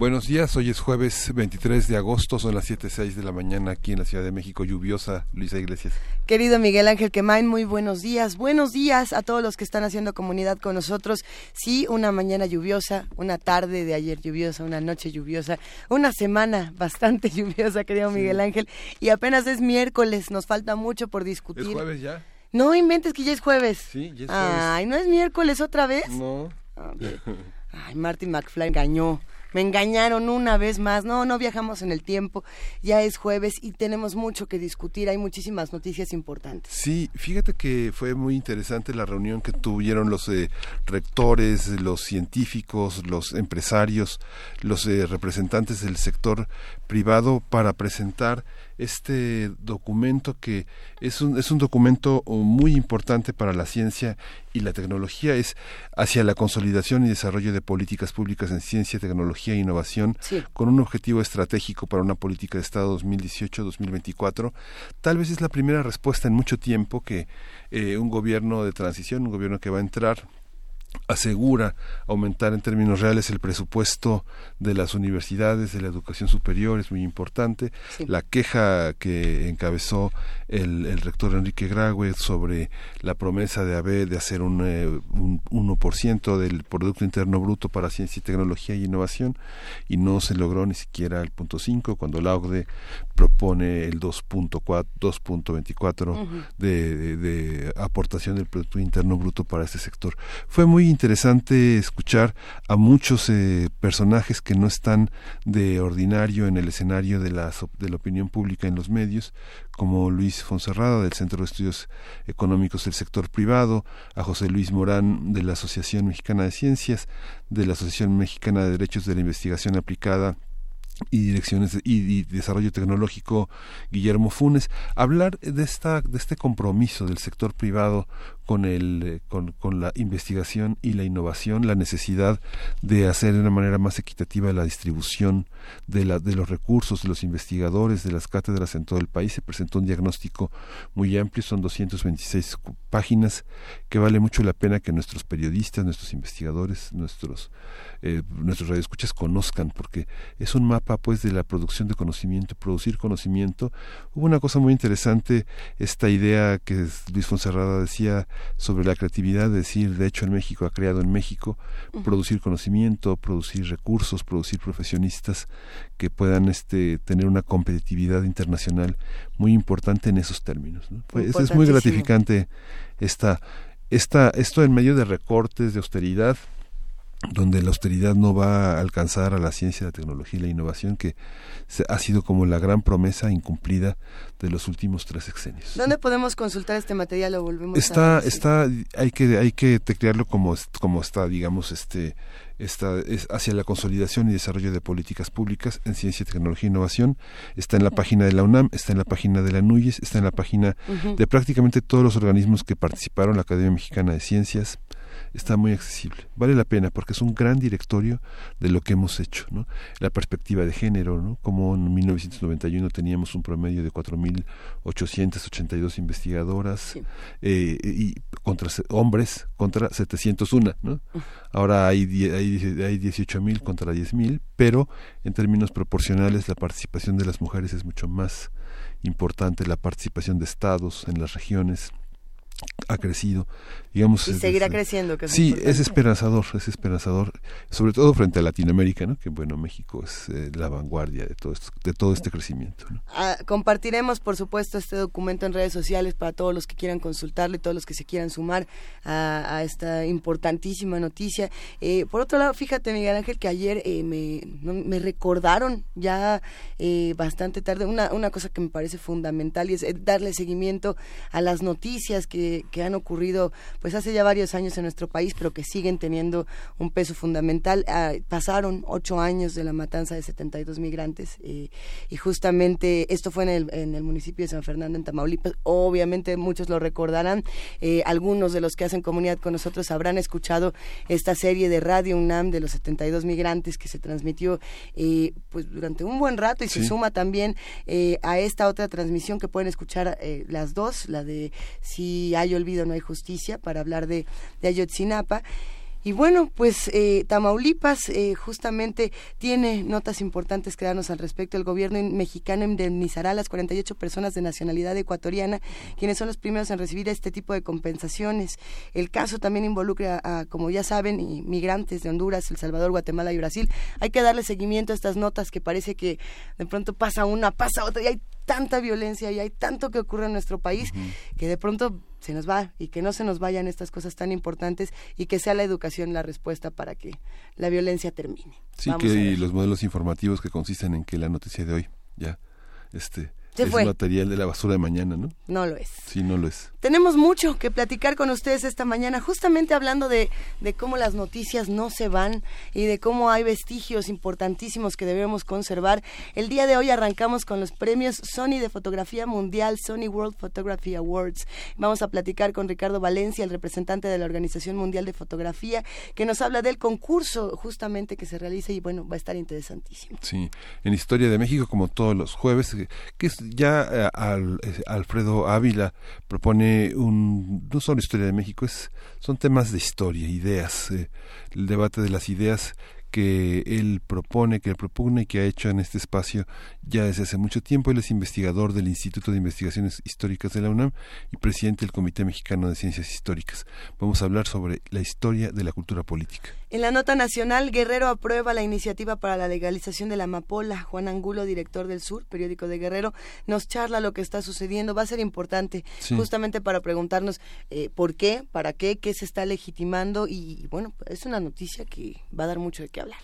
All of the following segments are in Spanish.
Buenos días, hoy es jueves 23 de agosto, son las 7.06 de la mañana aquí en la Ciudad de México, lluviosa, Luisa Iglesias. Querido Miguel Ángel Quemain, muy buenos días. Buenos días a todos los que están haciendo comunidad con nosotros. Sí, una mañana lluviosa, una tarde de ayer lluviosa, una noche lluviosa, una semana bastante lluviosa, querido Miguel Ángel. Y apenas es miércoles, nos falta mucho por discutir. ¿Es jueves ya? No inventes que ya es jueves. Sí, ya es jueves. Ay, ¿no es miércoles otra vez? No. Ay, Martin McFly engañó. Me engañaron una vez más. No, no viajamos en el tiempo. Ya es jueves y tenemos mucho que discutir. Hay muchísimas noticias importantes. Sí, fíjate que fue muy interesante la reunión que tuvieron los eh, rectores, los científicos, los empresarios, los eh, representantes del sector privado para presentar este documento que es un, es un documento muy importante para la ciencia y la tecnología, es hacia la consolidación y desarrollo de políticas públicas en ciencia, tecnología e innovación, con un objetivo estratégico para una política de Estado 2018-2024. Tal vez es la primera respuesta en mucho tiempo que eh, un gobierno de transición, un gobierno que va a entrar, asegura aumentar en términos reales el presupuesto de las universidades, de la educación superior, es muy importante. La queja que encabezó el, rector Enrique Graue sobre la promesa de haber de hacer un, eh, un 1% del Producto Interno Bruto para ciencia y tecnología y innovación y no se logró ni siquiera el punto 5 cuando la OCDE propone el 2.4 2.24 de, de aportación del Producto Interno Bruto para este sector. Fue muy interesante escuchar a muchos eh, personajes que no están de ordinario en el escenario de la, de la opinión pública en los medios, como Luis Fonserrada del Centro de Estudios Económicos del Sector Privado, a José Luis Morán de la Asociación Mexicana de Ciencias, de la Asociación Mexicana de Derechos de la Investigación Aplicada y direcciones y, desarrollo tecnológico Guillermo Funes. Hablar de esta de este compromiso del sector privado con, el, eh, con, con, la investigación y la innovación, la necesidad de hacer de una manera más equitativa la distribución de, la, de los recursos de los investigadores, de las cátedras en todo el país. Se presentó un diagnóstico muy amplio, son 226 páginas, que vale mucho la pena que nuestros periodistas, nuestros investigadores, nuestros, eh, nuestros radioescuchas conozcan, porque es un mapa pues de la producción de conocimiento, producir conocimiento. Hubo una cosa muy interesante, esta idea que Luis Fonserrada decía, sobre la creatividad, decir, de hecho, en México ha creado en México, producir conocimiento, producir recursos, producir profesionistas que puedan este, tener una competitividad internacional muy importante en esos términos. es muy gratificante esta, esta, esto en medio de recortes, de austeridad, donde la austeridad no va a alcanzar a la ciencia, la tecnología y la innovación, que ha sido como la gran promesa incumplida de los últimos tres sexenios. ¿Dónde podemos consultar este material? Lo volvemos está, a está, hay que, hay que teclearlo como, como está, digamos, este, está es hacia la consolidación y desarrollo de políticas públicas en ciencia, tecnología e innovación. Está en la página de la UNAM, está en la página de la NUYES, está en la página de prácticamente todos los organismos que participaron, la Academia Mexicana de Ciencias, está muy accesible. Vale la pena porque es un gran directorio de lo que hemos hecho. ¿no? La perspectiva de género, ¿no? como en 1991 teníamos un promedio de 4.882 investigadoras eh, y contra hombres contra 701. ¿no? Ahora hay, hay, hay 18.000 contra 10.000, pero en términos proporcionales la participación de las mujeres es mucho más importante, la participación de estados en las regiones ha crecido digamos y seguirá creciendo que sí es esperanzador es esperanzador sobre todo frente a Latinoamérica no que bueno México es eh, la vanguardia de todo esto, de todo este crecimiento ah, compartiremos por supuesto este documento en redes sociales para todos los que quieran consultarle todos los que se quieran sumar a, esta importantísima noticia. Eh, por otro lado fíjate Miguel Ángel que ayer eh, me, me recordaron ya bastante tarde una una cosa que me parece fundamental y es darle seguimiento a las noticias que que, han ocurrido pues hace ya varios años en nuestro país, pero que siguen teniendo un peso fundamental. Ah, pasaron ocho años de la matanza de 72 migrantes eh, y justamente esto fue en el, en el municipio de San Fernando, en Tamaulipas. Obviamente muchos lo recordarán, eh, algunos de los que hacen comunidad con nosotros habrán escuchado esta serie de Radio UNAM de los 72 migrantes que se transmitió eh, pues durante un buen rato y se suma también a esta otra transmisión que pueden escuchar las dos, la de Si hay olvido no hay justicia, para hablar de, de Ayotzinapa. Y bueno, pues eh, Tamaulipas eh, justamente tiene notas importantes que darnos al respecto. El gobierno mexicano indemnizará a las 48 personas de nacionalidad ecuatoriana, quienes son los primeros en recibir este tipo de compensaciones. El caso también involucra, a, como ya saben, migrantes de Honduras, El Salvador, Guatemala y Brasil. Hay que darle seguimiento a estas notas que parece que de pronto pasa una, pasa otra y hay tanta violencia y hay tanto que ocurre en nuestro país que de pronto se nos va y que no se nos vayan estas cosas tan importantes y que sea la educación la respuesta para que la violencia termine. Sí, que los modelos informativos que consisten en que la noticia de hoy ya este es material de la basura de mañana, ¿no? No lo es. Sí, no lo es. Tenemos mucho que platicar con ustedes esta mañana, justamente hablando de, de cómo las noticias no se van y de cómo hay vestigios importantísimos que debemos conservar. El día de hoy arrancamos con los premios Sony de Fotografía Mundial, Sony World Photography Awards. Vamos a platicar con Ricardo Valencia, el representante de la Organización Mundial de Fotografía, que nos habla del concurso justamente que se realiza y bueno, va a estar interesantísimo. Sí, en Historia de México, como todos los jueves, que es ya eh, eh, Alfredo Ávila propone un no solo historia de México es son temas de historia ideas eh, el debate de las ideas que él propone, que él propone y que ha hecho en este espacio ya desde hace mucho tiempo. Él es investigador del Instituto de Investigaciones Históricas de la UNAM y presidente del Comité Mexicano de Ciencias Históricas. Vamos a hablar sobre la historia de la cultura política. En la nota nacional, Guerrero aprueba la iniciativa para la legalización de la amapola. Juan Angulo, director del Sur, periódico de Guerrero, nos charla lo que está sucediendo. Va a ser importante justamente para preguntarnos eh, por qué, para qué, qué se está legitimando y, bueno, es una noticia que va a dar mucho de qué hablar.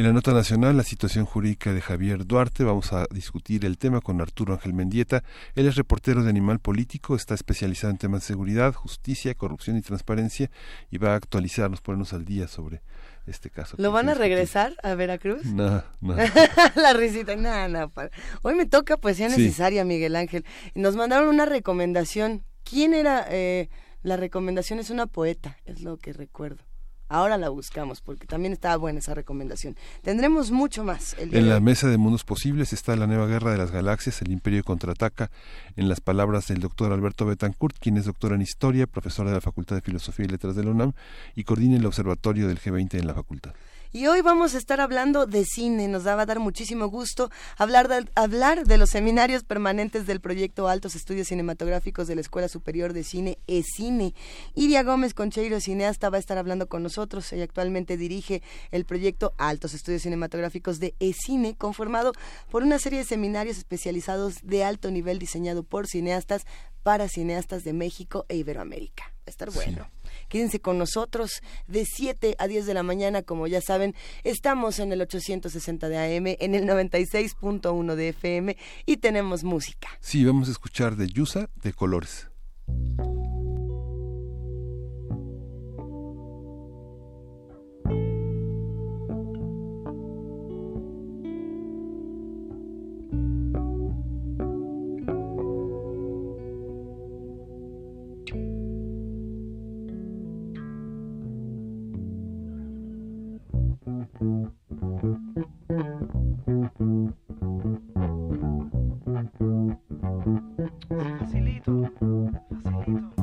En la nota nacional, la situación jurídica de Javier Duarte, vamos a discutir el tema con Arturo Ángel Mendieta. Él es reportero de Animal Político, está especializado en temas de seguridad, justicia, corrupción y transparencia y va a actualizarnos, ponernos al día sobre este caso. ¿Lo van a regresar a Veracruz? No, no. la risita, nada, no, Hoy me toca poesía necesaria, Miguel Ángel. Nos mandaron una recomendación. ¿Quién era? Eh, la recomendación es una poeta, es lo que recuerdo. Ahora la buscamos porque también estaba buena esa recomendación. Tendremos mucho más. en la mesa de mundos posibles está la nueva guerra de las galaxias, el imperio contraataca, en las palabras del doctor Alberto Betancourt, quien es doctor en historia, profesor de la Facultad de Filosofía y Letras de la UNAM y coordina el observatorio del G20 en la facultad. Y hoy vamos a estar hablando de cine. Nos va a dar muchísimo gusto hablar de, hablar de los seminarios permanentes del proyecto Altos Estudios Cinematográficos de la Escuela Superior de Cine, E-Cine. Iria Gómez Concheiro, cineasta, va a estar hablando con nosotros. Ella actualmente dirige el proyecto Altos Estudios Cinematográficos de E-Cine, conformado por una serie de seminarios especializados de alto nivel diseñado por cineastas para cineastas de México e Iberoamérica. Va a estar bueno. Quédense con nosotros de 7 a 10 de la mañana, como ya saben, estamos en el 860 de AM, en el 96.1 de FM y tenemos música. Sí, vamos a escuchar de Yusa de Colores. Facilito, facilito.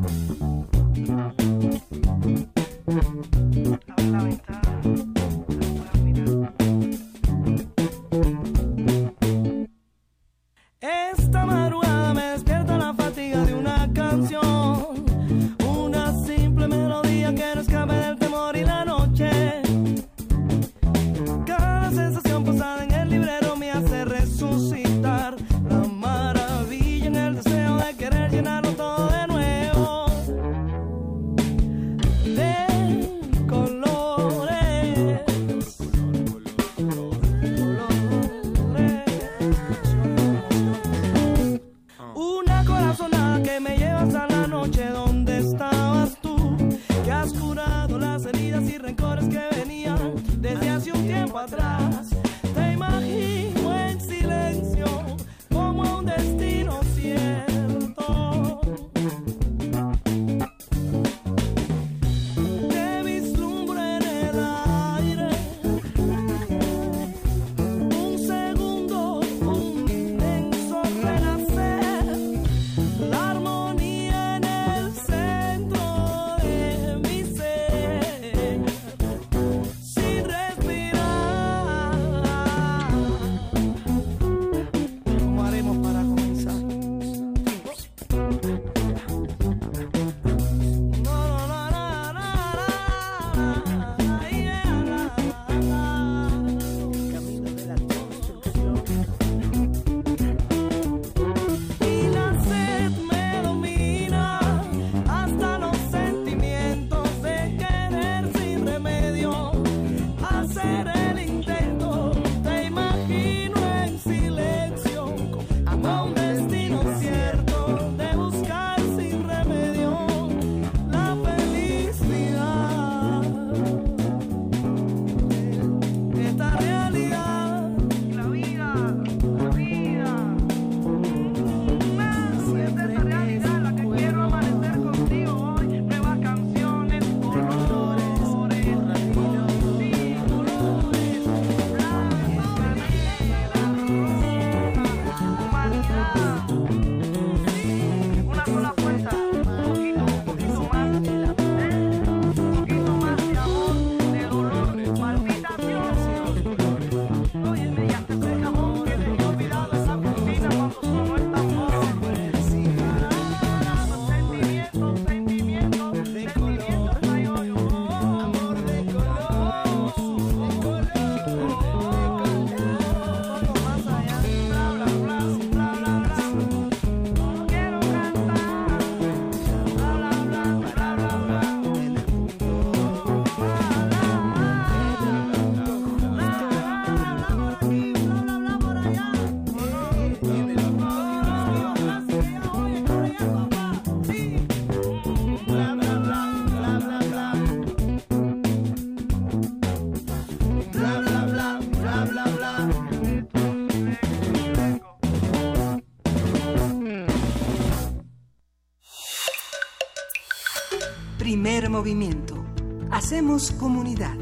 Movimiento. Hacemos comunidad.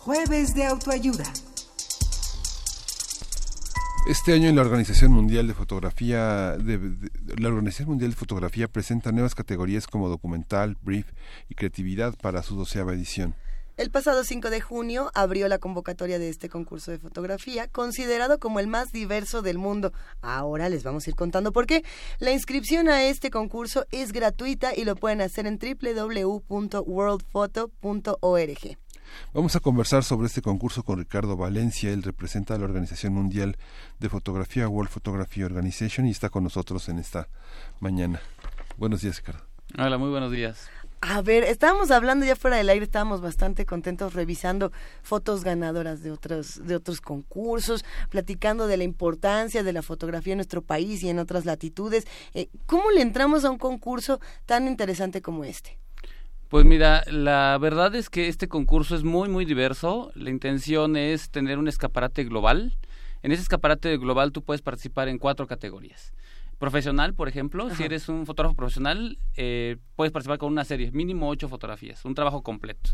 Jueves de autoayuda. Este año la Organización Mundial de Fotografía, la Organización Mundial de Fotografía presenta nuevas categorías como documental, brief y creatividad para su doceava edición. El pasado 5 de junio abrió la convocatoria de este concurso de fotografía, considerado como el más diverso del mundo. Ahora les vamos a ir contando por qué. La inscripción a este concurso es gratuita y lo pueden hacer en www.worldphoto.org. Vamos a conversar sobre este concurso con Ricardo Valencia. Él representa a la Organización Mundial de Fotografía, World Photography Organization, y está con nosotros en esta mañana. Buenos días, Ricardo. Hola, muy buenos días. A ver, estábamos hablando ya fuera del aire, estábamos bastante contentos revisando fotos ganadoras de otros, de otros concursos, platicando de la importancia de la fotografía en nuestro país y en otras latitudes. Eh, ¿Cómo le entramos a un concurso tan interesante como este? Pues mira, la verdad es que este concurso es muy, muy diverso. La intención es tener un escaparate global. En ese escaparate global tú puedes participar en cuatro categorías. Profesional, por ejemplo, Ajá. si eres un fotógrafo profesional, eh, puedes participar con una serie, mínimo ocho fotografías, un trabajo completo.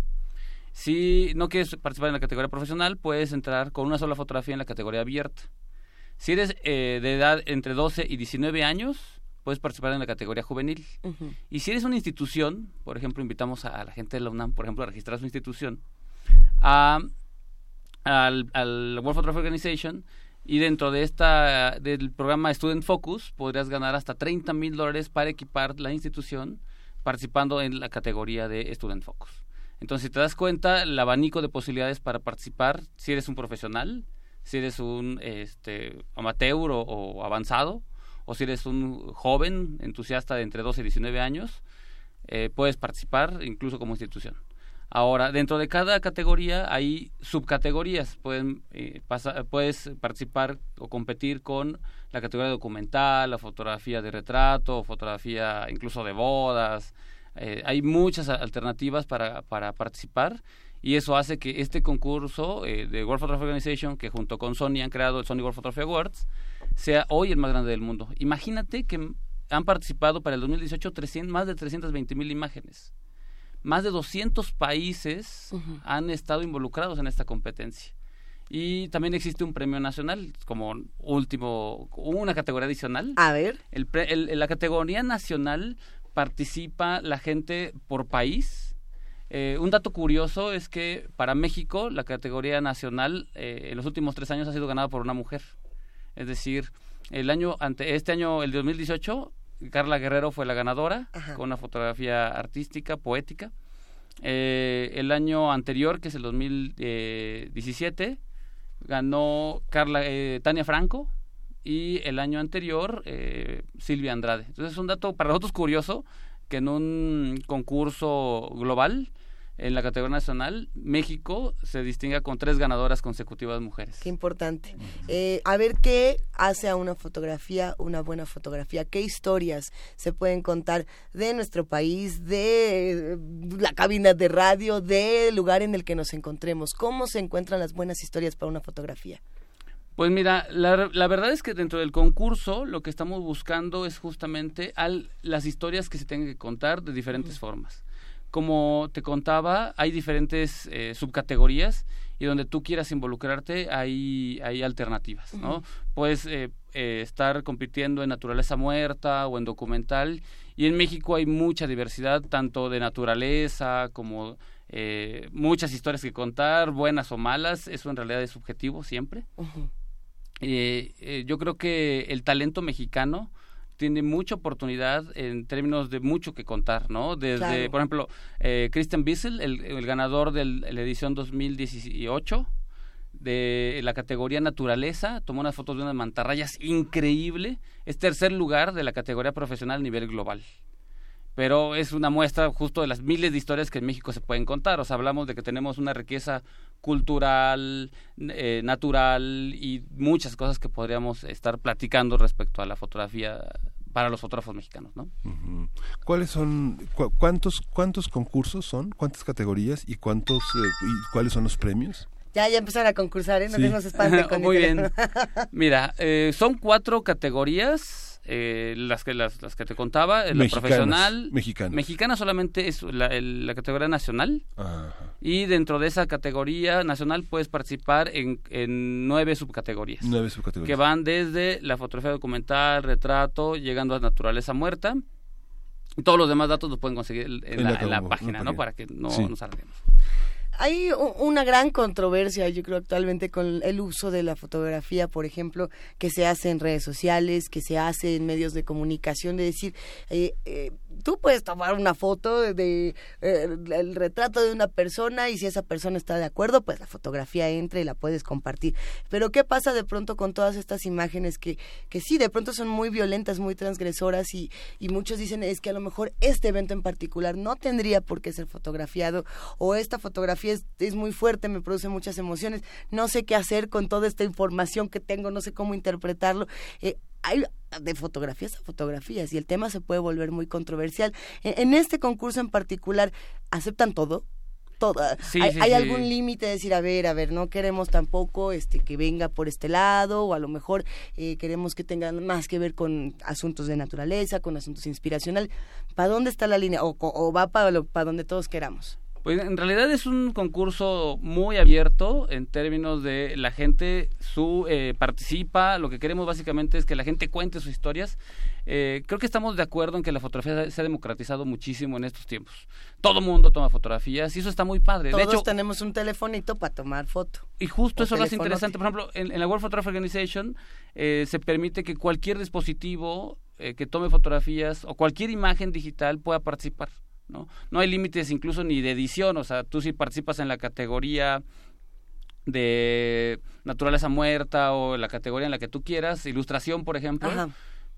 Si no quieres participar en la categoría profesional, puedes entrar con una sola fotografía en la categoría abierta. Si eres eh, de edad entre 12 y 19 años, puedes participar en la categoría juvenil. Uh -huh. Y si eres una institución, por ejemplo, invitamos a, a, la gente de la UNAM, por ejemplo, a registrar su institución, a, al, al World Photography Organization, y dentro de esta del programa Student Focus podrías ganar hasta 30 mil dólares para equipar la institución participando en la categoría de Student Focus. Entonces, si te das cuenta, el abanico de posibilidades para participar, si eres un profesional, si eres un este, amateur o, avanzado, o si eres un joven entusiasta de entre 12 y 19 años, eh, puedes participar incluso como institución. Ahora, dentro de cada categoría hay subcategorías. Pueden, eh, puedes participar o competir con la categoría documental, la fotografía de retrato, fotografía incluso de bodas. Eh, hay muchas alternativas para, para participar y eso hace que este concurso eh, de World Photography Organization, que junto con Sony han creado el Sony World Photography Awards, sea hoy el más grande del mundo. Imagínate que han participado para el 2018 300, más de 320 mil imágenes más de 200 países uh -huh. han estado involucrados en esta competencia. Y también existe un premio nacional como último, una categoría adicional. A ver. El, el, la categoría nacional participa la gente por país. Eh, un dato curioso es que para México la categoría nacional eh, en los últimos tres años ha sido ganada por una mujer. Es decir, el año ante este año, el 2018, Carla Guerrero fue la ganadora Ajá. con una fotografía artística, poética. Eh, el año anterior, que es el 2017, ganó Carla eh, Tania Franco y el año anterior eh, Silvia Andrade. Entonces es un dato para nosotros curioso que en un concurso global en la categoría nacional, México se distinga con tres ganadoras consecutivas mujeres. Qué importante. Eh, a ver qué hace a una fotografía una buena fotografía, qué historias se pueden contar de nuestro país, de la cabina de radio, del lugar en el que nos encontremos, cómo se encuentran las buenas historias para una fotografía. Pues mira, la, la, verdad es que dentro del concurso lo que estamos buscando es justamente al, las historias que se tengan que contar de diferentes uh -huh. formas como te contaba, hay diferentes eh, subcategorías y donde tú quieras involucrarte hay, hay alternativas, ¿no? Uh -huh. Puedes eh, eh, estar compitiendo en naturaleza muerta o en documental y en México hay mucha diversidad, tanto de naturaleza como eh, muchas historias que contar, buenas o malas, eso en realidad es subjetivo siempre. Uh -huh. yo creo que el talento mexicano tiene mucha oportunidad en términos de mucho que contar, ¿no? Desde, claro. por ejemplo, eh, Christian Bissell, el, el ganador de la edición 2018 de la categoría naturaleza, tomó unas fotos de unas mantarrayas increíble, es tercer lugar de la categoría profesional a nivel global. Pero es una muestra justo de las miles de historias que en México se pueden contar. O sea, hablamos de que tenemos una riqueza cultural, eh, natural y muchas cosas que podríamos estar platicando respecto a la fotografía para los fotógrafos mexicanos, ¿no? Uh -huh. ¿Cuáles son, cu cuántos, cuántos concursos son, cuántas categorías y cuántos, eh, y cuáles son los premios? Ya, ya empezaron a concursar, ¿eh? No sí. nos espanten con Muy bien. Mira, eh, son cuatro categorías eh, las que las, las que te contaba, eh, la profesional, mexicanas. mexicana solamente es la, el- la categoría nacional Ajá. y dentro de esa categoría nacional puedes participar en, en nueve subcategorías Nueve subcategorías. que van desde la fotografía documental, retrato, llegando a naturaleza muerta. Todos los demás datos los pueden conseguir en, En la, la en la como- página, no. Para que no Sí. nos alarguemos. Hay una gran controversia, yo creo, actualmente con el uso de la fotografía, por ejemplo, que se hace en redes sociales, que se hace en medios de comunicación, de decir, eh, eh, tú puedes tomar una foto de eh, el retrato de una persona y si esa persona está de acuerdo, pues la fotografía entra y la puedes compartir. Pero ¿qué pasa de pronto con todas estas imágenes que, que sí, de pronto son muy violentas, muy transgresoras y, y muchos dicen es que a lo mejor este evento en particular no tendría por qué ser fotografiado o esta fotografía es, es muy fuerte, me produce muchas emociones, no sé qué hacer con toda esta información que tengo, no sé cómo interpretarlo. Eh, hay de fotografías a fotografías y el tema se puede volver muy controversial. En, en este concurso en particular, ¿aceptan todo? Sí, ¿Hay, sí, hay sí. algún límite de decir, a ver, a ver, no queremos tampoco este que venga por este lado o a lo mejor eh, queremos que tenga más que ver con asuntos de naturaleza, con asuntos inspiracionales? ¿Para dónde está la línea? ¿O, o va para, lo, para donde todos queramos? Pues en realidad es un concurso muy abierto en términos de la gente su eh, participa. Lo que queremos básicamente es que la gente cuente sus historias. Eh, creo que estamos de acuerdo en que la fotografía se ha democratizado muchísimo en estos tiempos. Todo mundo toma fotografías y eso está muy padre. Todos de hecho, tenemos un telefonito para tomar foto. y justo eso lo hace telefonote. interesante. Por ejemplo, en, en la World Photography Organization eh, se permite que cualquier dispositivo eh, que tome fotografías o cualquier imagen digital pueda participar. ¿No? no hay límites incluso ni de edición. O sea, tú si participas en la categoría de naturaleza muerta o la categoría en la que tú quieras, ilustración, por ejemplo, Ajá.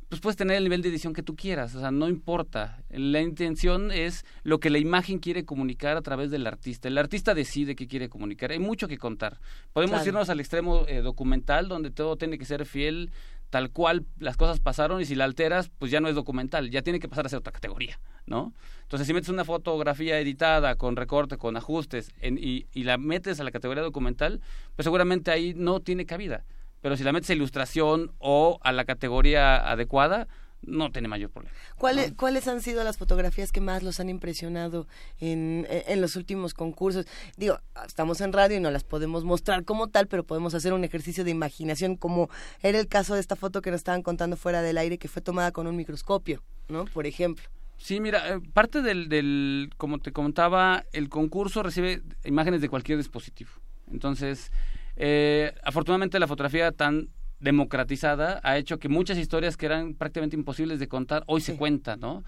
pues puedes tener el nivel de edición que tú quieras, o sea, no importa. La intención es lo que la imagen quiere comunicar a través del artista. El artista decide qué quiere comunicar, hay mucho que contar. Podemos Claro. irnos al extremo eh, documental, donde todo tiene que ser fiel tal cual las cosas pasaron y si la alteras, pues ya no es documental, ya tiene que pasar a ser otra categoría, ¿no? Entonces, si metes una fotografía editada con recorte, con ajustes en- y, y la metes a la categoría documental, pues seguramente ahí no tiene cabida. Pero si la metes a ilustración o a la categoría adecuada, no tiene mayor problema. ¿Cuáles, ¿Cuáles han sido las fotografías que más los han impresionado en, en los últimos concursos? Digo, estamos en radio y no las podemos mostrar como tal, pero podemos hacer un ejercicio de imaginación, como era el caso de esta foto que nos estaban contando fuera del aire, que fue tomada con un microscopio, ¿no? Por ejemplo. Sí, mira, eh, parte del, del, como te comentaba, el concurso recibe imágenes de cualquier dispositivo. Entonces, eh, afortunadamente la fotografía tan democratizada ha hecho que muchas historias que eran prácticamente imposibles de contar hoy se cuentan, ¿no?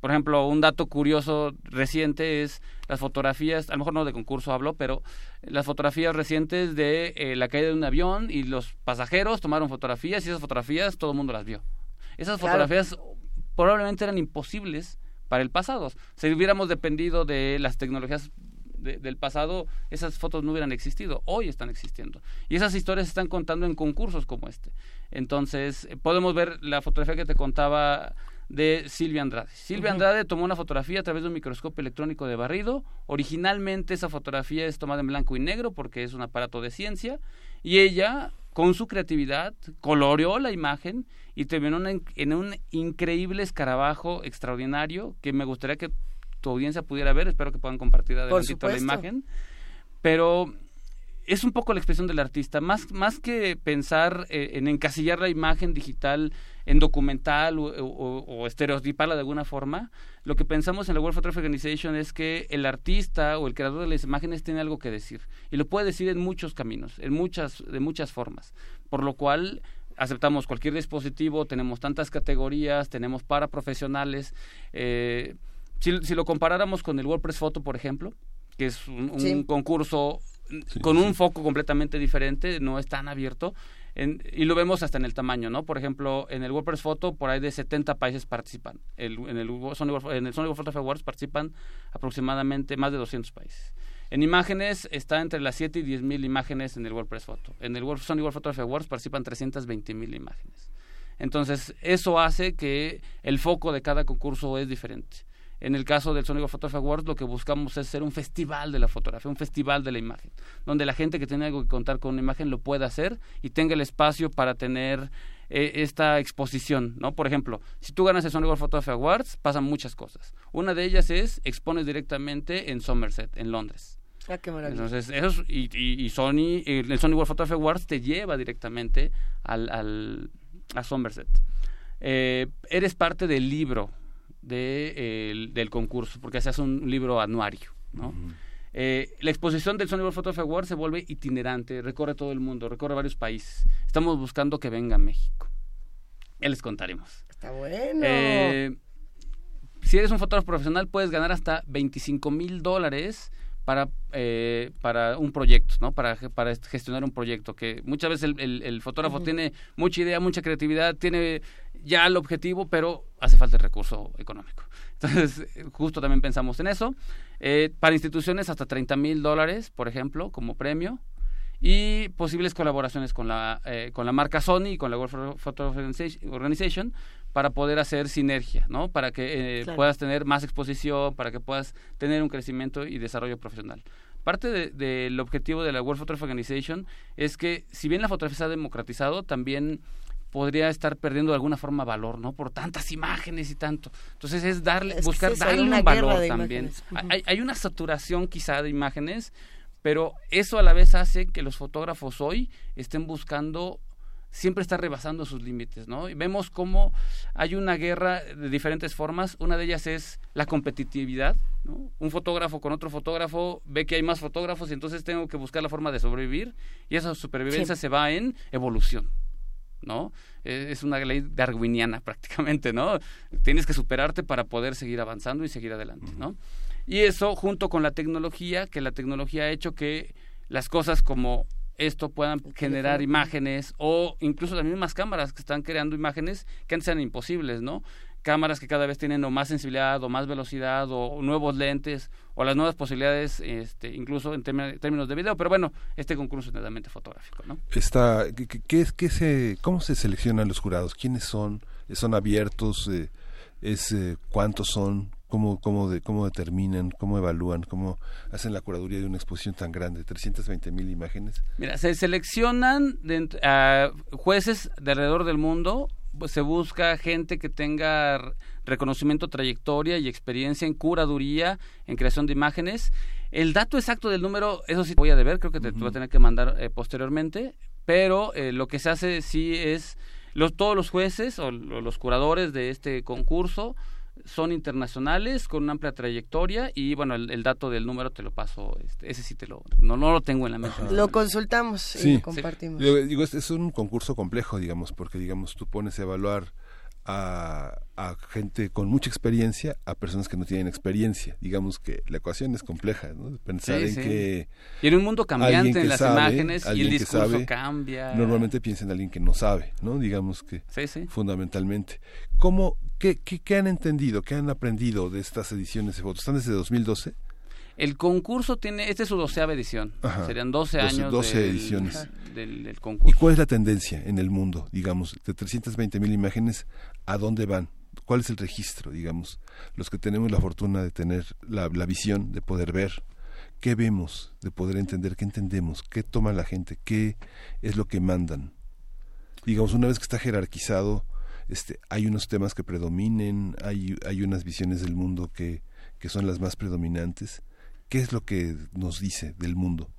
Por ejemplo, un dato curioso reciente es las fotografías, a lo mejor no de concurso hablo, pero las fotografías recientes de eh, la caída de un avión y los pasajeros tomaron fotografías y esas fotografías todo el mundo las vio. Esas Claro. fotografías probablemente eran imposibles para el pasado. Si hubiéramos dependido de las tecnologías de- del pasado, esas fotos no hubieran existido. Hoy están existiendo. Y esas historias se están contando en concursos como este. Entonces, eh, podemos ver la fotografía que te contaba de Silvia Andrade. Silvia. Andrade tomó una fotografía a través de un microscopio electrónico de barrido. Originalmente esa fotografía es tomada en blanco y negro porque es un aparato de ciencia. Y ella, con su creatividad, coloreó la imagen y terminó en un increíble escarabajo extraordinario que me gustaría que tu audiencia pudiera ver. Espero que puedan compartir adelantito la imagen. Pero es un poco la expresión del artista, más, más que pensar eh, en encasillar la imagen digital en documental o, o- o estereotiparla de alguna forma, lo que pensamos en la World Photography Organization es que el artista o el creador de las imágenes tiene algo que decir y lo puede decir en muchos caminos, en muchas, de muchas formas, por lo cual aceptamos cualquier dispositivo, tenemos tantas categorías, tenemos para profesionales. eh, si, si lo comparáramos con el WordPress Photo, por ejemplo, que es un, un Sí. concurso Sí, con sí. un foco completamente diferente, no es tan abierto. en- y lo vemos hasta en el tamaño, ¿no? Por ejemplo, en el WordPress Photo, por ahí de 70 países participan. El- en, el Sony, World- en el Sony World Photography Awards participan aproximadamente más de 200 países. En imágenes está entre las 7 y 10 mil imágenes en el WordPress Photo. En el World- Sony World Photography Awards participan 320 mil imágenes. Entonces, eso hace que el foco de cada concurso es diferente. En el caso del Sony World Photography Awards, lo que buscamos es ser un festival de la fotografía, un festival de la imagen, donde la gente que tiene algo que contar con una imagen lo pueda hacer y tenga el espacio para tener eh, esta exposición, ¿no? Por ejemplo, si tú ganas el Sony World Photography Awards, pasan muchas cosas. Una de ellas es expones directamente en Somerset, en Londres. Ah, qué maravilla. Entonces, eso es- y, y- y Sony, el Sony World Photography Awards te lleva directamente al, al- a Somerset. Eh, eres parte del libro de, el- del concurso, porque se hace un libro anuario, ¿no? Eh, la exposición del Sony World Photography Awards se vuelve itinerante, recorre todo el mundo, recorre varios países. Estamos buscando que venga a México. Ya les contaremos. Está bueno. Eh, si eres un fotógrafo profesional, puedes ganar hasta 25 mil dólares para, eh, para un proyecto, ¿no? Para, para gestionar un proyecto. Que muchas veces el, el- el fotógrafo tiene mucha idea, mucha creatividad, tiene ya el objetivo, pero hace falta el recurso económico. Entonces, justo también pensamos en eso. Eh, para instituciones, hasta 30 mil dólares, por ejemplo, como premio y posibles colaboraciones con la, eh, con la marca Sony y con la World Photo- Photo Organization- Organization para poder hacer sinergia, ¿no? Para que eh, Claro. puedas tener más exposición, para que puedas tener un crecimiento y desarrollo profesional. Parte de- del objetivo de la World Photography Organization es que, si bien la fotografía se ha democratizado, también podría estar perdiendo de alguna forma valor, ¿no? Por tantas imágenes y tanto. Entonces es darle, Es buscar eso, darle un valor de también. Hay, hay una saturación quizá de imágenes, pero eso a la vez hace que los fotógrafos hoy estén buscando siempre estar rebasando sus límites, ¿no? Y vemos cómo hay una guerra de diferentes formas. Una de ellas es la competitividad, ¿no? Un fotógrafo con otro fotógrafo ve que hay más fotógrafos y entonces tengo que buscar la forma de sobrevivir y esa supervivencia Sí. se va en evolución. ¿no? Eh, Es una ley darwiniana prácticamente, ¿no? Tienes que superarte para poder seguir avanzando y seguir adelante, ¿no? Y eso junto con la tecnología, que la tecnología ha hecho que las cosas como esto puedan generar imágenes o incluso las mismas cámaras que están creando imágenes que antes eran imposibles, ¿no? Cámaras que cada vez tienen o más sensibilidad o más velocidad o nuevos lentes o las nuevas posibilidades, este, incluso en términos de video. Pero bueno, este concurso es netamente fotográfico, ¿no? Está, ¿qué, qué- qué es, qué se, ¿Cómo se seleccionan los jurados? ¿Quiénes son? ¿Son abiertos? Eh, es, eh, ¿Cuántos son? ¿Cómo, cómo, de, ¿Cómo determinan? ¿Cómo evalúan? ¿Cómo hacen la curaduría de una exposición tan grande? ¿320 mil imágenes? Mira, se seleccionan de jueces de alrededor del mundo, pues, se busca gente que tenga reconocimiento, trayectoria y experiencia en curaduría, en creación de imágenes. El dato exacto del número, eso sí voy a deber, creo que te, voy a tener que mandar eh, posteriormente, pero eh, lo que se hace sí es, los, todos los jueces o lo- los curadores de este concurso son internacionales con una amplia trayectoria y bueno el, el dato del número te lo paso este, ese sí te lo no, no lo tengo en la mente Lo consultamos Sí. y lo compartimos. Digo, digo, es, es un concurso complejo, digamos, porque, digamos, tú pones a evaluar a, a gente con mucha experiencia a personas que no tienen experiencia. Digamos que la ecuación es compleja, ¿no? Pensar Sí, en sí. que Y en un mundo cambiante en las sabe, imágenes y el discurso sabe, cambia. normalmente piensa en alguien que no sabe, ¿no? Digamos que sí. fundamentalmente. ¿Cómo, qué, qué, qué han entendido, qué han aprendido de estas ediciones de fotos? ¿Están desde 2012? El concurso tiene, esta es su doceava edición. Ajá. Serían 12 Doce- años 12 del, ediciones. Del, del ¿Y concurso. cuál es la tendencia en el mundo, digamos, de 320 mil imágenes, a dónde van? ¿Cuál es el registro, digamos? Los que tenemos la fortuna de tener la, la visión, de poder ver, ¿qué vemos? De poder entender, ¿qué entendemos? ¿Qué toma la gente? ¿Qué es lo que mandan? Digamos, una vez que está jerarquizado, este, hay unos temas que predominen, hay, hay unas visiones del mundo que, que son las más predominantes. ¿Qué es lo que nos dice del mundo?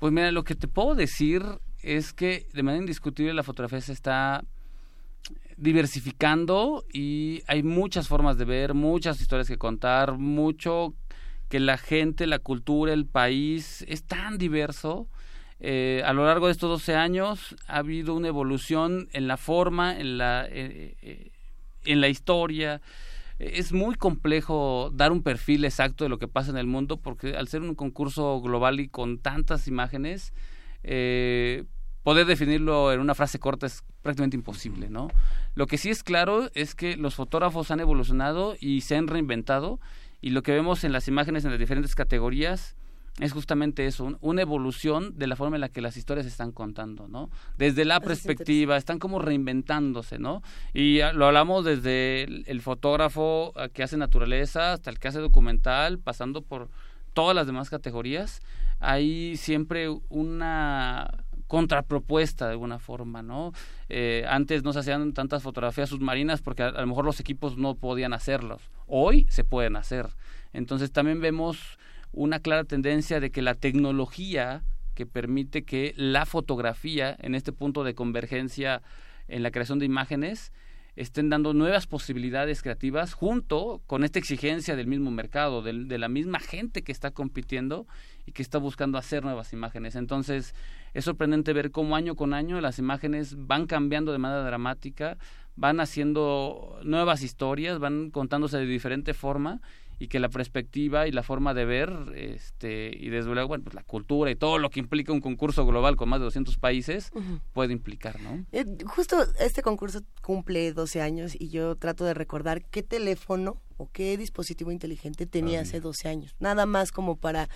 Pues mira, lo que te puedo decir es que de manera indiscutible la fotografía se está diversificando y hay muchas formas de ver, muchas historias que contar, mucho que la gente, la cultura, el país es tan diverso. Eh, a lo largo de estos 12 años ha habido una evolución en la forma, en la, eh, eh, en la historia. Es muy complejo dar un perfil exacto de lo que pasa en el mundo porque al ser un concurso global y con tantas imágenes, eh, poder definirlo en una frase corta es prácticamente imposible, ¿no? Lo que sí es claro es que los fotógrafos han evolucionado y se han reinventado y lo que vemos en las imágenes en las diferentes categorías es justamente eso, un- una evolución de la forma en la que las historias se están contando, ¿no? Desde la Eso es perspectiva, están como reinventándose, ¿no? Y lo hablamos desde el, el fotógrafo que hace naturaleza hasta el que hace documental, pasando por todas las demás categorías. Hay siempre una contrapropuesta de alguna forma, ¿no? Eh, antes no se hacían tantas fotografías submarinas porque a, a, lo mejor los equipos no podían hacerlos. Hoy se pueden hacer. Entonces también vemos una clara tendencia de que la tecnología que permite que la fotografía, en este punto de convergencia en la creación de imágenes, estén dando nuevas posibilidades creativas junto con esta exigencia del mismo mercado, de, de, la misma gente que está compitiendo y que está buscando hacer nuevas imágenes. Entonces, es sorprendente ver cómo año con año las imágenes van cambiando de manera dramática, van haciendo nuevas historias, van contándose de diferente forma y que la perspectiva y la forma de ver este y desde luego bueno, pues la cultura y todo lo que implica un concurso global con más de 200 países uh -huh. puede implicar, ¿no? Eh, justo este concurso cumple 12 años y yo trato de recordar qué teléfono o qué dispositivo inteligente tenía hace 12 años. Nada más como para...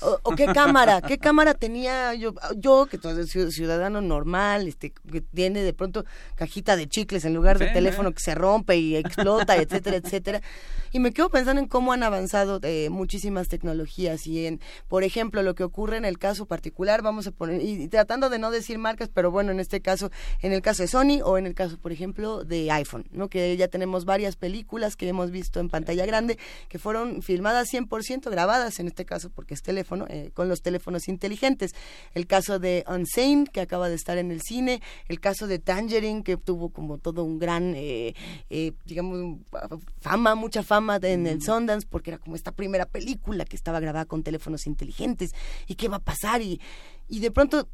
O, o, qué cámara, qué cámara tenía yo, yo que todo es ciudadano normal, este, que tiene de pronto cajita de chicles en lugar de sí, teléfono ¿eh? que se rompe y explota, etcétera, etcétera. Y me quedo pensando en cómo han avanzado eh, muchísimas tecnologías y en, por ejemplo, lo que ocurre en el caso particular, vamos a poner, y, y tratando de no decir marcas, pero bueno, en este caso, en el caso de Sony o en el caso, por ejemplo, de iPhone, ¿no? Que ya tenemos varias películas que hemos visto en pantalla grande que fueron filmadas 100% grabadas en este caso porque es teléfono eh, con los teléfonos inteligentes. El caso de Unsane que acaba de estar en el cine. El caso de Tangerine que tuvo como todo un gran eh, eh, digamos fama mucha fama en el Sundance porque era como esta primera película que estaba grabada con teléfonos inteligentes. Y qué va a pasar y y de pronto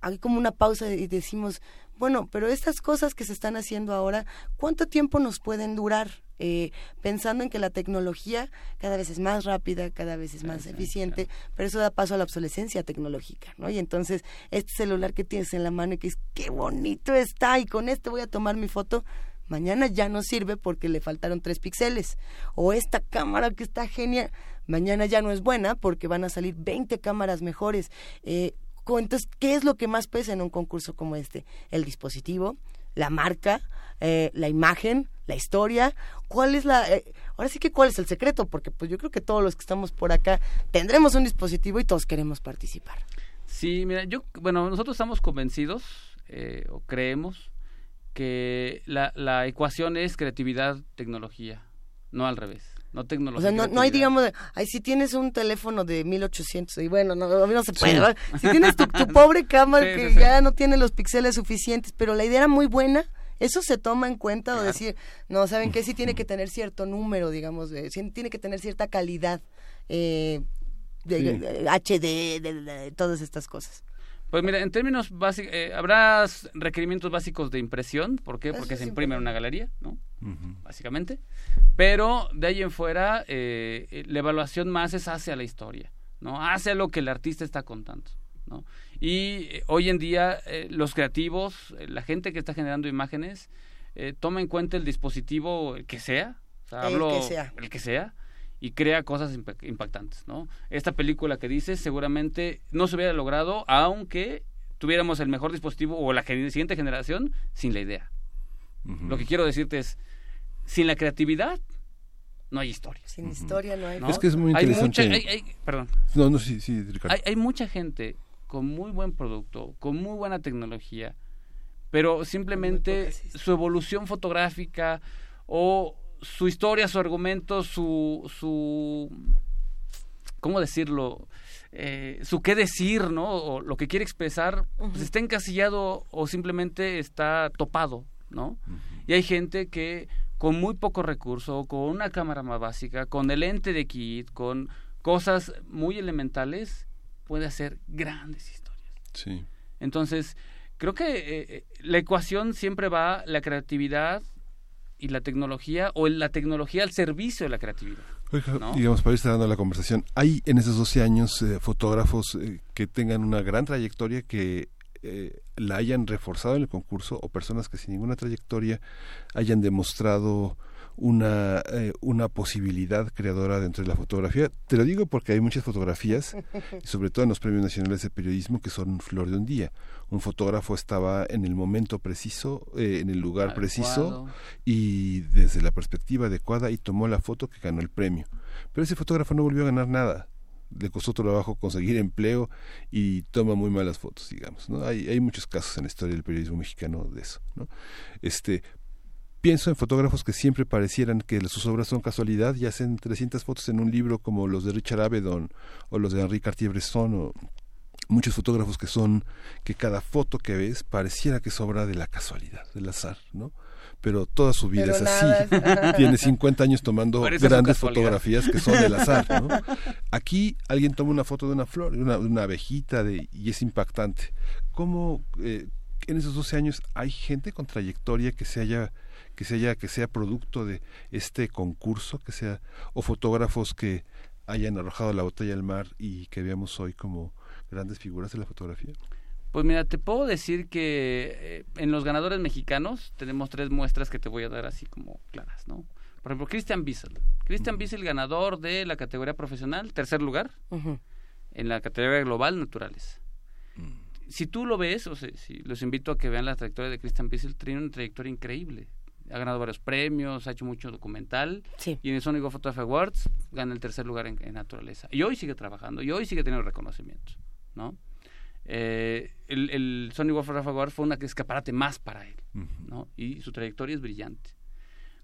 hay como una pausa y decimos, bueno, pero estas cosas que se están haciendo ahora, ¿cuánto tiempo nos pueden durar? Eh, pensando en que la tecnología cada vez es más rápida, cada vez es más eficiente, pero eso da paso a la obsolescencia tecnológica, ¿no? Y entonces este celular que tienes en la mano y que es qué bonito está y con este voy a tomar mi foto, mañana ya no sirve porque le faltaron tres píxeles. O esta cámara que está genial, mañana ya no es buena porque van a salir 20 cámaras mejores. Eh, entonces, ¿qué es lo que más pesa en un concurso como este? El dispositivo, la marca, eh, la imagen, la historia. ¿Cuál es la... Eh, ahora sí que cuál es el secreto? Porque pues yo creo que todos los que estamos por acá tendremos un dispositivo y todos queremos participar. Sí, mira, yo, bueno, nosotros estamos convencidos eh, o creemos que la, la ecuación es creatividad, tecnología, no al revés no tecnología. O sea, no, no hay, digamos, ay, si tienes un teléfono de 1800, y bueno, no, a mí no se puede, sí. si tienes tu, tu pobre cámara sí, que sí, ya no tiene los píxeles suficientes, pero la idea era muy buena, eso se toma en cuenta claro. o decir, no, ¿saben qué? Sí tiene que tener cierto número, digamos, de, tiene que tener cierta calidad, eh, de, de, HD, de, de, todas estas cosas. Pues mira, en términos básicos, eh, habrá requerimientos básicos de impresión, ¿por qué? Porque Eso se imprime en una galería, ¿no? Uh -huh. Básicamente. Pero de ahí en fuera, eh, la evaluación más es hacia la historia, ¿no? Hacia lo que el artista está contando, ¿no? Y eh, hoy en día, eh, los creativos, la gente que está generando imágenes, toma en cuenta el dispositivo que sea, o sea, el hablo, que sea. el que sea, y crea cosas impactantes, ¿no? Esta película que dices seguramente no se hubiera logrado aunque tuviéramos el mejor dispositivo o la siguiente generación sin la idea. Uh -huh. Lo que quiero decirte es, sin la creatividad no hay historia. Sin uh -huh. historia no hay. ¿no? Es que es muy interesante. Hay mucha, hay, hay, perdón. No, no, sí, sí, Ricardo. Hay, hay, mucha gente con muy buen producto, con muy buena tecnología, pero simplemente su evolución fotográfica o su historia, su argumento, su, su ¿cómo decirlo? Eh, su qué decir, ¿no? O lo que quiere expresar, uh -huh. pues está encasillado o simplemente está topado, ¿no? Uh -huh. Y hay gente que con muy poco recurso, con una cámara más básica, con el lente de kit, con cosas muy elementales, puede hacer grandes historias. Sí. Entonces, creo que eh, la ecuación siempre va la creatividad y la tecnología o la tecnología al servicio de la creatividad. ¿no? Digamos, para ir dando la conversación, ¿hay en esos 12 años eh, fotógrafos eh, que tengan una gran trayectoria que eh, la hayan reforzado en el concurso o personas que sin ninguna trayectoria hayan demostrado una, eh, una posibilidad creadora dentro de la fotografía. Te lo digo porque hay muchas fotografías, sobre todo en los premios nacionales de periodismo, que son flor de un día. Un fotógrafo estaba en el momento preciso, eh, en el lugar Adecuado. preciso y desde la perspectiva adecuada y tomó la foto que ganó el premio. Pero ese fotógrafo no volvió a ganar nada le costó trabajo conseguir empleo y toma muy malas fotos, digamos. ¿no? Hay, muchos casos en la historia del periodismo mexicano de eso. ¿no? Este, pienso en fotógrafos que siempre parecieran que sus obras son casualidad y hacen 300 fotos en un libro como los de Richard Avedon o los de Henri Cartier-Bresson o muchos fotógrafos que son que cada foto que ves pareciera que es obra de la casualidad, del azar, ¿no? Pero toda su vida Pero es así. es- Tiene 50 años tomando grandes fotografías que son del azar, ¿no? Aquí alguien toma una foto de una flor, de una, de una abejita de, y es impactante. ¿Cómo eh, en esos 12 años hay gente con trayectoria que se haya que se haya que sea producto de este concurso, que sea o fotógrafos que hayan arrojado la botella al mar y que veamos hoy como grandes figuras de la fotografía? Pues mira, te puedo decir que eh, en los ganadores mexicanos tenemos tres muestras que te voy a dar así como claras, ¿no? Por ejemplo, Christian Bissell. Christian Bissell, ganador de la categoría profesional, tercer lugar, Ujú. en la categoría global, naturales. Si tú lo ves, o sea, si los invito a que vean la trayectoria de Christian Bissell, tiene una trayectoria increíble. Ha ganado varios premios, ha hecho mucho documental. Sí. Y en el Sonic Photography Awards gana el tercer lugar en, en naturaleza. Y hoy sigue trabajando, y hoy sigue teniendo reconocimientos, ¿no? Eh, el, el Sonic Photography Awards fue un escaparate más para él, ¿no? Y su trayectoria es brillante.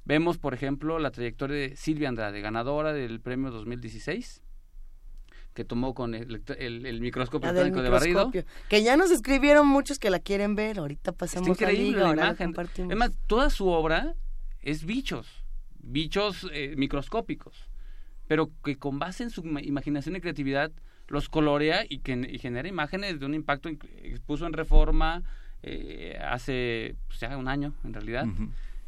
Vemos, por ejemplo, la trayectoria de Silvia Andrade, ganadora del premio 2016, que tomó con el, el- el microscopio electrónico de barrido. Que ya nos escribieron muchos que la quieren ver. Ahorita pasamos Está increíble la liga, la imagen. compartimos. Es más, toda su obra es bichos, bichos eh, microscópicos, pero que con base en su ima- imaginación y creatividad los colorea y que y genera imágenes de un impacto expuso en Reforma eh, hace pues, ya un año en realidad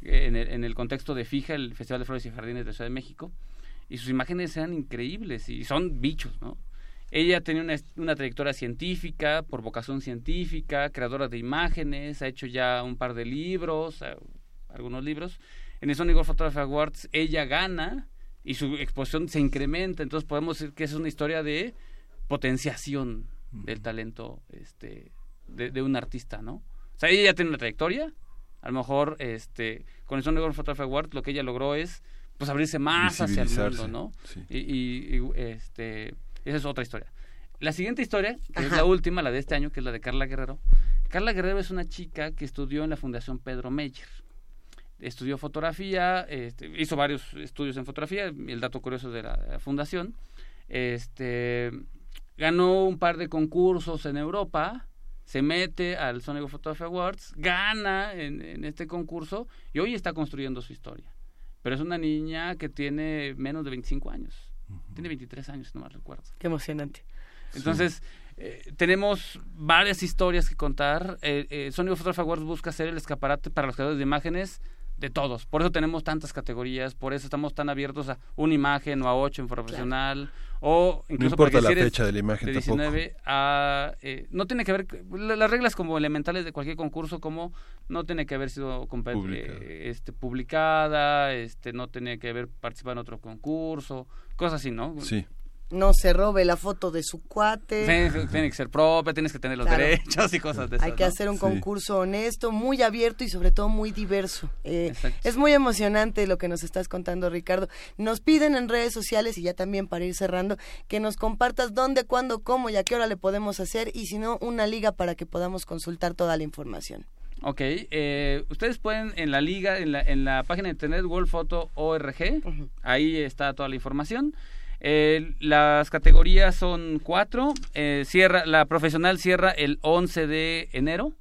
eh, en, el, en el contexto de Fija, el Festival de Flores y Jardines de Ciudad de México, y sus imágenes eran increíbles y son bichos, ¿no? Ella tenía una, una trayectoria científica, por vocación científica, creadora de imágenes, ha hecho ya un par de libros, eh, algunos libros. En el Sony Gold Photography Awards ella gana y su exposición se incrementa, entonces podemos decir que es una historia de potenciación del talento este, de, de un artista, ¿no? O sea, ella ya tiene una trayectoria, a lo mejor este, con el Sony Gold Photography Awards lo que ella logró es pues abrirse más hacia el mundo, ¿no? sí. Y, y- y, este, esa es otra historia. La siguiente historia, que es la última, la de este año, que es la de Carla Guerrero. Carla Guerrero es una chica que estudió en la Fundación Pedro Meyer. Estudió fotografía, este, hizo varios estudios en fotografía, el dato curioso de la, de la fundación. Este, ganó un par de concursos en Europa, se mete al Sonic Photography Awards, gana en, en este concurso y hoy está construyendo su historia. Pero es una niña que tiene menos de 25 años. Tiene 23 años, si no mal recuerdo. Qué emocionante. Entonces, eh, tenemos varias historias que contar. Eh, eh, Sony Photography Awards busca ser el escaparate para los creadores de imágenes de todos. Por eso tenemos tantas categorías, por eso estamos tan abiertos a una imagen o a ocho en profesional, o incluso importa porque la si fecha de la imagen de tampoco. 19 a... eh, no tiene que ver... la- Las reglas como elementales de cualquier concurso, como no tiene que haber sido Publicada. eh, este, publicada, este, no tiene que haber participado en otro concurso, cosas así, ¿no? Sí. No se robe la foto de su cuate. Tiene, tiene que ser propia, tienes que tener los Claro. derechos y cosas de esas. Hay que ¿no? hacer un Sí. concurso honesto, muy abierto y sobre todo muy diverso. Eh, es muy emocionante lo que nos estás contando, Ricardo. Nos piden en redes sociales y ya también para ir cerrando que nos compartas dónde, cuándo, cómo y a qué hora le podemos hacer y si no, una liga para que podamos consultar toda la información. Ok, eh, ustedes pueden en la liga, en la, en la página de internet worldphoto.org, Ujú. ahí está toda la información. Eh, las categorías son cuatro. eh, cierra, la profesional cierra el 11 de enero.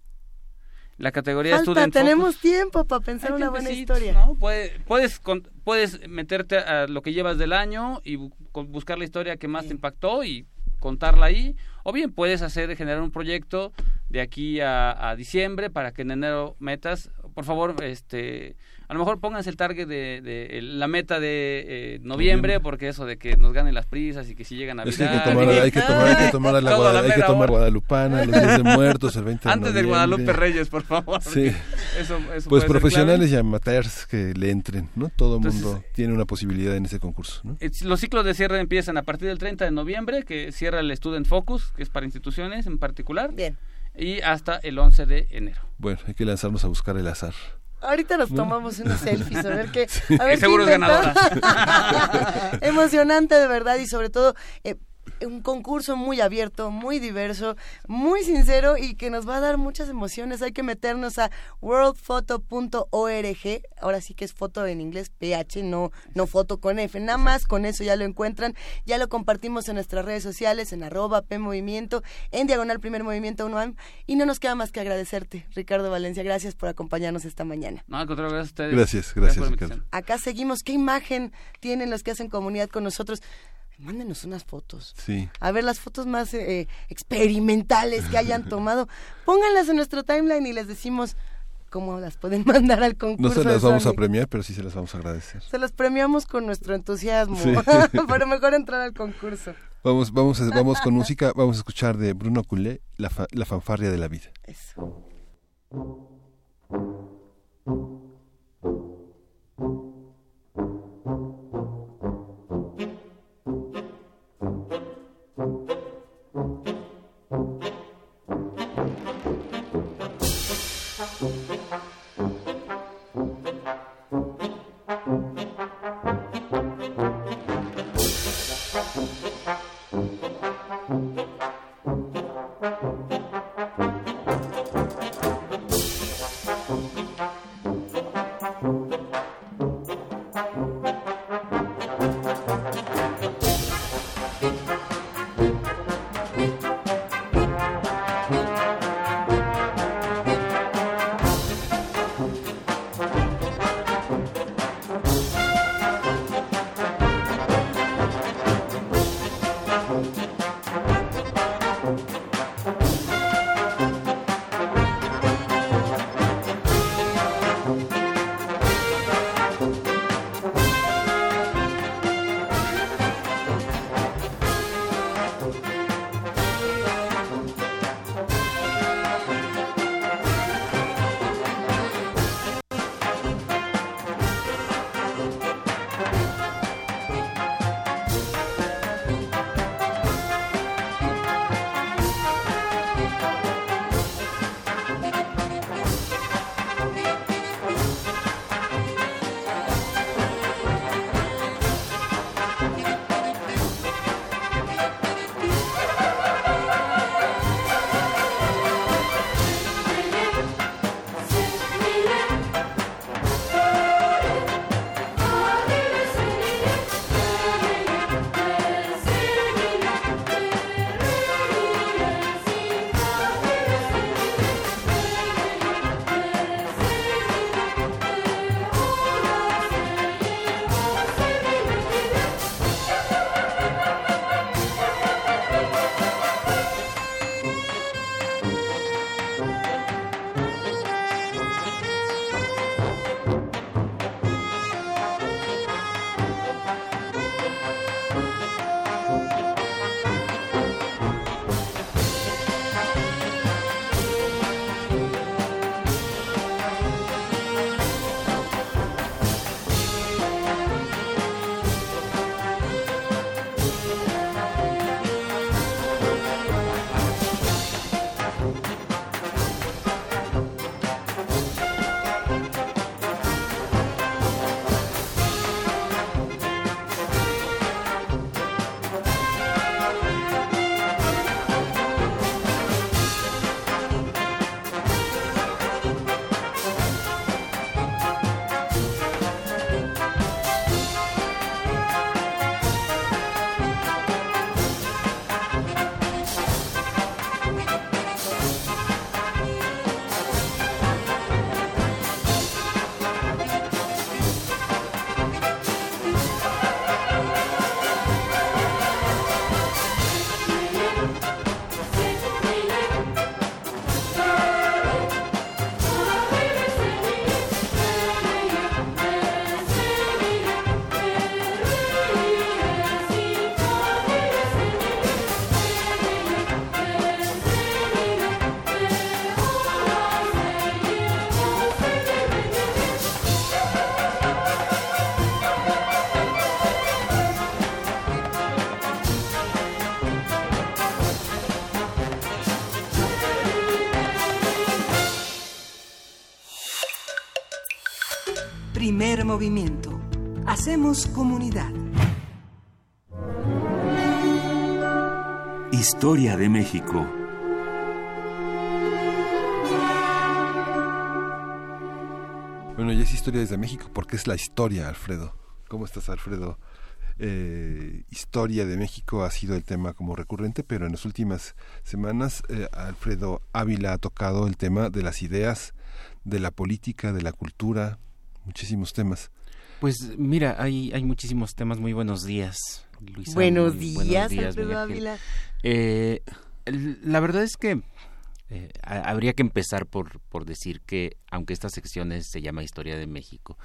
La categoría Falta, Student tenemos Focus- tiempo para pensar Hay una buena historia. ¿no? Puede- puedes, con- puedes meterte a lo que llevas del año y buscar la historia que más te impactó y contarla ahí. O bien puedes hacer, generar un proyecto de aquí a, a diciembre para que en enero metas. Por favor, este, a lo mejor pónganse el target de, la meta de eh, noviembre, porque eso de que nos ganen las prisas y que si llegan a Es que hay que tomar, hay que tomar, hay que tomar, a la Guada- hay que mera tomar hora. Guadalupana, los días de muertos, el 20 de Antes del. Guadalupe Reyes, por favor. Sí. Eso, eso Pues profesionales y amateurs que le entren, ¿no? Todo Entonces, mundo tiene una posibilidad en ese concurso, ¿no? Eh, Los ciclos de cierre empiezan a partir del 30 de noviembre, que cierra el Student Focus, que es para instituciones en particular, Bien. y hasta el 11 de enero. Bueno, hay que lanzarnos a buscar el azar. Ahorita nos tomamos unos selfies, a ver qué. A ver Que seguro qué es ganadora. inventamos. Emocionante de verdad y sobre todo, eh, un concurso muy abierto, muy diverso, muy sincero y que nos va a dar muchas emociones. Hay que meternos a worldphoto.org. Ahora sí que es foto en inglés, PH, no, no foto con F. Nada más con eso ya lo encuentran. Ya lo compartimos en nuestras redes sociales, en arroba P Movimiento, en Diagonal Primer Movimiento 1 Y no nos queda más que agradecerte, Ricardo Valencia. Gracias por acompañarnos esta mañana. No, al contrario, gracias a ustedes. Gracias, gracias, la Ricardo. Acá seguimos. ¿Qué imagen tienen los que hacen comunidad con nosotros? Mándenos unas fotos. Sí. A ver las fotos más eh, experimentales que hayan tomado. Pónganlas en nuestro timeline y les decimos cómo las pueden mandar al No concurso. se las vamos a premiar, pero sí se las vamos a agradecer. Se las premiamos con nuestro entusiasmo. Sí. Pero mejor entrar al concurso. Vamos, vamos, vamos con música. Vamos a escuchar de Bruno Culé, la, fa- la fanfarria de la vida. Eso. Primer movimiento. Hacemos comunidad. Historia de México. Bueno, ya es historia desde México porque es la historia, Alfredo. ¿Cómo estás, Alfredo? Eh, historia de México ha sido el tema como recurrente, pero en las últimas semanas eh, Alfredo Ávila ha tocado el tema de las ideas, de la política, de la cultura, muchísimos temas. Pues mira, hay, hay muchísimos temas. Muy buenos días, Luisa. Buenos Muy días, Ángel. Ávila. Eh, la verdad es que eh, ha- habría que empezar por, por decir que, aunque esta sección es- se llama Historia de México,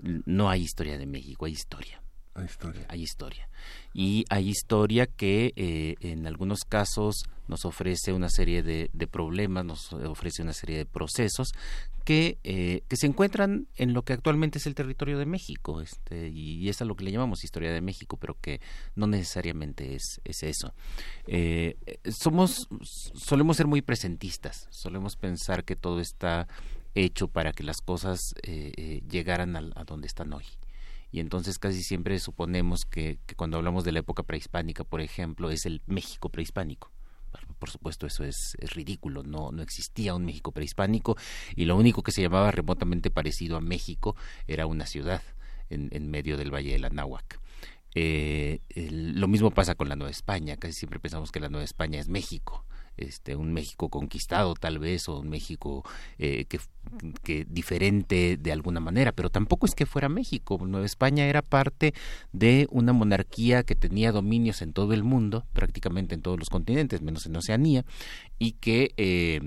no hay historia de México, hay historia. La historia. Hay historia. Y hay historia que eh, en algunos casos nos ofrece una serie de, de problemas, nos ofrece una serie de procesos que, eh, que se encuentran en lo que actualmente es el territorio de México. Este, y, es a lo que le llamamos historia de México, pero que no necesariamente es, es eso. Eh, somos, solemos ser muy presentistas, solemos pensar que todo está hecho para que las cosas eh, eh, llegaran al- a donde están hoy y entonces casi siempre suponemos que, que cuando hablamos de la época prehispánica, por ejemplo, es el México prehispánico. Por- supuesto, eso es, ridículo, no, no existía un México prehispánico y lo único que se llamaba remotamente parecido a México era una ciudad en, medio del Valle del Anáhuac. Eh, lo mismo pasa con la Nueva España, casi siempre pensamos que la Nueva España es México, este, un México conquistado tal vez o un México eh, que, que diferente de alguna manera, pero tampoco es que fuera México. Nueva España era parte de una monarquía que tenía dominios en todo el mundo, prácticamente en todos los continentes, menos en Oceanía, y que eh,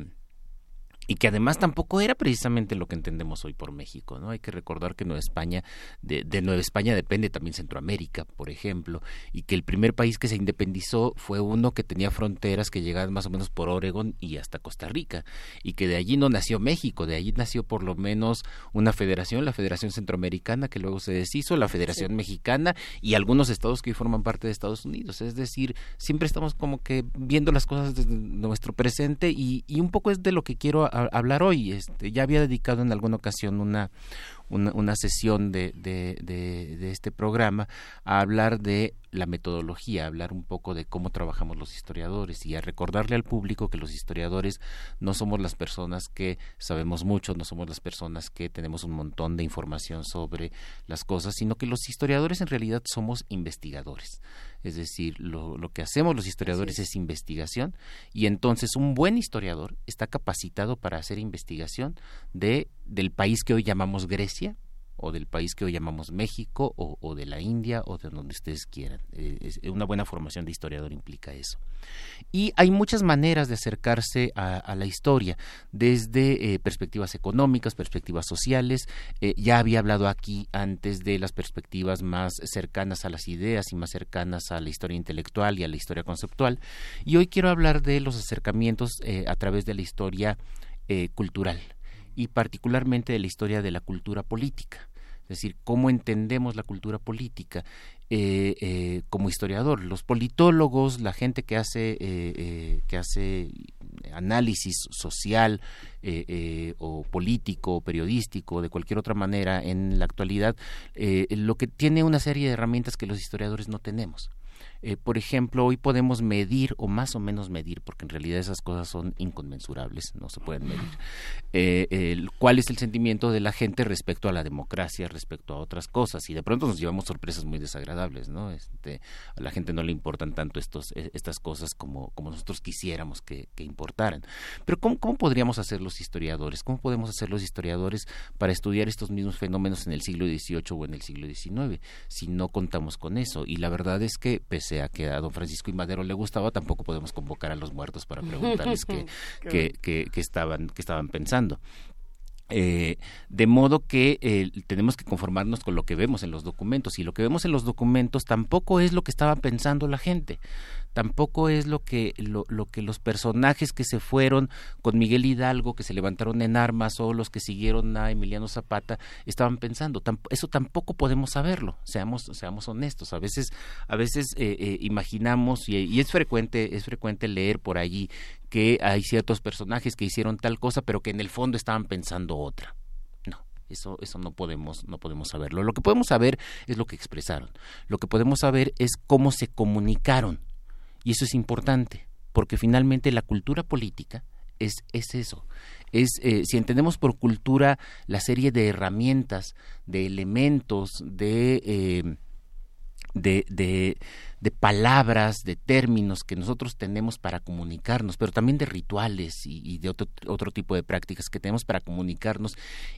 y que además tampoco era precisamente lo que entendemos hoy por México, ¿no? Hay que recordar que Nueva España, de, de Nueva España depende también Centroamérica, por ejemplo, y que el primer país que se independizó fue uno que tenía fronteras que llegaban más o menos por Oregón y hasta Costa Rica, y que de allí no nació México, de allí nació por lo menos una federación, la Federación Centroamericana, que luego se deshizo, la Federación Mexicana y algunos estados que hoy forman parte de Estados Unidos. Es decir, siempre estamos como que viendo las cosas desde nuestro presente y, y un poco es de lo que quiero hablar hoy. Este, ya había dedicado en alguna ocasión una, una, una sesión de, de, de, de este programa a hablar de la metodología, a hablar un poco de cómo trabajamos los historiadores y a recordarle al público que los historiadores no somos las personas que sabemos mucho, no somos las personas que tenemos un montón de información sobre las cosas, sino que los historiadores en realidad somos investigadores. Es decir, lo, lo que hacemos los historiadores es. investigación y entonces un buen historiador está capacitado para hacer investigación de del país que hoy llamamos Grecia o del país que hoy llamamos México o, de la India o de donde ustedes quieran. Eh, es- una buena formación de historiador implica eso. Y hay muchas maneras de acercarse a, la historia, desde eh, perspectivas económicas, perspectivas sociales. Eh, ya había hablado aquí antes de las perspectivas más cercanas a las ideas y más cercanas a la historia intelectual y a la historia conceptual. Y hoy quiero hablar de los acercamientos eh, a través de la historia eh, cultural y particularmente de la historia de la cultura política. Es decir, cómo entendemos la cultura política eh, eh, como historiador. Los politólogos, la gente que hace, eh, eh, que hace análisis social eh, o político o periodístico de cualquier otra manera en la actualidad, lo que tiene una serie de herramientas que los historiadores no tenemos. Eh, por ejemplo, hoy podemos medir o más o menos medir, porque en realidad esas cosas son inconmensurables, no se pueden medir, eh, cuál es el sentimiento de la gente respecto a la democracia, respecto a otras cosas, y de pronto nos llevamos sorpresas muy desagradables, ¿no? Este, a la gente no le importan tanto eh, estas cosas como, nosotros quisiéramos que, que importaran. Pero ¿cómo, ¿cómo podríamos hacer los historiadores? ¿Cómo podemos hacer los historiadores para estudiar estos mismos fenómenos en el siglo XVIII o en el siglo XIX si no contamos con eso? Y la verdad es que, pese que a don Francisco y Madero le gustaba, tampoco podemos convocar a los muertos para preguntarles qué, qué, qué- qué estaban, qué estaban pensando. Eh, de modo que eh, tenemos que conformarnos con lo que vemos en los documentos y lo que vemos en los documentos tampoco es lo que estaba pensando la gente tampoco es lo que lo, que los personajes que se fueron con Miguel Hidalgo que se levantaron en armas o los que siguieron a Emiliano Zapata estaban pensando eso tampoco podemos saberlo seamos seamos honestos. A veces a veces eh, eh, imaginamos y, y es frecuente es frecuente leer por allí que hay ciertos personajes que hicieron tal cosa pero que en el fondo estaban pensando otra. No eso eso no podemos no podemos saberlo. Lo que podemos saber es lo que expresaron. Lo que podemos saber es cómo se comunicaron Y eso es importante, porque finalmente la cultura política es, es eso. Es, eh, si entendemos por cultura la serie de herramientas, de elementos, de, eh, de, de, de palabras, de términos que nosotros tenemos para comunicarnos, pero también de rituales y, y de otro, otro, tipo de prácticas que tenemos para comunicarnos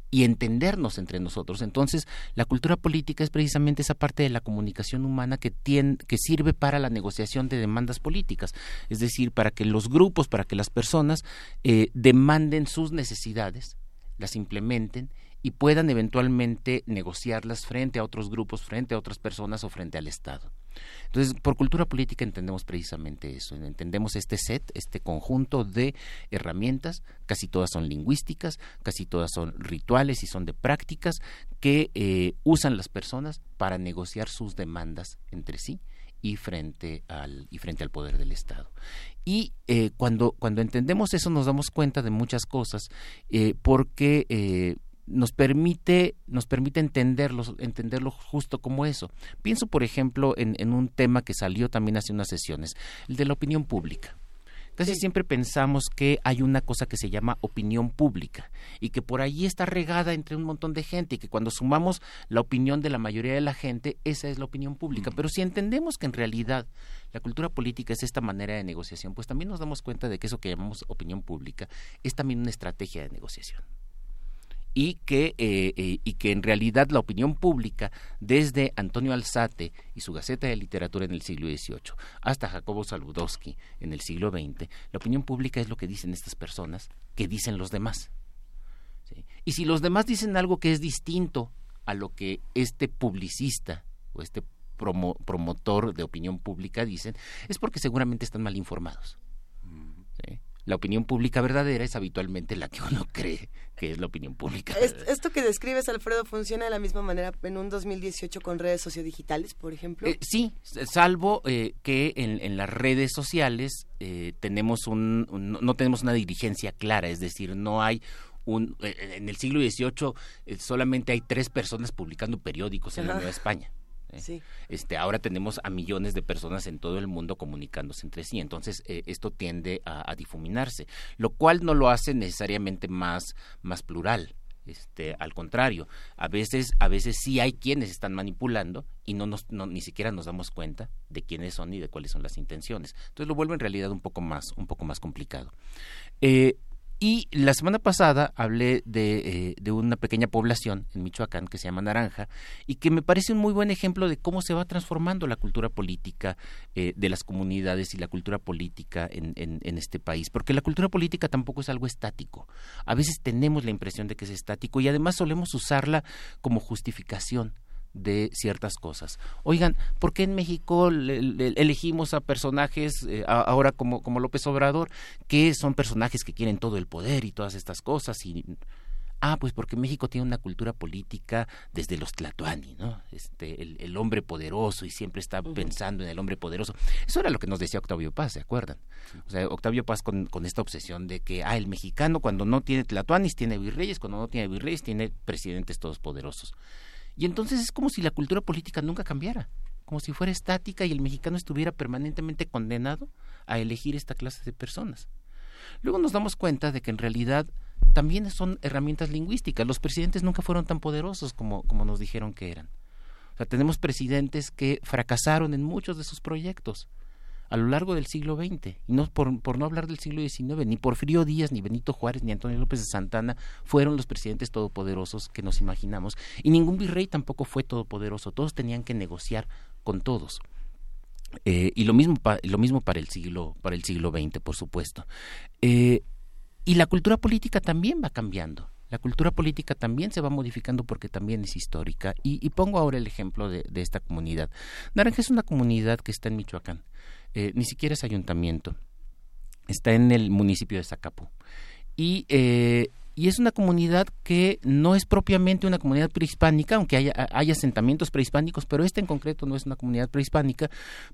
y entendernos entre nosotros. Entonces, la cultura política es precisamente esa parte de la comunicación humana que, tiene, que sirve para la negociación de demandas políticas, es decir, para que los grupos, para que las personas eh, demanden sus necesidades, las implementen y puedan eventualmente negociarlas frente a otros grupos, frente a otras personas o frente al Estado. Entonces, por cultura política entendemos precisamente eso, entendemos este set, este conjunto de herramientas, casi todas son lingüísticas, casi todas son rituales y son de prácticas que eh, usan las personas para negociar sus demandas entre sí y frente al y frente al poder del Estado. Y eh, cuando cuando entendemos eso nos damos cuenta de muchas cosas eh, porque nos permite, nos permite entenderlo, entenderlo justo como eso. Pienso, por ejemplo, en, en, un tema que salió también hace unas sesiones, el de la opinión pública. Casi sí. siempre pensamos que hay una cosa que se llama opinión pública y que por ahí está regada entre un montón de gente y que cuando sumamos la opinión de la mayoría de la gente, esa es la opinión pública. Mm. Pero si entendemos que en realidad la cultura política es esta manera de negociación, pues también nos damos cuenta de que eso que llamamos opinión pública es también una estrategia de negociación y que, eh, eh, y que en realidad la opinión pública, desde Antonio Alzate y su Gaceta de Literatura en el siglo XVIII hasta Jacobo Saludowski en el siglo XX, la opinión pública es lo que dicen estas personas que dicen los demás. Y si los demás dicen algo que es distinto a lo que este publicista o este promo, promotor de opinión pública dicen, es porque seguramente están mal informados. La opinión pública verdadera es habitualmente la que uno cree que es la opinión pública. ¿Esto que describes, Alfredo, funciona de la misma manera en un 2018 con redes sociodigitales, por ejemplo? Eh, sí, salvo eh, que en, en, las redes sociales eh, tenemos un, un, no tenemos una dirigencia clara, es decir, no hay un, en el siglo XVIII solamente hay tres personas publicando periódicos en Ajá. la Nueva España. ¿Eh? Sí. Este, ahora tenemos a millones de personas en todo el mundo comunicándose entre sí, entonces eh, esto tiende a, a, difuminarse, lo cual no lo hace necesariamente más, más plural. Este, al contrario, a veces, a veces sí hay quienes están manipulando y no nos, no, ni siquiera nos damos cuenta de quiénes son y de cuáles son las intenciones. Entonces lo vuelve en realidad un poco más, un poco más complicado. Eh, y la semana pasada hablé de, eh, de, una pequeña población en Michoacán que se llama Naranja y que me parece un muy buen ejemplo de cómo se va transformando la cultura política eh, de las comunidades y la cultura política en, en, este país. Porque la cultura política tampoco es algo estático. A veces tenemos la impresión de que es estático y además solemos usarla como justificación de ciertas cosas. Oigan, ¿por qué en México le, le, elegimos a personajes eh, a, ahora como, como López Obrador, que son personajes que quieren todo el poder y todas estas cosas? Y, ah, pues porque México tiene una cultura política desde los Tlatoani, ¿no? Este, el, el hombre poderoso y siempre está uh -huh. pensando en el hombre poderoso. Eso era lo que nos decía Octavio Paz, ¿se acuerdan? O sea, Octavio Paz con, con esta obsesión de que, ah, el mexicano cuando no tiene Tlatoanis tiene virreyes, cuando no tiene virreyes tiene presidentes todos poderosos. Y entonces es como si la cultura política nunca cambiara, como si fuera estática y el mexicano estuviera permanentemente condenado a elegir esta clase de personas. Luego nos damos cuenta de que en realidad también son herramientas lingüísticas. Los presidentes nunca fueron tan poderosos como, como nos dijeron que eran. O sea, tenemos presidentes que fracasaron en muchos de sus proyectos a lo largo del siglo XX, y no por, no hablar del siglo XIX, ni Porfirio Díaz, ni Benito Juárez, ni Antonio López de Santana fueron los presidentes todopoderosos que nos imaginamos, y ningún virrey tampoco fue todopoderoso, todos tenían que negociar con todos. Eh, y lo mismo, pa, lo mismo para el siglo para el siglo XX, por supuesto. Eh, y la cultura política también va cambiando. La cultura política también se va modificando porque también es histórica. Y, y pongo ahora el ejemplo de, de, esta comunidad. Naranja es una comunidad que está en Michoacán. Eh, ni siquiera es ayuntamiento. Está en el municipio de Zacapu. Y, eh, y es una comunidad que no es propiamente una comunidad prehispánica, aunque haya, haya, asentamientos prehispánicos, pero esta en concreto no es una comunidad prehispánica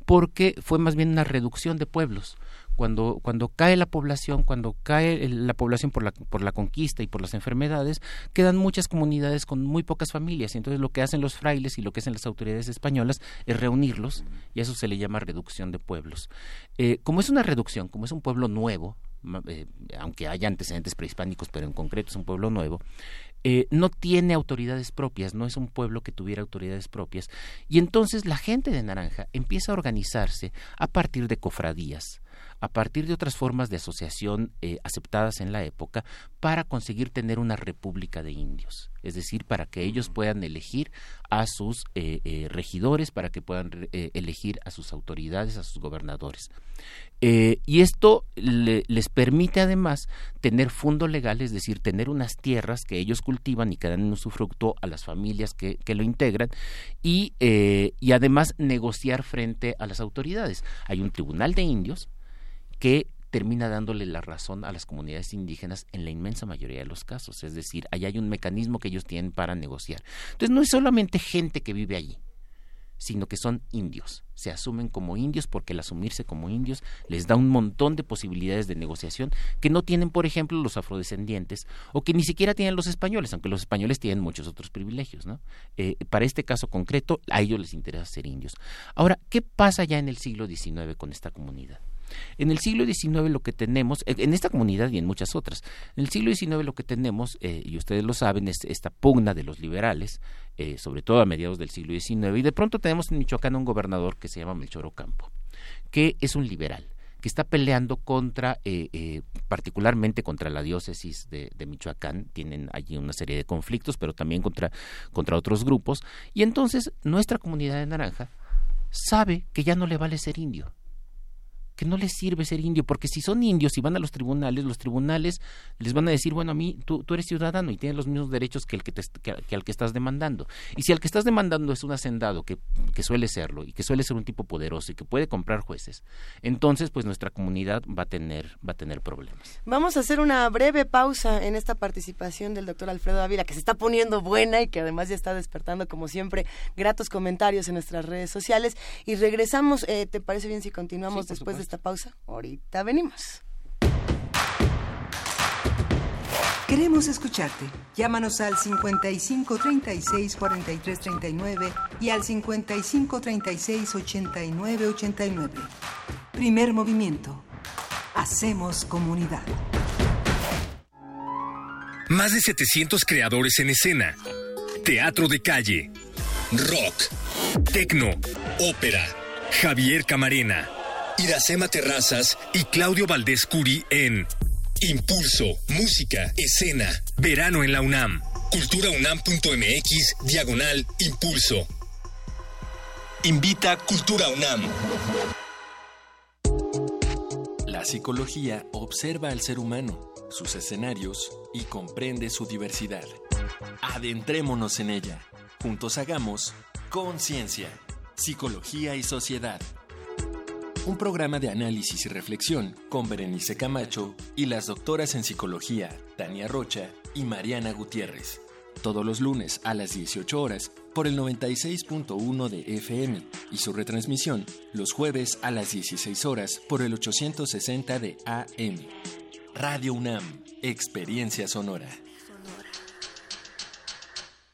porque fue más bien una reducción de pueblos. Cuando, cae la población, cuando cae la población por la, por la conquista y por las enfermedades, quedan muchas comunidades con muy pocas familias. Y entonces lo que hacen los frailes y lo que hacen las autoridades españolas es reunirlos y eso se le llama reducción de pueblos. Eh, como es una reducción, como es un pueblo nuevo, eh, aunque haya antecedentes prehispánicos, pero en concreto es un pueblo nuevo, eh, no tiene autoridades propias, no es un pueblo que tuviera autoridades propias. Y entonces la gente de Naranja empieza a organizarse a partir de cofradías, a partir de otras formas de asociación eh, aceptadas en la época para conseguir tener una república de indios, es decir, para que ellos puedan elegir a sus eh, eh, regidores, para que puedan elegir a sus autoridades, a sus gobernadores. y esto les permite además tener fondo legal, es decir, tener unas tierras que ellos cultivan y que dan en usufructo a las familias que, que lo integran y, y además negociar frente a las autoridades. Hay un tribunal de indios, que termina dándole la razón a las comunidades indígenas en la inmensa mayoría de los casos. Es decir, ahí hay un mecanismo que ellos tienen para negociar. Entonces, no es solamente gente que vive allí, sino que son indios. Se asumen como indios porque el asumirse como indios les da un montón de posibilidades de negociación que no tienen, por ejemplo, los afrodescendientes o que ni siquiera tienen los españoles, aunque los españoles tienen muchos otros privilegios. ¿no? Eh, para este caso concreto, a ellos les interesa ser indios. Ahora, ¿qué pasa ya en el siglo XIX con esta comunidad? En el siglo XIX lo que tenemos, eh, en esta comunidad y en muchas otras, en el siglo XIX lo que tenemos, eh, y ustedes lo saben, es esta pugna de los liberales, eh, sobre todo a mediados del siglo XIX, y de pronto tenemos en Michoacán un gobernador que se llama Melchor Ocampo, que es un liberal que está peleando contra, particularmente contra la diócesis de, de, Michoacán, tienen allí una serie de conflictos, pero también contra, contra otros grupos, y entonces nuestra comunidad de Naranja sabe que ya no le vale ser indio, que no les sirve ser indio, porque si son indios y van a los tribunales, los tribunales les van a decir, bueno, a mí tú, tú eres ciudadano y tienes los mismos derechos que, el que, te, que, al que estás demandando. Y si al que estás demandando es un hacendado, que, que suele serlo, y que suele ser un tipo poderoso y que puede comprar jueces, entonces pues nuestra comunidad va a tener, va a tener problemas. Vamos a hacer una breve pausa en esta participación del doctor Alfredo Ávila, que se está poniendo buena y que además ya está despertando, como siempre, gratos comentarios en nuestras redes sociales. Y regresamos, eh, ¿te parece bien si continuamos después de esta pausa. Ahorita venimos. Queremos escucharte. Llámanos al 55 36 43 39 y al 55 36 89 89. Primer movimiento. Hacemos comunidad. Más de 700 creadores en escena. Teatro de calle. Rock. Tecno. Ópera. Javier Camarena. Iracema Terrazas y Claudio Valdés Curi en Impulso, Música, Escena, Verano en la UNAM. CulturaUNAM.mx, diagonal, Impulso. Invita Cultura UNAM. La psicología observa al ser humano, sus escenarios y comprende su diversidad. Adentrémonos en ella. Juntos hagamos conciencia, psicología y sociedad un programa de análisis y reflexión con Berenice Camacho y las doctoras en psicología Tania Rocha y Mariana Gutiérrez. Todos los lunes a las 18 horas por el 96.1 de FM y su retransmisión los jueves a las 16 horas por el 860 de AM. Radio UNAM, Experiencia Sonora.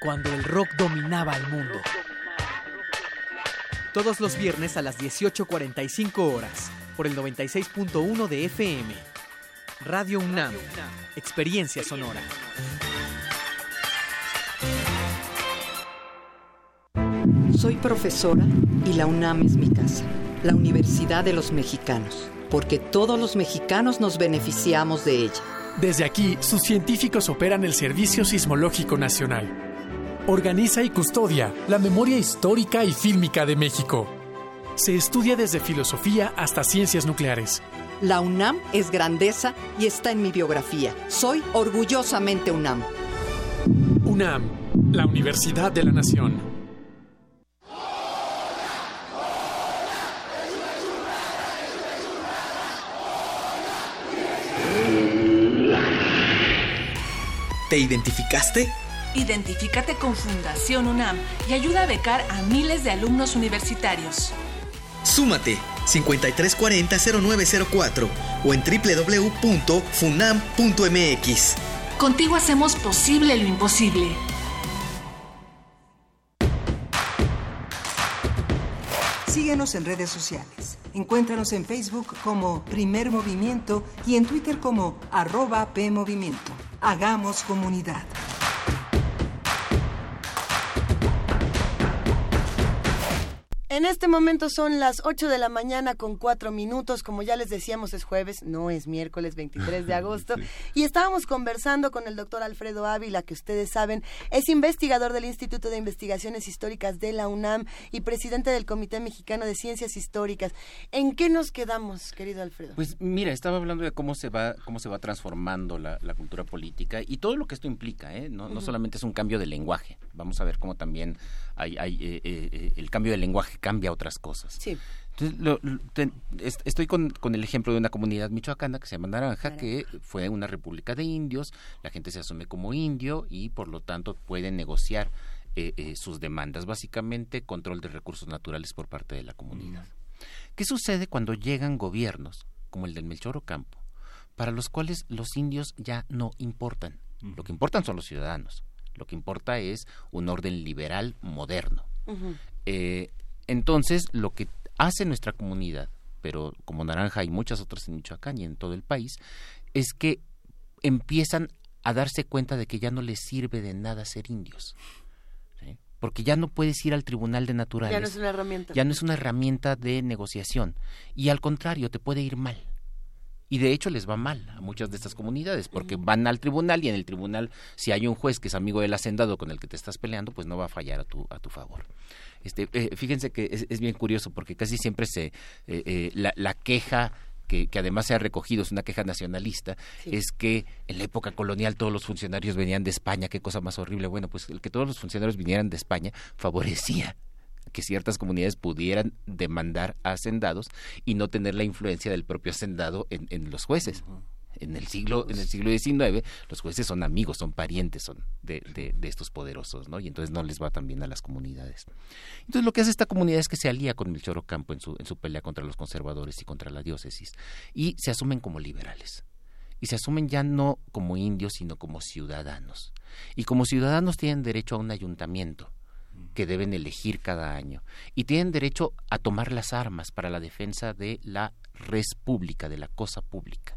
cuando el rock dominaba el mundo. Todos los viernes a las 18.45 horas, por el 96.1 de FM. Radio UNAM, experiencia sonora. Soy profesora y la UNAM es mi casa, la Universidad de los Mexicanos, porque todos los mexicanos nos beneficiamos de ella. Desde aquí, sus científicos operan el Servicio Sismológico Nacional. Organiza y custodia la memoria histórica y fílmica de México. Se estudia desde filosofía hasta ciencias nucleares. La UNAM es grandeza y está en mi biografía. Soy orgullosamente UNAM. UNAM, la Universidad de la Nación. ¿Te identificaste? Identifícate con Fundación UNAM y ayuda a becar a miles de alumnos universitarios. Súmate 5340-0904 o en www.funam.mx. Contigo hacemos posible lo imposible. Síguenos en redes sociales. Encuéntranos en Facebook como Primer Movimiento y en Twitter como arroba PMovimiento. Hagamos comunidad. En este momento son las 8 de la mañana con 4 minutos. Como ya les decíamos, es jueves, no es miércoles 23 de agosto. Y estábamos conversando con el doctor Alfredo Ávila, que ustedes saben, es investigador del Instituto de Investigaciones Históricas de la UNAM y presidente del Comité Mexicano de Ciencias Históricas. ¿En qué nos quedamos, querido Alfredo? Pues mira, estaba hablando de cómo se va, cómo se va transformando la, la cultura política y todo lo que esto implica, ¿eh? No, no solamente es un cambio de lenguaje. Vamos a ver cómo también hay, hay, eh, eh, eh, el cambio de lenguaje cambia otras cosas. Sí. Entonces, lo- lo- te- est- estoy con, con el ejemplo de una comunidad michoacana que se llama Naranja, que fue una república de indios, la gente se asume como indio y por lo tanto puede negociar eh, eh, sus demandas, básicamente control de recursos naturales por parte de la comunidad. ¿Qué sucede cuando llegan gobiernos como el del Melchor Ocampo, para los cuales los indios ya no importan? Lo que importan son los ciudadanos. Lo que importa es un orden liberal moderno. Eh, entonces, lo que hace nuestra comunidad, pero como Naranja hay muchas otras en Michoacán y en todo el país, es que empiezan a darse cuenta de que ya no les sirve de nada ser indios. ¿sí? Porque ya no puedes ir al tribunal de naturales. Ya no es una herramienta. Ya no es una herramienta de negociación. Y al contrario, te puede ir mal. Y de hecho les va mal a muchas de estas comunidades, porque van al tribunal y en el tribunal, si hay un juez que es amigo del hacendado con el que te estás peleando, pues no va a fallar a tu, a tu favor. Este, eh, fíjense que es, es bien curioso, porque casi siempre se eh, eh, la, la queja que, que además se ha recogido, es una queja nacionalista, Sí. es que en la época colonial todos los funcionarios venían de España, qué cosa más horrible. Bueno, pues el que todos los funcionarios vinieran de España favorecía que ciertas comunidades pudieran demandar a hacendados y no tener la influencia del propio hacendado en, en los jueces. En el siglo en el siglo XIX los jueces son amigos, son parientes son de, de- de estos poderosos, ¿no? Y entonces no les va tan bien a las comunidades. Entonces lo que hace esta comunidad es que se alía con Melchor Ocampo en su, en su pelea contra los conservadores y contra la diócesis y se asumen como liberales y se asumen ya no como indios, sino como ciudadanos. Y como ciudadanos tienen derecho a un ayuntamiento que deben elegir cada año. Y tienen derecho a tomar las armas para la defensa de la res pública, de la cosa pública.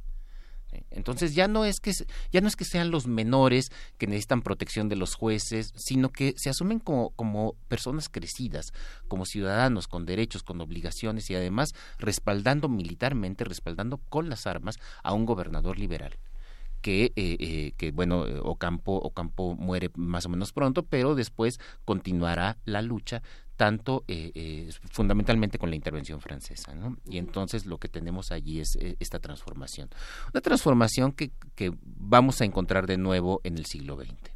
Entonces ya no es que ya no es que sean los menores que necesitan protección de los jueces, sino que se asumen como, como personas crecidas, como ciudadanos con derechos, con obligaciones y además respaldando militarmente, respaldando con las armas a un gobernador liberal que, eh, eh, que bueno, eh, Ocampo, Ocampo muere más o menos pronto, pero después continuará la lucha tanto eh, eh, fundamentalmente con la intervención francesa, ¿no? Y entonces lo que tenemos allí es eh, esta transformación, una transformación que, que vamos a encontrar de nuevo en el siglo XX.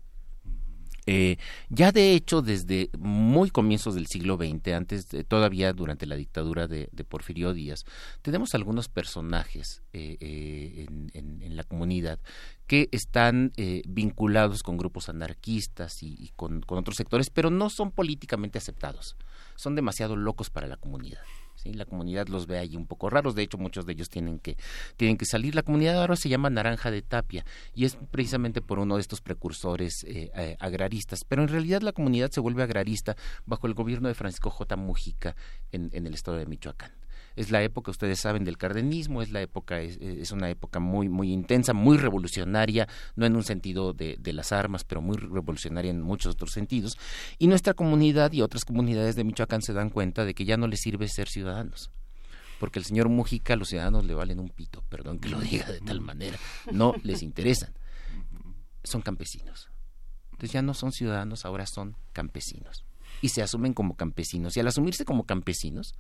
Eh, ya de hecho, desde muy comienzos del siglo XX, antes de- todavía durante la dictadura de, de Porfirio Díaz, tenemos algunos personajes eh, eh, en, la comunidad que están eh, vinculados con grupos anarquistas y, con otros sectores, pero no son políticamente aceptados. Son demasiado locos para la comunidad. ¿Sí? La comunidad los ve ahí un poco raros, de hecho muchos de ellos tienen que, tienen que salir. La comunidad ahora se llama Naranja de Tapia y es precisamente por uno de estos precursores eh, eh, agraristas, pero en realidad la comunidad se vuelve agrarista bajo el gobierno de Francisco J. Mujica en, en el estado de Michoacán. Es la época, ustedes saben, del cardenismo, es la época, es, una época muy, muy intensa, muy revolucionaria, no en un sentido de, de, las armas, pero muy revolucionaria en muchos otros sentidos. Y nuestra comunidad y otras comunidades de Michoacán se dan cuenta de que ya no les sirve ser ciudadanos porque el señor Mujica a los ciudadanos le valen un pito, perdón que lo diga de tal manera, no les interesan. Son campesinos. Entonces ya no son ciudadanos, ahora son campesinos. Y se asumen como campesinos. Y al asumirse como campesinos,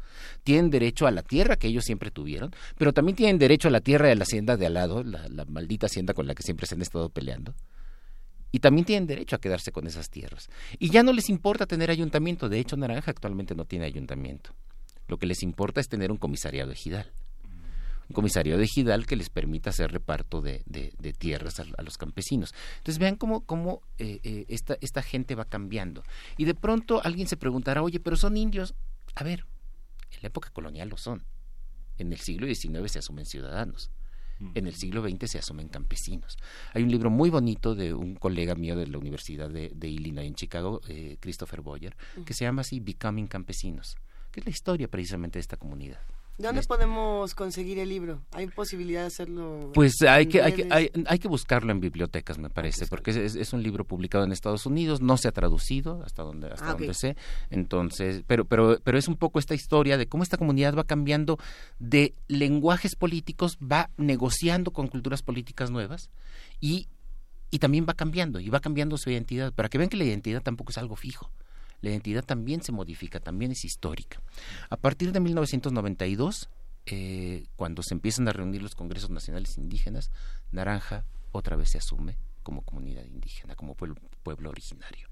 tienen derecho a la tierra que ellos siempre tuvieron, pero también tienen derecho a la tierra de la hacienda de al lado, la, la maldita hacienda con la que siempre se han estado peleando. Y también tienen derecho a quedarse con esas tierras. Y ya no les importa tener ayuntamiento. De hecho, Naranja actualmente no tiene ayuntamiento. Lo que les importa es tener un comisariado ejidal. Un comisariado ejidal que les permita hacer reparto de, de, de tierras a, a, los campesinos. Entonces vean cómo, cómo eh, eh, esta, esta gente va cambiando. Y de pronto alguien se preguntará, oye, pero son indios. A ver, en la época colonial lo son. En el siglo XIX se asumen ciudadanos. En el siglo XX se asumen campesinos. Hay un libro muy bonito de un colega mío de la Universidad de, de Illinois en Chicago, eh, Christopher Boyer, que se llama así Becoming Campesinos que es la historia precisamente de esta comunidad. ¿Dónde podemos conseguir el libro? ¿Hay posibilidad de hacerlo? Pues hay que, hay que, hay, hay, que buscarlo en bibliotecas, me parece, porque es, es, un libro publicado en Estados Unidos, no se ha traducido hasta donde, hasta ah, donde sé. Entonces, pero, pero, pero es un poco esta historia de cómo esta comunidad va cambiando de lenguajes políticos, va negociando con culturas políticas nuevas y, y también va cambiando, y va cambiando su identidad, para que vean que la identidad tampoco es algo fijo la identidad también se modifica, también es histórica. A partir de 1992, eh, cuando se empiezan a reunir los congresos nacionales indígenas, Naranja otra vez se asume como comunidad indígena, como pueblo, pueblo originario,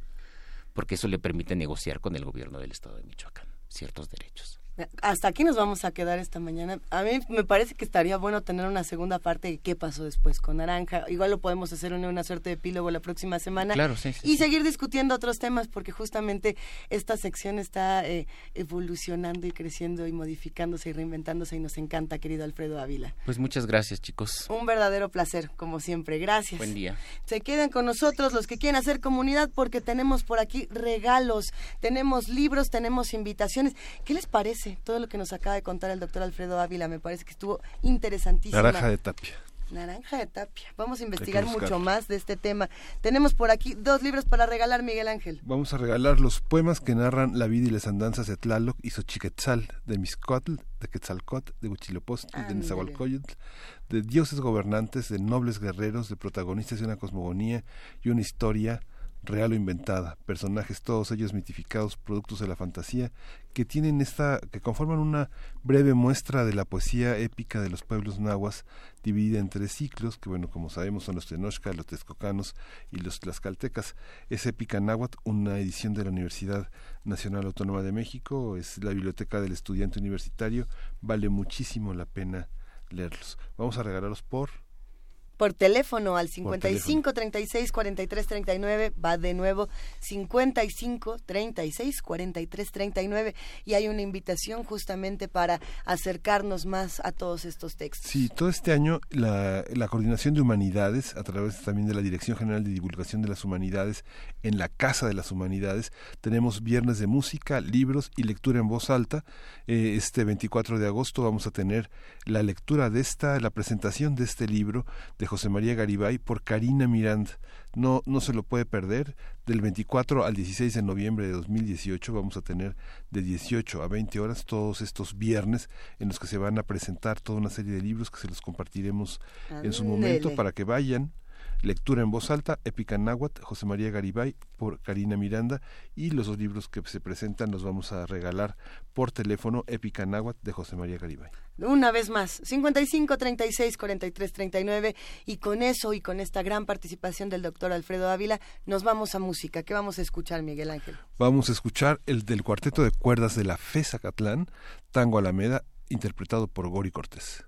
porque eso le permite negociar con el gobierno del estado de Michoacán ciertos derechos. Hasta aquí nos vamos a quedar esta mañana. A mí me parece que estaría bueno tener una segunda parte de qué pasó después con Naranja. Igual lo podemos hacer en una suerte de epílogo la próxima semana. Claro, sí, sí, y seguir discutiendo otros temas porque justamente esta sección está eh, evolucionando y creciendo y modificándose y reinventándose y nos encanta, querido Alfredo Ávila. Pues muchas gracias, chicos. Un verdadero placer, como siempre. Gracias. Buen día. Se quedan con nosotros los que quieren hacer comunidad porque tenemos por aquí regalos, tenemos libros, tenemos invitaciones. ¿Qué les parece todo lo que nos acaba de contar el doctor Alfredo Ávila? Me parece que estuvo interesantísimo. Naranja de tapia. Naranja de tapia. Vamos a investigar mucho más de este tema. Tenemos por aquí dos libros para regalar, Miguel Ángel. Vamos a regalar los poemas que narran la vida y las andanzas de Tlaloc y Xochiquetzal, de Miscotl, de Quetzalcot, de Huitzilopochtli, ah, de Nezahualcóyotl, de dioses gobernantes, de nobles guerreros, de protagonistas de una cosmogonía y una historia real o inventada, personajes todos ellos mitificados, productos de la fantasía, que tienen esta, que conforman una breve muestra de la poesía épica de los pueblos nahuas, dividida en tres ciclos, que bueno, como sabemos son los Tenochca, los Texcocanos y los Tlaxcaltecas. Es épica náhuatl, una edición de la Universidad Nacional Autónoma de México, es la biblioteca del estudiante universitario, vale muchísimo la pena leerlos. Vamos a regalarlos por por teléfono al 55 36 43 39 va de nuevo 55 36 43 39 y hay una invitación justamente para acercarnos más a todos estos textos. Sí, todo este año la, la coordinación de humanidades a través también de la Dirección General de Divulgación de las Humanidades en la Casa de las Humanidades tenemos viernes de música, libros y lectura en voz alta. Eh, este 24 de agosto vamos a tener la lectura de esta, la presentación de este libro de José María Garibay por Karina Miranda. No, no se lo puede perder. Del 24 al 16 de noviembre de 2018 vamos a tener de 18 a 20 horas todos estos viernes en los que se van a presentar toda una serie de libros que se los compartiremos en su momento para que vayan Lectura en voz alta, Épica Náhuatl, José María Garibay, por Karina Miranda, y los dos libros que se presentan los vamos a regalar por teléfono, Épica Náhuatl, de José María Garibay. Una vez más, 55 36 43 39, y con eso y con esta gran participación del doctor Alfredo Ávila, nos vamos a música. ¿Qué vamos a escuchar, Miguel Ángel? Vamos a escuchar el del cuarteto de cuerdas de la FESA Catlán, Tango Alameda, interpretado por Gori Cortés.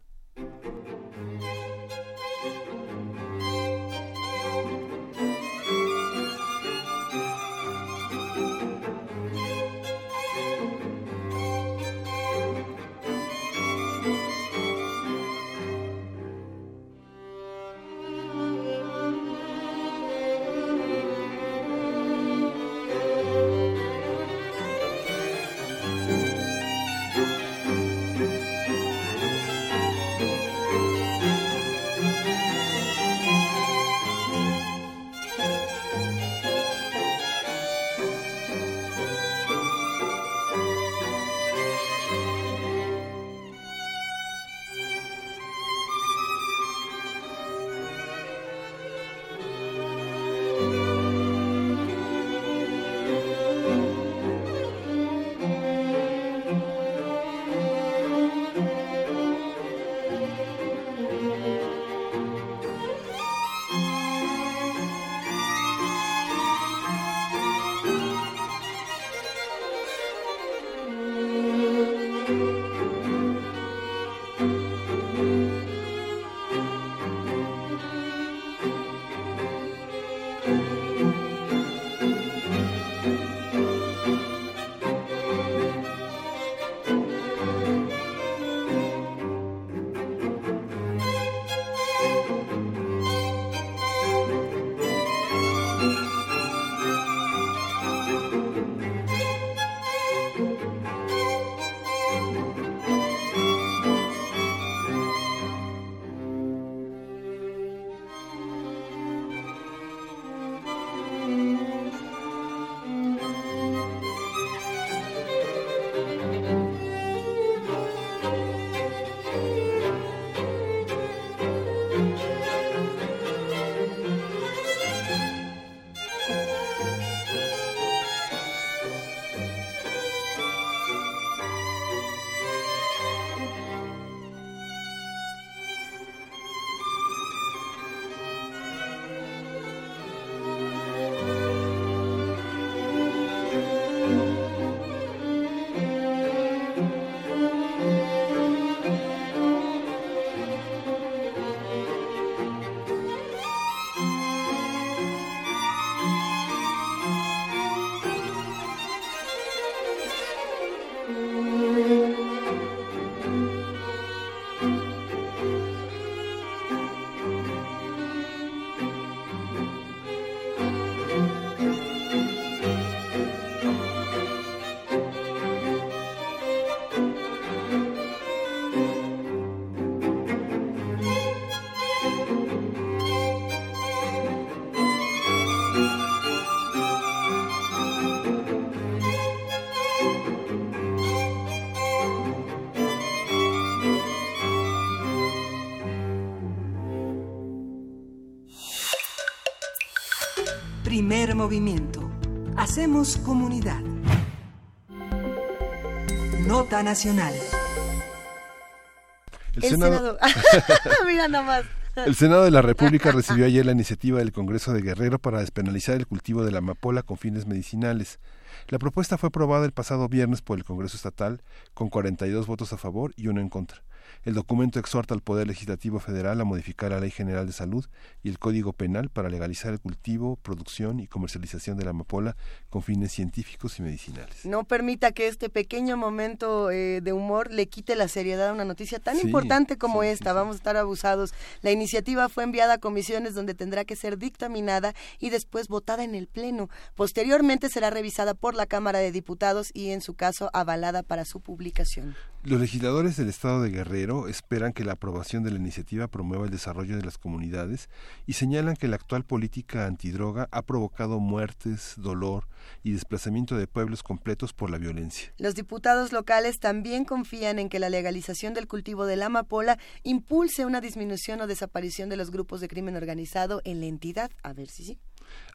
Primer movimiento. Hacemos comunidad. Nota Nacional. El, El Senado, Senado. Mira nomás. el Senado de la República recibió ayer la iniciativa del Congreso de Guerrero para despenalizar el cultivo de la amapola con fines medicinales. La propuesta fue aprobada el pasado viernes por el Congreso Estatal con 42 votos a favor y uno en contra. El documento exhorta al Poder Legislativo Federal a modificar la Ley General de Salud y el Código Penal para legalizar el cultivo, producción y comercialización de la amapola con fines científicos y medicinales. No permita que este pequeño momento eh, de humor le quite la seriedad a una noticia tan Sí, importante como esta. Vamos a estar abusados. La iniciativa fue enviada a comisiones donde tendrá que ser dictaminada y después votada en el Pleno. Posteriormente será revisada por la Cámara de Diputados y, en su caso, avalada para su publicación. Los legisladores del Estado de Guerrero esperan que la aprobación de la iniciativa promueva el desarrollo de las comunidades y señalan que la actual política antidroga ha provocado muertes, dolor y desplazamiento de pueblos completos por la violencia. Los diputados locales también confían en que la legalización del cultivo de la amapola impulse una disminución o desaparición de los grupos de crimen organizado en la entidad. A ver si sí.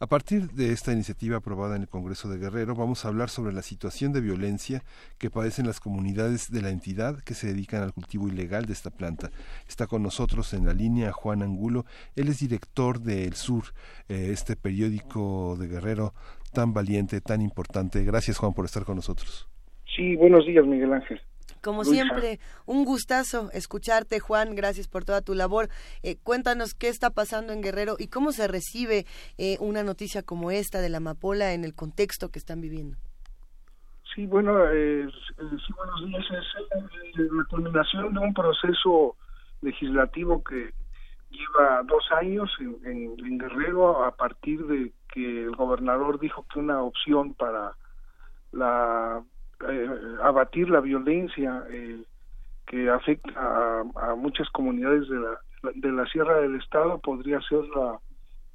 A partir de esta iniciativa aprobada en el Congreso de Guerrero, vamos a hablar sobre la situación de violencia que padecen las comunidades de la entidad que se dedican al cultivo ilegal de esta planta. Está con nosotros en la línea Juan Angulo. Él es director de El Sur, eh, este periódico de Guerrero tan valiente, tan importante. Gracias, Juan, por estar con nosotros. Sí, buenos días, Miguel Ángel. Como Luisa. siempre, un gustazo escucharte, Juan. Gracias por toda tu labor. Eh, cuéntanos qué está pasando en Guerrero y cómo se recibe eh, una noticia como esta de la amapola en el contexto que están viviendo. Sí, bueno, eh, sí, buenos días. Es eh, la culminación de un proceso legislativo que lleva dos años en, en- en Guerrero a partir de que el gobernador dijo que una opción para la eh, abatir la violencia eh, que afecta a, muchas comunidades de la, de la Sierra del Estado podría ser la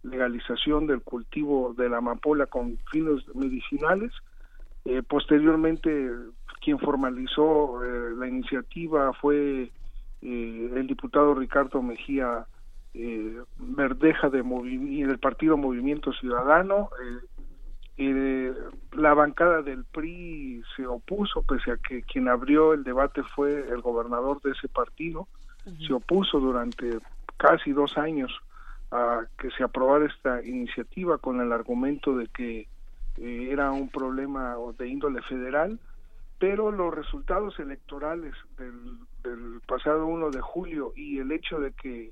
legalización del cultivo de la amapola con fines medicinales. Eh, posteriormente, quien formalizó eh, la iniciativa fue eh, el diputado Ricardo Mejía Verdeja de del Partido Movimiento Ciudadano. Eh, la bancada del PRI se opuso, pese a que quien abrió el debate fue el gobernador de ese partido. Se opuso durante casi dos años a que se aprobara esta iniciativa con el argumento de que eh, era un problema de índole federal, pero los resultados electorales del, del pasado 1 de julio y el hecho de que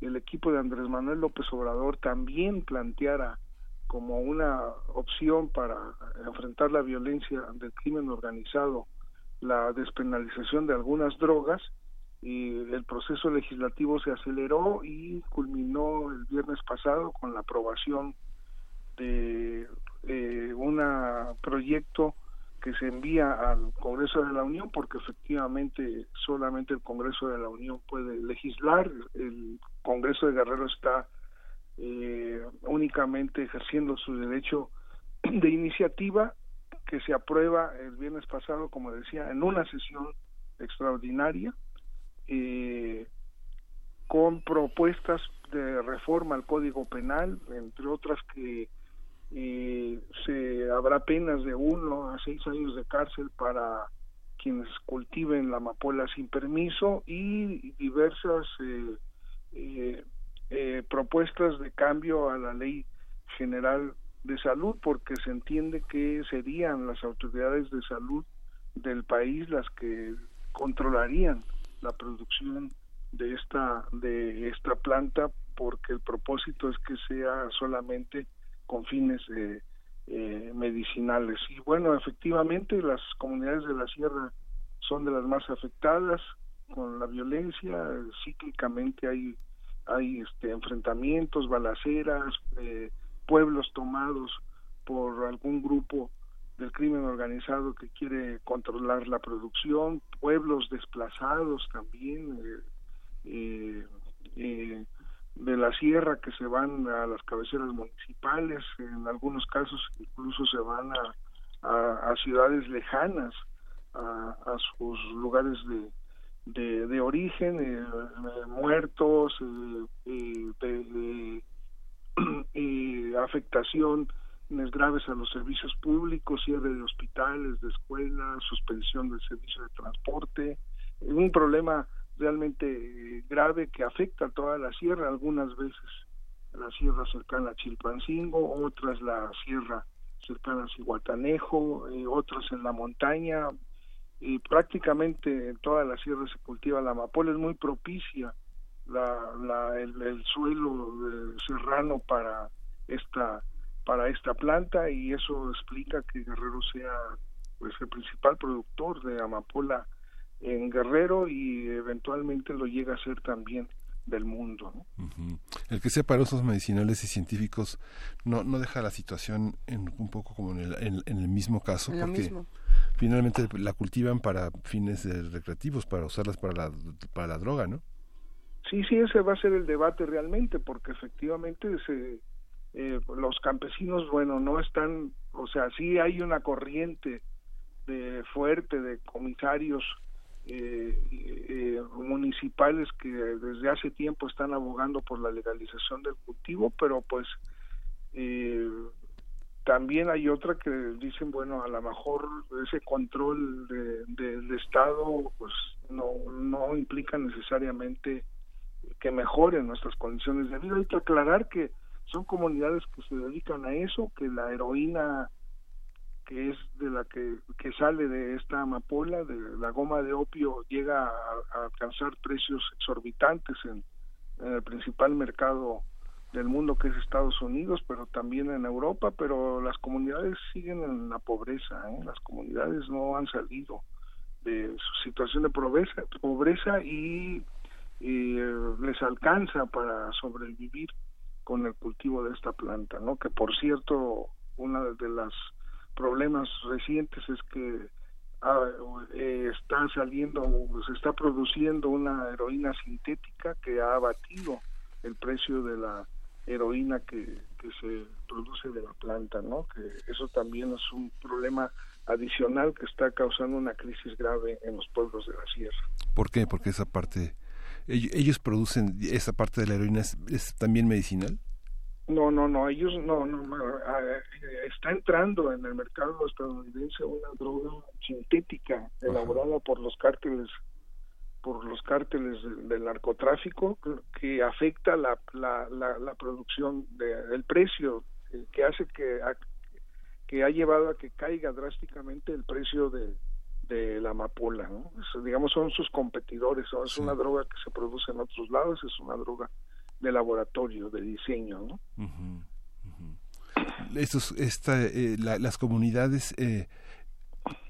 el equipo de Andrés Manuel López Obrador también planteara como una opción para enfrentar la violencia del crimen organizado la despenalización de algunas drogas y el proceso legislativo se aceleró y culminó el viernes pasado con la aprobación de eh, un proyecto que se envía al Congreso de la Unión porque efectivamente solamente el Congreso de la Unión puede legislar. El Congreso de Guerrero está eh, únicamente ejerciendo su derecho de iniciativa que se aprueba el viernes pasado como decía en una sesión extraordinaria eh, con propuestas de reforma al Código Penal, entre otras que eh, se habrá penas de uno a seis años de cárcel para quienes cultiven la amapola sin permiso y diversas eh, eh, propuestas de cambio a la ley general de salud porque se entiende que serían las autoridades de salud del país las que controlarían la producción de esta de esta planta porque el propósito es que sea solamente con fines eh, eh, medicinales. Y bueno efectivamente las comunidades de la sierra son de las más afectadas con la violencia cíclicamente hay hay este enfrentamientos balaceras eh, pueblos tomados por algún grupo del crimen organizado que quiere controlar la producción, pueblos desplazados también eh, eh, eh, de la sierra que se van a las cabeceras municipales, en algunos casos incluso se van a, a, a ciudades lejanas, a, a sus lugares de, de, de origen, eh, eh, muertos, eh, de, de, afectación graves a los servicios públicos, cierre de hospitales, de escuelas, suspensión del servicio de transporte, un problema realmente grave que afecta a toda la sierra algunas veces la sierra cercana a Chilpancingo, otras la sierra cercana a Cihuatanejo, otras en la montaña, y prácticamente en toda la sierra se cultiva la amapola, es muy propicia la, la, el, suelo serrano para esta para esta planta y eso explica que Guerrero sea pues el principal productor de amapola en Guerrero y eventualmente lo llega a ser también del mundo. El que sea para usos medicinales y científicos no, no deja la situación en, un poco como en el, en, el mismo caso, porque finalmente la cultivan para fines recreativos, para usarlas para la, para la droga, ¿no? Sí, sí, ese va a ser el debate realmente, porque efectivamente se, eh, los campesinos, bueno, no están, o sea, sí hay una corriente de fuerte de comisarios eh, eh, municipales que desde hace tiempo están abogando por la legalización del cultivo, pero pues eh, también hay otra que dicen, bueno, a lo mejor ese control de, del Estado pues no, no implica necesariamente que mejoren nuestras condiciones de vida. Hay que aclarar que son comunidades que se dedican a eso, que la heroína que es de la que, que sale de esta amapola, de la goma de opio, llega a, alcanzar precios exorbitantes en, el principal mercado del mundo que es Estados Unidos, pero también en Europa, pero las comunidades siguen en la pobreza, ¿eh? las comunidades no han salido de su situación de pobreza, y, eh, les alcanza para sobrevivir con el cultivo de esta planta, ¿no? Que por cierto, una de las problemas recientes es que ah, eh, está saliendo, se está produciendo una heroína sintética que ha abatido el precio de la heroína que, que se produce de la planta, ¿no? Que eso también es un problema adicional que está causando una crisis grave en los pueblos de la sierra. ¿Por qué? Porque esa parte, ellos, producen, esa parte de la heroína es también medicinal. No, no, no, ellos no, no, está entrando en el mercado estadounidense una droga sintética elaborada por los cárteles por los cárteles del, narcotráfico que afecta la, la, la, producción de, el precio eh, que hace que que ha llevado a que caiga drásticamente el precio de, de la amapola, ¿no? digamos son sus competidores, es una droga que se produce en otros lados, es una droga de laboratorio, de diseño. ¿no? esta, eh, las comunidades, eh,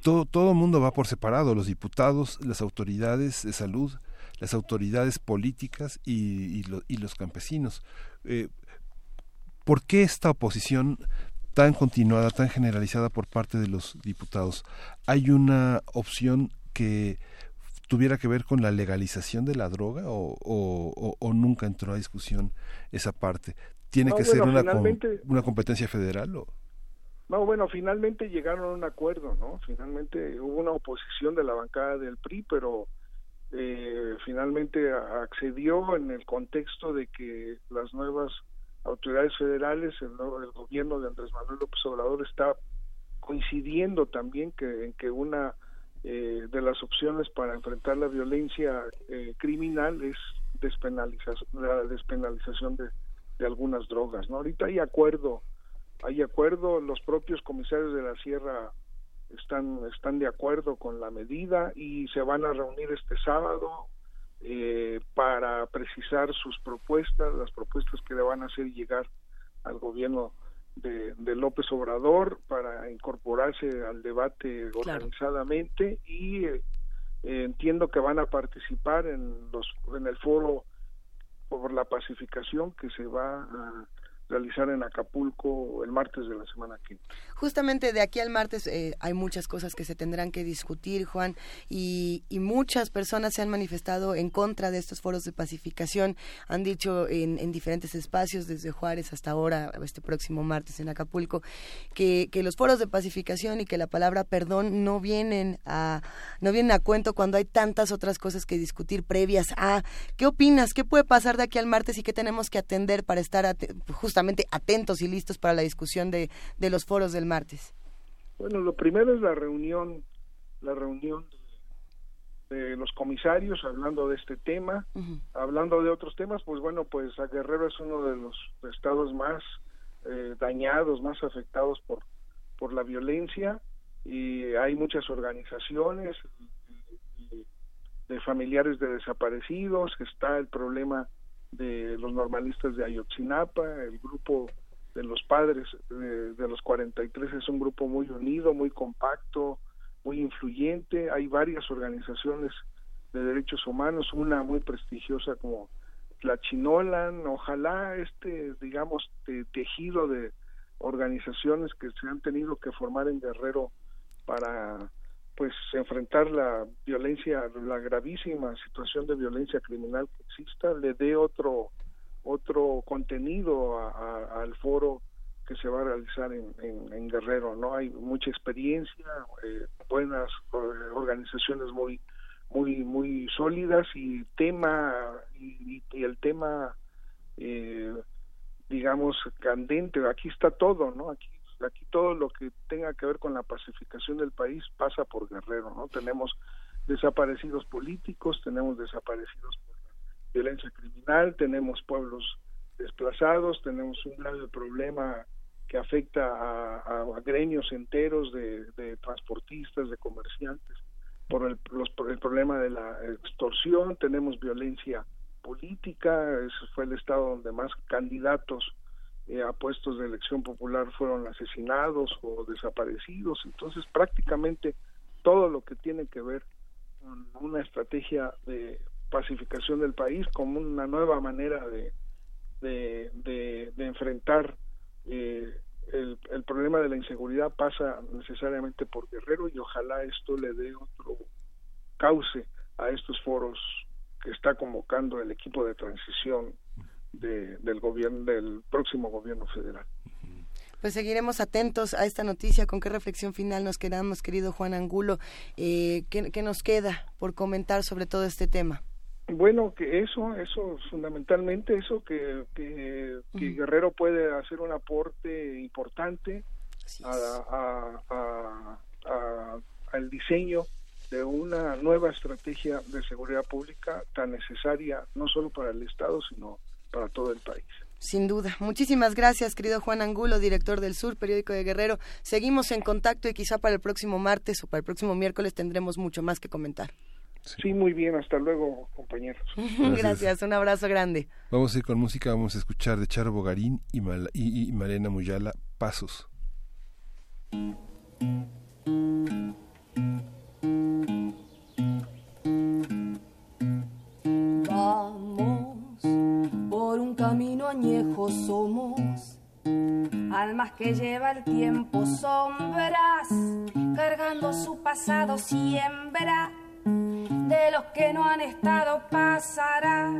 todo, todo el mundo va por separado, los diputados, las autoridades de salud, las autoridades políticas y, y, los campesinos. Eh, ¿Por qué esta oposición tan continuada, tan generalizada por parte de los diputados? ¿Hay una opción que tuviera que ver con la legalización de la droga o, o, nunca entró a discusión esa parte? ¿Tiene que ser una, una competencia federal o...? No, bueno, finalmente llegaron a un acuerdo, ¿no? Finalmente hubo una oposición de la bancada del PRI, pero eh, finalmente accedió en el contexto de que las nuevas autoridades federales, el, el gobierno de Andrés Manuel López Obrador está coincidiendo también que en que una eh, de las opciones para enfrentar la violencia eh, criminal es la despenalización de, algunas drogas. ¿no? Ahorita hay acuerdo, hay acuerdo, los propios comisarios de la Sierra están, están de acuerdo con la medida y se van a reunir este sábado eh, para precisar sus propuestas, las propuestas que le van a hacer llegar al gobierno de, López Obrador para incorporarse al debate organizadamente y eh, entiendo que van a participar en los en el foro por la pacificación que se va a realizar en Acapulco el martes de la semana que Justamente de aquí al martes eh, hay muchas cosas que se tendrán que discutir, Juan, y, muchas personas se han manifestado en contra de estos foros de pacificación, han dicho en, diferentes espacios, desde Juárez hasta ahora, este próximo martes en Acapulco, que, que los foros de pacificación y que la palabra perdón no vienen a no vienen a cuento cuando hay tantas otras cosas que discutir previas a. ¿Qué opinas? ¿Qué puede pasar de aquí al martes y qué tenemos que atender para estar justamente justamente atentos y listos para la discusión de, de los foros del martes? Bueno, lo primero es la reunión, la reunión de los comisarios hablando de este tema, hablando de otros temas, pues bueno, pues a Guerrero es uno de los estados más eh, dañados, más afectados por, por la violencia y hay muchas organizaciones de familiares de desaparecidos, está el problema de los normalistas de Ayotzinapa, el grupo de los padres de, de los 43 es un grupo muy unido, muy compacto, muy influyente, hay varias organizaciones de derechos humanos, una muy prestigiosa como la Chinolan, ojalá este, digamos, tejido de organizaciones que se han tenido que formar en Guerrero para pues enfrentar la violencia, la gravísima situación de violencia criminal que exista, le dé otro otro contenido al foro que se va a realizar en, en, Guerrero, ¿no? Hay mucha experiencia, eh, buenas eh, organizaciones muy muy muy sólidas y tema y, el tema eh, digamos candente aquí está todo no aquí aquí todo lo que tenga que ver con la pacificación del país pasa por Guerrero no tenemos desaparecidos políticos tenemos desaparecidos por violencia criminal tenemos pueblos desplazados tenemos un grave problema que afecta a, gremios enteros de, transportistas de comerciantes por el, los, el problema de la extorsión, tenemos violencia política, ese fue el estado donde más candidatos eh, a puestos de elección popular fueron asesinados o desaparecidos, entonces prácticamente todo lo que tiene que ver con una estrategia de pacificación del país como una nueva manera de, de, de, enfrentar eh, el, el, problema de la inseguridad pasa necesariamente por Guerrero y ojalá esto le dé otro cauce a estos foros que está convocando el equipo de transición de, del gobierno del próximo gobierno federal. Pues seguiremos atentos a esta noticia. ¿Con qué reflexión final nos quedamos, querido Juan Angulo? Eh, ¿qué, ¿Qué nos queda por comentar sobre todo este tema? Bueno, que eso, eso, fundamentalmente eso, que, que, Guerrero puede hacer un aporte importante a, a, a, al diseño de una nueva estrategia de seguridad pública tan necesaria no solo para el Estado, sino para todo el país. Sin duda. Muchísimas gracias, querido Juan Angulo, director del Sur, periódico de Guerrero. Seguimos en contacto y quizá para el próximo martes o para el próximo miércoles tendremos mucho más que comentar. Sí, muy bien. Hasta luego, compañeros. Gracias. Un abrazo grande. Vamos a ir con música. Vamos a escuchar de Charo Bogarín y, y, Malena Muyala, Pasos. Vamos por un camino añejo somos. Almas que lleva el tiempo sombras, cargando su pasado siembra de los que no han estado pasará,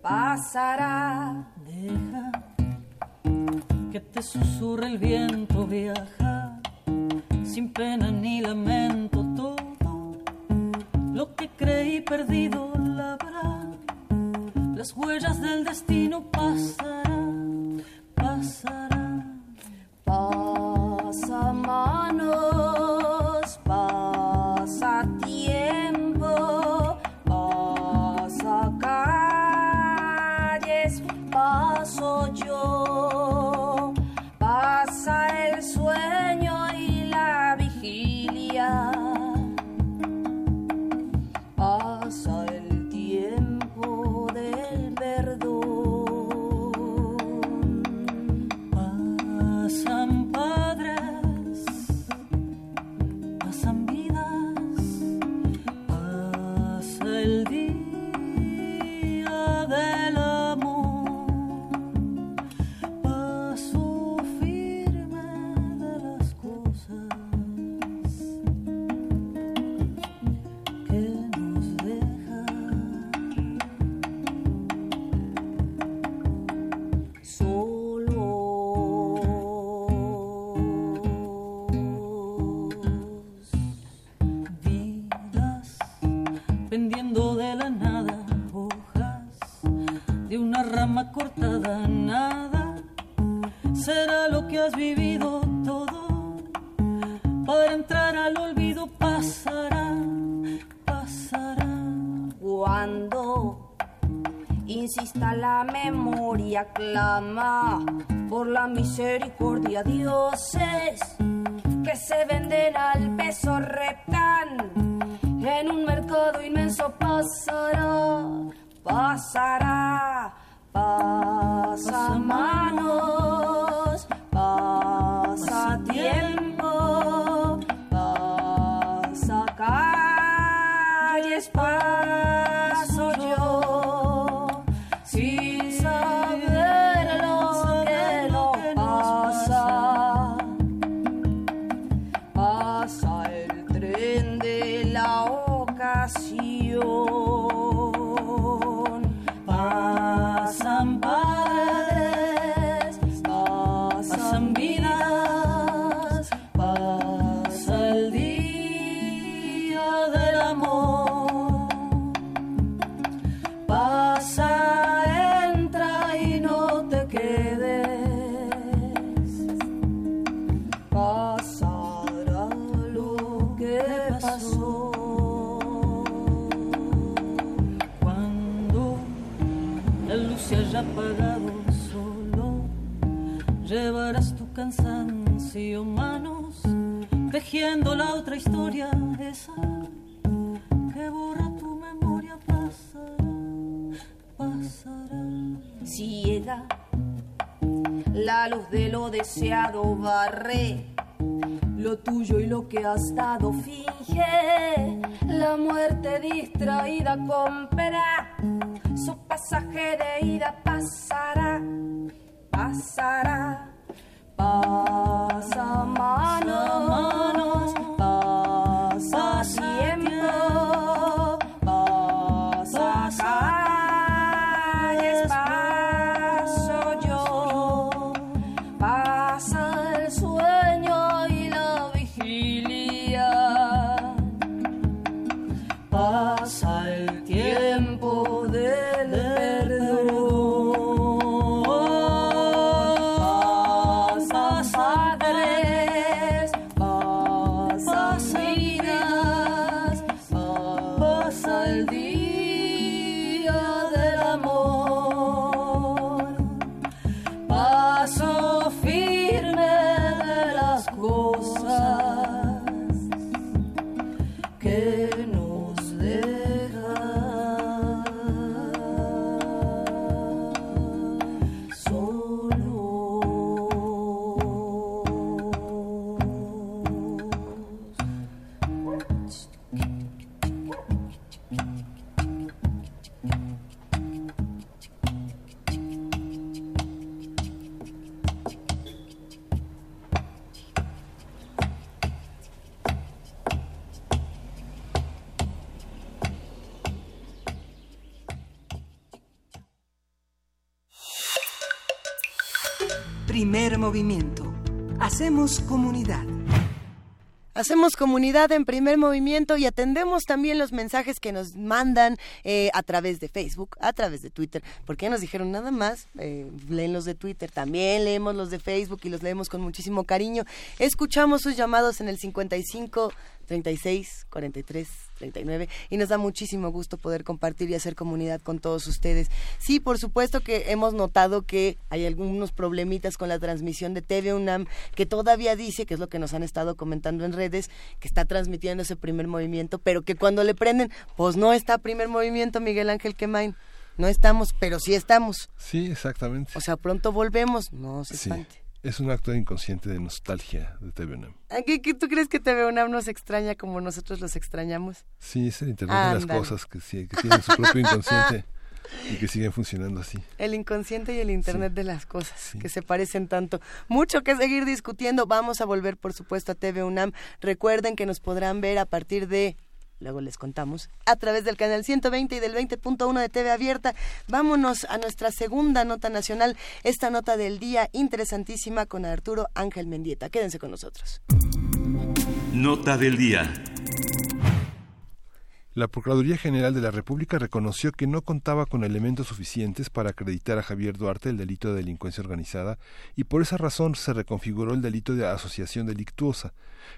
pasará. Deja que te susurre el viento, viaja sin pena ni lamento todo lo que creí perdido labrá. Las huellas del destino pasarán, pasarán. Pasa manos, has vivido todo. Para entrar al olvido pasará, pasará. Cuando insista la memoria, clama por la misericordia. Dioses que se venden al peso reptan. En un mercado inmenso pasará, pasará, pasamanos pasa tiempo, pasa calles, paso cansancio manos, tejiendo la otra historia, esa que borra tu memoria, pasará, pasará. Ciega, la luz de lo deseado barre. Lo tuyo y lo que has dado finge la muerte distraída compra su pasaje de ida pasará, pasará, pasa manos, pasa tiempo, movimiento. Hacemos comunidad. Hacemos comunidad en primer movimiento y atendemos también los mensajes que nos mandan eh, a través de Facebook, a través de Twitter. porque ya nos dijeron nada más? Eh, leen los de Twitter, también leemos los de Facebook y los leemos con muchísimo cariño. Escuchamos sus llamados en el 55 36 43 39 y nos da muchísimo gusto poder compartir y hacer comunidad con todos ustedes. Sí, por supuesto que hemos notado que hay algunos problemitas con la transmisión de TV UNAM que todavía dice, que es lo que nos han estado comentando en redes, que está transmitiendo ese primer movimiento, pero que cuando le prenden, pues no está primer movimiento, Miguel Ángel Quemain. No estamos, pero sí estamos. Sí, exactamente. O sea, pronto volvemos, no se Sí. Es un acto inconsciente de nostalgia de TV UNAM. ¿A ¿Qué, qué tú crees que TV UNAM nos extraña como nosotros los extrañamos? Sí, es el Internet de las cosas que, sí, que tienen su propio inconsciente y que siguen funcionando así. El inconsciente y el Internet de las cosas, que se parecen tanto. Mucho que seguir discutiendo. Vamos a volver, por supuesto, a TV UNAM. Recuerden que nos podrán ver a partir de, luego les contamos, a través del canal 120 y del 20.1 de TV Abierta. Vámonos a nuestra segunda nota nacional, esta nota del día interesantísima con Arturo Ángel Mendieta. Quédense con nosotros. Nota del día. La Procuraduría General de la República reconoció que no contaba con elementos suficientes para acreditar a Javier Duarte el delito de delincuencia organizada y por esa razón se reconfiguró el delito de asociación delictuosa.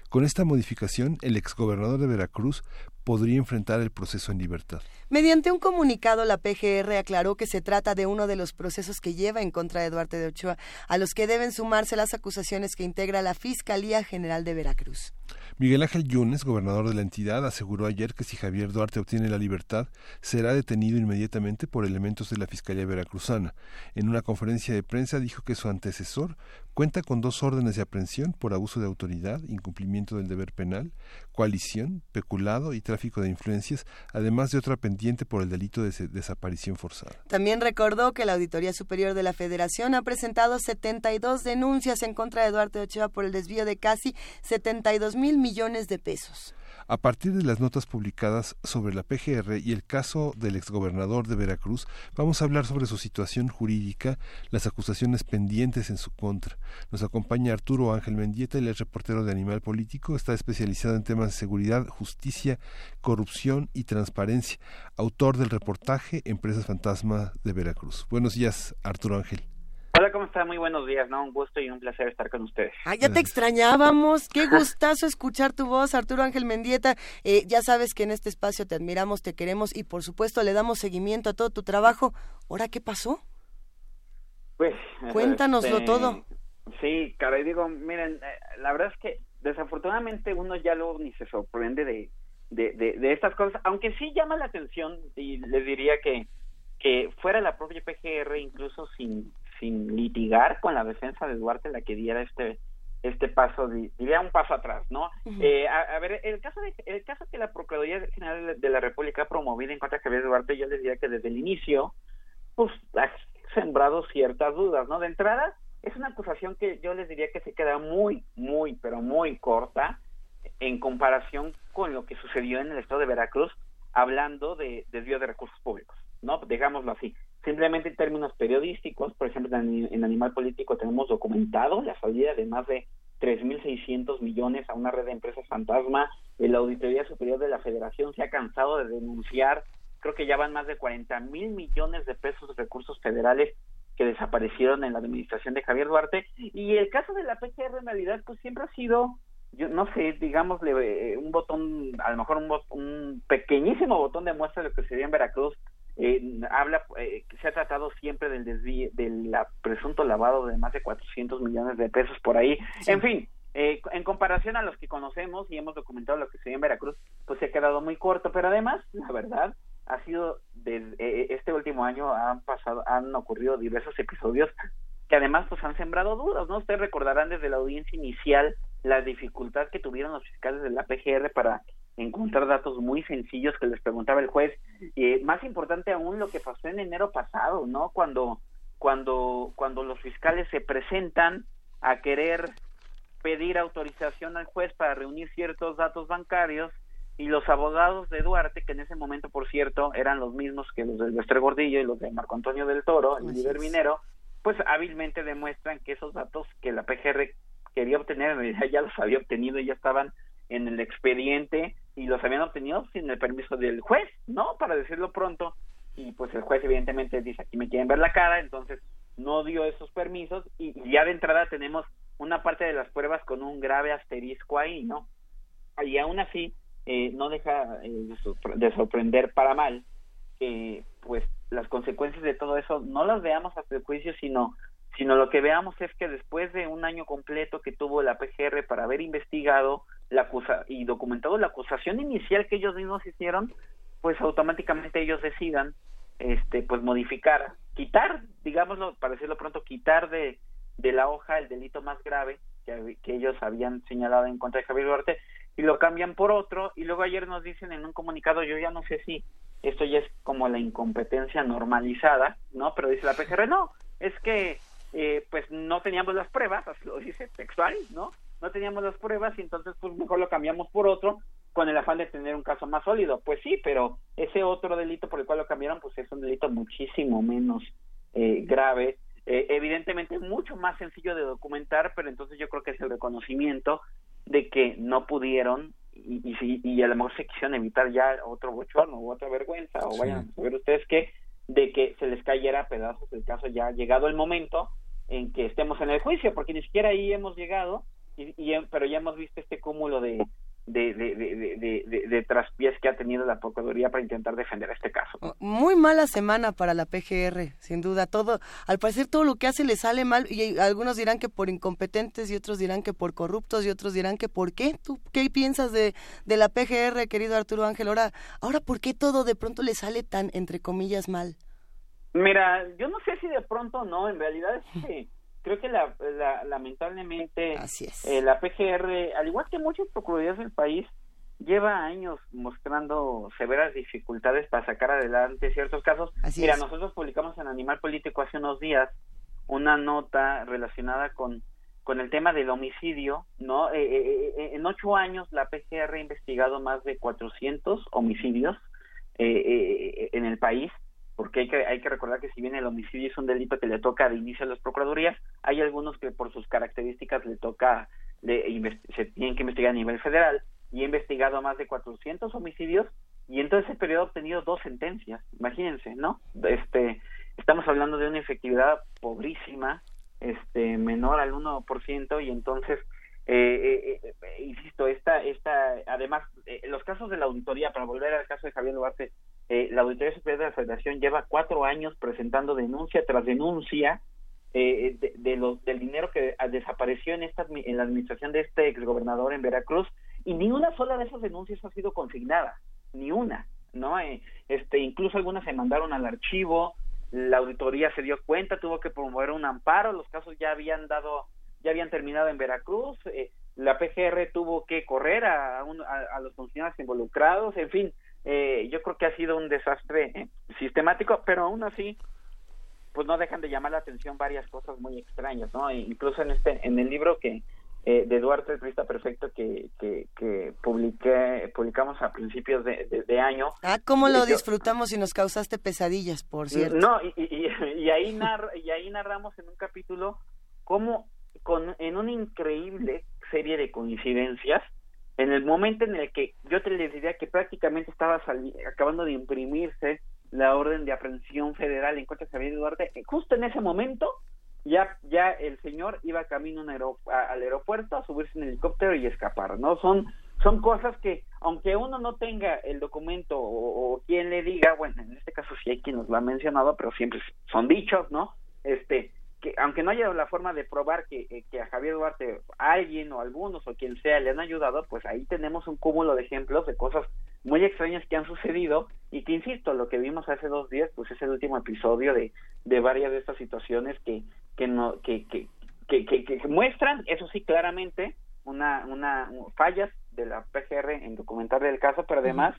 Con esta modificación, el exgobernador de Veracruz podría enfrentar el proceso en libertad. Mediante un comunicado, la PGR aclaró que se trata de uno de los procesos que lleva en contra de Duarte de Ochoa, a los que deben sumarse las acusaciones que integra la Fiscalía General de Veracruz. Miguel Ángel Yunes, gobernador de la entidad, aseguró ayer que si Javier Duarte obtiene la libertad, será detenido inmediatamente por elementos de la Fiscalía Veracruzana. En una conferencia de prensa dijo que su antecesor cuenta con dos órdenes de aprehensión por abuso de autoridad, incumplimiento del deber penal, coalición, peculado y tráfico de influencias, además de otra pendiente por el delito de desaparición forzada. También recordó que la Auditoría Superior de la Federación ha presentado 72 denuncias en contra de Duarte Ochoa por el desvío de casi 72 mil millones de pesos. A partir de las notas publicadas sobre la PGR y el caso del exgobernador de Veracruz, vamos a hablar sobre su situación jurídica, las acusaciones pendientes en su contra. Nos acompaña Arturo Ángel Mendieta, él es reportero de Animal Político, está especializado en temas de seguridad, justicia, corrupción y transparencia, autor del reportaje Empresas Fantasma de Veracruz. Buenos días, Arturo Ángel. ¿Cómo está? Muy buenos días, ¿no? Un gusto y un placer estar con ustedes. Ah, ya te extrañábamos. Qué gustazo escuchar tu voz, Arturo Ángel Mendieta. Eh, ya sabes que en este espacio te admiramos, te queremos y por supuesto le damos seguimiento a todo tu trabajo. ¿Ahora qué pasó? Pues, Cuéntanoslo este, todo. Sí, caray, digo, miren, eh, la verdad es que desafortunadamente uno ya luego ni se sorprende de, de, de, de estas cosas, aunque sí llama la atención y les diría que, que fuera la propia PGR incluso sin, sin litigar con la defensa de Duarte la que diera este este paso di- diría un paso atrás no. Eh, a, a ver el caso de el caso que la procuraduría general de la República ha promovido en contra de Javier Duarte yo les diría que desde el inicio pues ha sembrado ciertas dudas no de entrada es una acusación que yo les diría que se queda muy muy pero muy corta en comparación con lo que sucedió en el estado de Veracruz hablando de desvío de recursos públicos no digámoslo así simplemente en términos periodísticos por ejemplo en, Animal Político tenemos documentado la salida de más de 3.600 millones a una red de empresas fantasma. La Auditoría Superior de la Federación se ha cansado de denunciar creo que ya van más de 40 mil millones de pesos de recursos federales que desaparecieron en la administración de Javier Duarte. Y el caso de la PGR en realidad pues siempre ha sido yo no sé digámosle eh, un botón a lo mejor un, un pequeñísimo botón de muestra de lo que sería en Veracruz eh, habla eh, que se ha tratado siempre del desvío del la- presunto lavado de más de 400 millones de pesos por ahí en fin eh, en comparación a los que conocemos y hemos documentado lo que se ve en Veracruz, pues se ha quedado muy corto, pero además, la verdad, ha sido desde eh, este último año han pasado, han ocurrido diversos episodios que además pues han sembrado dudas, ¿no? Ustedes recordarán desde la audiencia inicial la dificultad que tuvieron los fiscales de la PGR para encontrar datos muy sencillos que les preguntaba el juez. Eh, más importante aún lo que pasó en enero pasado, ¿no? Cuando cuando cuando los fiscales se presentan a querer pedir autorización al juez para reunir ciertos datos bancarios y los abogados de Duarte, que en ese momento, por cierto, eran los mismos que los del Vestre Gordillo y los de Marco Antonio del Toro, el líder minero, pues hábilmente demuestran que esos datos que la PGR quería obtener, en realidad ya los había obtenido y ya estaban en el expediente y los habían obtenido sin el permiso del juez, ¿no? Para decirlo pronto. Y pues el juez evidentemente dice, aquí me quieren ver la cara, entonces no dio esos permisos y ya de entrada tenemos una parte de las pruebas con un grave asterisco ahí, ¿no? Y aún así eh, no deja eh, de sorpre- de sorprender para mal que pues las consecuencias de todo eso no las veamos hasta el juicio, sino sino lo que veamos es que después de un año completo que tuvo la PGR para haber investigado la acusa y documentado la acusación inicial que ellos mismos hicieron, pues automáticamente ellos decidan este pues modificar, quitar, digámoslo, para decirlo pronto, quitar de, de la hoja el delito más grave que, que ellos habían señalado en contra de Javier Duarte y lo cambian por otro y luego ayer nos dicen en un comunicado, yo ya no sé si esto ya es como la incompetencia normalizada, ¿no? Pero dice la PGR, no, es que eh, pues no teníamos las pruebas, así lo dice textual, ¿no? No teníamos las pruebas y entonces pues mejor lo cambiamos por otro con el afán de tener un caso más sólido. Pues sí, pero ese otro delito por el cual lo cambiaron pues es un delito muchísimo menos eh, grave, eh, evidentemente mucho más sencillo de documentar, pero entonces yo creo que es el reconocimiento de que no pudieron y, y, y a lo mejor se quisieron evitar ya otro bochorno o otra vergüenza o Sí. vayan a ver ustedes que de que se les cayera a pedazos el caso ya ha llegado el momento en que estemos en el juicio porque ni siquiera ahí hemos llegado y, pero ya hemos visto este cúmulo de de, traspiés que ha tenido la Procuraduría para intentar defender este caso. Muy mala semana para la PGR, sin duda. Todo, al parecer todo lo que hace le sale mal y algunos dirán que por incompetentes y otros dirán que por corruptos y otros dirán que por qué. ¿Tú qué piensas de, de la PGR, querido Arturo Ángel? Ahora, ahora, ¿por qué todo de pronto le sale tan, entre comillas, mal? Mira, yo no sé si de pronto no, en realidad es que creo que la, la- lamentablemente eh, la PGR, al igual que muchas procuradurías del país, lleva años mostrando severas dificultades para sacar adelante ciertos casos. Así Mira, es. nosotros publicamos en Animal Político hace unos días una nota relacionada con con el tema del homicidio, ¿no? Eh, eh, eh, en ocho años la PGR ha investigado más de 400 homicidios eh, eh, en el país, porque hay que, hay que recordar que si bien el homicidio es un delito que le toca de inicio a las procuradurías, hay algunos que por sus características le toca, le se tienen que investigar a nivel federal, y ha investigado más de 400 homicidios, y en todo ese periodo ha obtenido dos sentencias, imagínense, ¿no? Este, estamos hablando de una efectividad pobrísima, este, menor al 1%, y entonces eh, eh, eh, insisto, esta, esta, además, eh, los casos de la auditoría, para volver al caso de Javier Duarte, eh, la Auditoría Superior de la Federación lleva cuatro años presentando denuncia tras denuncia eh, de, los, del dinero que desapareció en, esta, en la administración de este exgobernador en Veracruz, y ni una sola de esas denuncias ha sido consignada, ni una, ¿no? Eh, este, incluso algunas se mandaron al archivo, la auditoría se dio cuenta, tuvo que promover un amparo, los casos ya habían dado, ya habían terminado en Veracruz, eh, la PGR tuvo que correr a, un- a, a los funcionarios involucrados, en fin, eh, yo creo que ha sido un desastre eh, sistemático, pero aún así, pues no dejan de llamar la atención varias cosas muy extrañas, ¿no? E incluso en este, en el libro que eh, de Duarte, el Turista Perfecto, que, que, que publiqué, publicamos a principios de, de- de año, Ah, cómo lo yo- disfrutamos y nos causaste pesadillas, por cierto. no, y, y- y- ahí narra- y ahí narramos en un capítulo cómo con, en una increíble serie de coincidencias, en el momento en el que yo te les diría que prácticamente estaba acabando de imprimirse la orden de aprehensión federal en contra de Javier Duarte, eh, justo en ese momento ya ya el señor iba camino al aeropuerto a subirse en el helicóptero y escapar, ¿no? Son son cosas que aunque uno no tenga el documento o, o quien le diga, bueno, en este caso sí hay quien nos lo ha mencionado, pero siempre son dichos, ¿no? Este que aunque no haya la forma de probar que, eh, que a Javier Duarte alguien o algunos o quien sea le han ayudado, pues ahí tenemos un cúmulo de ejemplos de cosas muy extrañas que han sucedido y que insisto, lo que vimos hace dos días, pues es el último episodio de, de varias de estas situaciones que que no que que, que, que- que muestran, eso sí claramente, una una fallas de la PGR en documentar el caso, pero además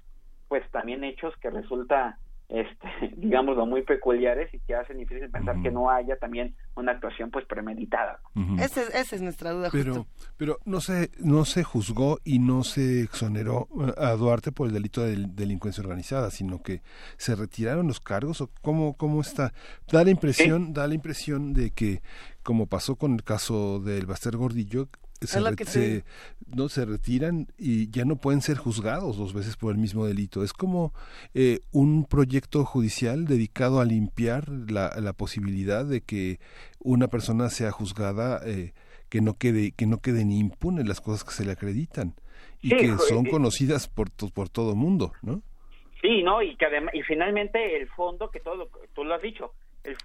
pues también hechos que resulta este digámoslo muy peculiares y que hacen difícil pensar que no haya también una actuación pues premeditada. Esa es, esa es nuestra duda, Pero, justo. pero no se, no se juzgó y no se exoneró a Duarte por el delito de delincuencia organizada, sino que se retiraron los cargos o cómo, cómo está. Da la impresión, da la impresión de que, como pasó con el caso del Baster Gordillo, se, que no se retiran y ya no pueden ser juzgados dos veces por el mismo delito. Es como eh, un proyecto judicial dedicado a limpiar la, la posibilidad de que una persona sea juzgada eh, que no quede que no queden impunes las cosas que se le acreditan y Sí, que son eh, conocidas por por todo mundo, ¿no? Sí, no, y que además, y finalmente el fondo, que todo lo, tú lo has dicho, el,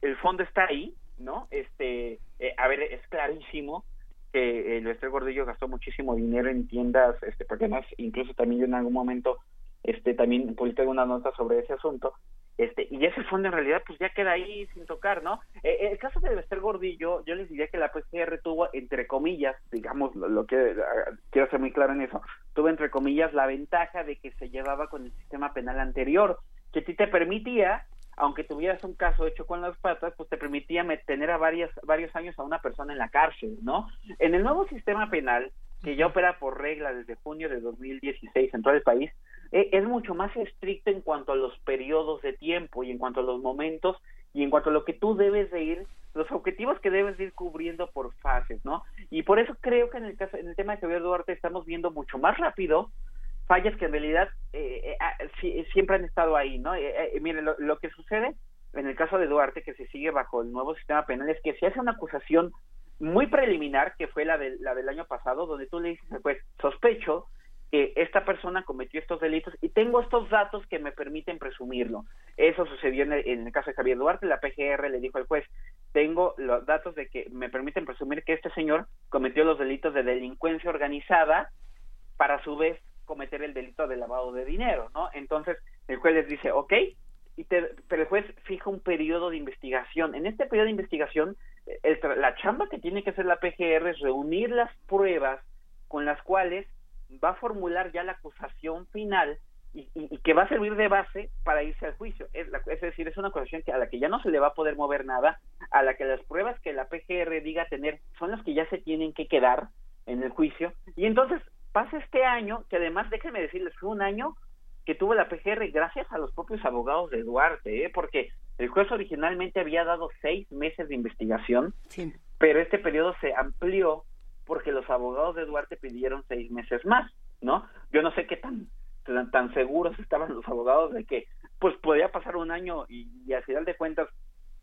el fondo está ahí, ¿no? Este, eh, a ver, es clarísimo que el Lester Gordillo gastó muchísimo dinero en tiendas, este, porque además, incluso también yo en algún momento, este, también publiqué alguna nota sobre ese asunto, este, y ese fondo en realidad pues ya queda ahí sin tocar, ¿no? Eh, el caso de Lester Gordillo, yo les diría que la PCR tuvo, entre comillas, digamos, lo, lo que ah, quiero ser muy claro en eso, tuvo entre comillas la ventaja de que se llevaba con el sistema penal anterior, que a ti te permitía, aunque tuvieras un caso hecho con las patas, pues te permitía tener a varias, varios años a una persona en la cárcel, ¿no? En el nuevo sistema penal, que ya opera por regla desde junio de 2016 en todo el país, eh, es mucho más estricto en cuanto a los periodos de tiempo y en cuanto a los momentos y en cuanto a lo que tú debes de ir, los objetivos que debes de ir cubriendo por fases, ¿no? Y por eso creo que en el caso, en el tema de Javier Duarte estamos viendo mucho más rápido fallas que en realidad eh, eh, ah, sí- siempre han estado ahí, ¿no? Eh, eh, mire, lo, que sucede en el caso de Duarte, que se sigue bajo el nuevo sistema penal, es que se hace una acusación muy preliminar, que fue la, del la del año pasado, donde tú le dices juez, sospecho que esta persona cometió estos delitos y tengo estos datos que me permiten presumirlo. Eso sucedió en el, en el caso de Javier Duarte, la PGR le dijo al juez, tengo los datos de que me permiten presumir que este señor cometió los delitos de delincuencia organizada para a su vez cometer el delito de lavado de dinero, ¿no? Entonces el juez les dice, ok, y te- pero el juez fija un periodo de investigación. En este periodo de investigación, la chamba que tiene que hacer la PGR es reunir las pruebas con las cuales va a formular ya la acusación final y que va a servir de base para irse al juicio. Es, la- es decir, es una acusación que a la que ya no se le va a poder mover nada, a la que las pruebas que la PGR diga tener son las que ya se tienen que quedar en el juicio. Y entonces pasa este año, que además déjenme decirles, fue un año que tuvo la PGR gracias a los propios abogados de Duarte, ¿eh? porque el juez originalmente había dado seis meses de investigación, pero este periodo se amplió porque los abogados de Duarte pidieron seis meses más, ¿no? Yo no sé qué tan tan, tan seguros estaban los abogados de que pues podía pasar un año y, y al final de cuentas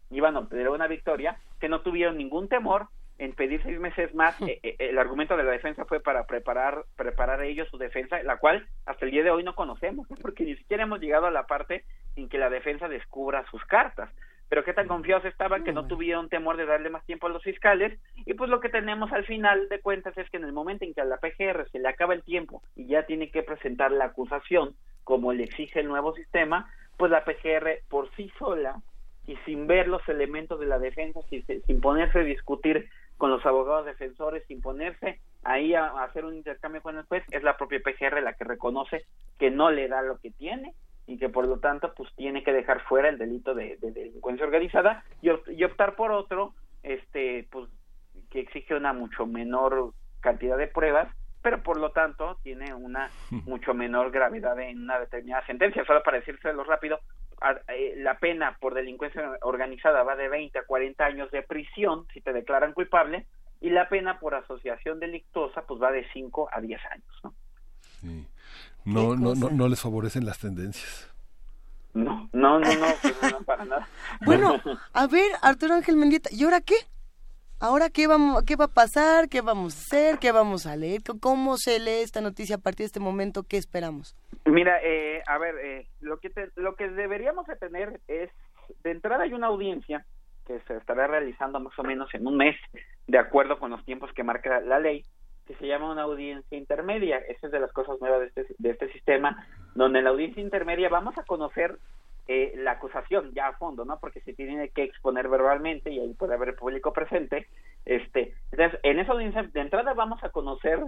iban a obtener una victoria, que no tuvieron ningún temor en pedir seis meses más. Eh, eh, el argumento de la defensa fue para preparar preparar ellos su defensa, la cual hasta el día de hoy no conocemos, porque ni siquiera hemos llegado a la parte en que la defensa descubra sus cartas. Pero qué tan confiados estaban que no tuvieron temor de darle más tiempo a los fiscales y pues lo que tenemos al final de cuentas es que en el momento en que a la PGR se le acaba el tiempo y ya tiene que presentar la acusación como le exige el nuevo sistema, pues la PGR por sí sola y sin ver los elementos de la defensa, sin, sin ponerse a discutir con los abogados defensores, sin ponerse ahí a, a hacer un intercambio con el juez, es la propia PGR la que reconoce que no le da lo que tiene y que por lo tanto pues tiene que dejar fuera el delito de, de delincuencia organizada y, y optar por otro este pues que exige una mucho menor cantidad de pruebas pero por lo tanto tiene una mucho menor gravedad en una determinada sentencia. Solo para decírselo rápido la pena por delincuencia organizada va de 20 a 40 años de prisión si te declaran culpable y la pena por asociación delictuosa pues va de 5 a 10 años ¿no? No, no, no, no les favorecen las tendencias. No, no, no, no, pues no, para nada. Bueno, a ver, Arturo Ángel Mendieta, ¿y ahora qué? ¿Ahora qué, vamos, qué va a pasar? ¿Qué vamos a hacer? ¿Qué vamos a leer? ¿Cómo se lee esta noticia a partir de este momento? ¿Qué esperamos? Mira, eh, a ver, eh, lo que te- lo que deberíamos de tener es, de entrada hay una audiencia que se estará realizando más o menos en un mes, de acuerdo con los tiempos que marca la ley, que se llama una audiencia intermedia. Esa es de las cosas nuevas de este, de este sistema, donde en la audiencia intermedia vamos a conocer eh, la acusación ya a fondo, ¿no? Porque se tiene que exponer verbalmente y ahí puede haber público presente. Este, entonces, en esa audiencia de entrada vamos a conocer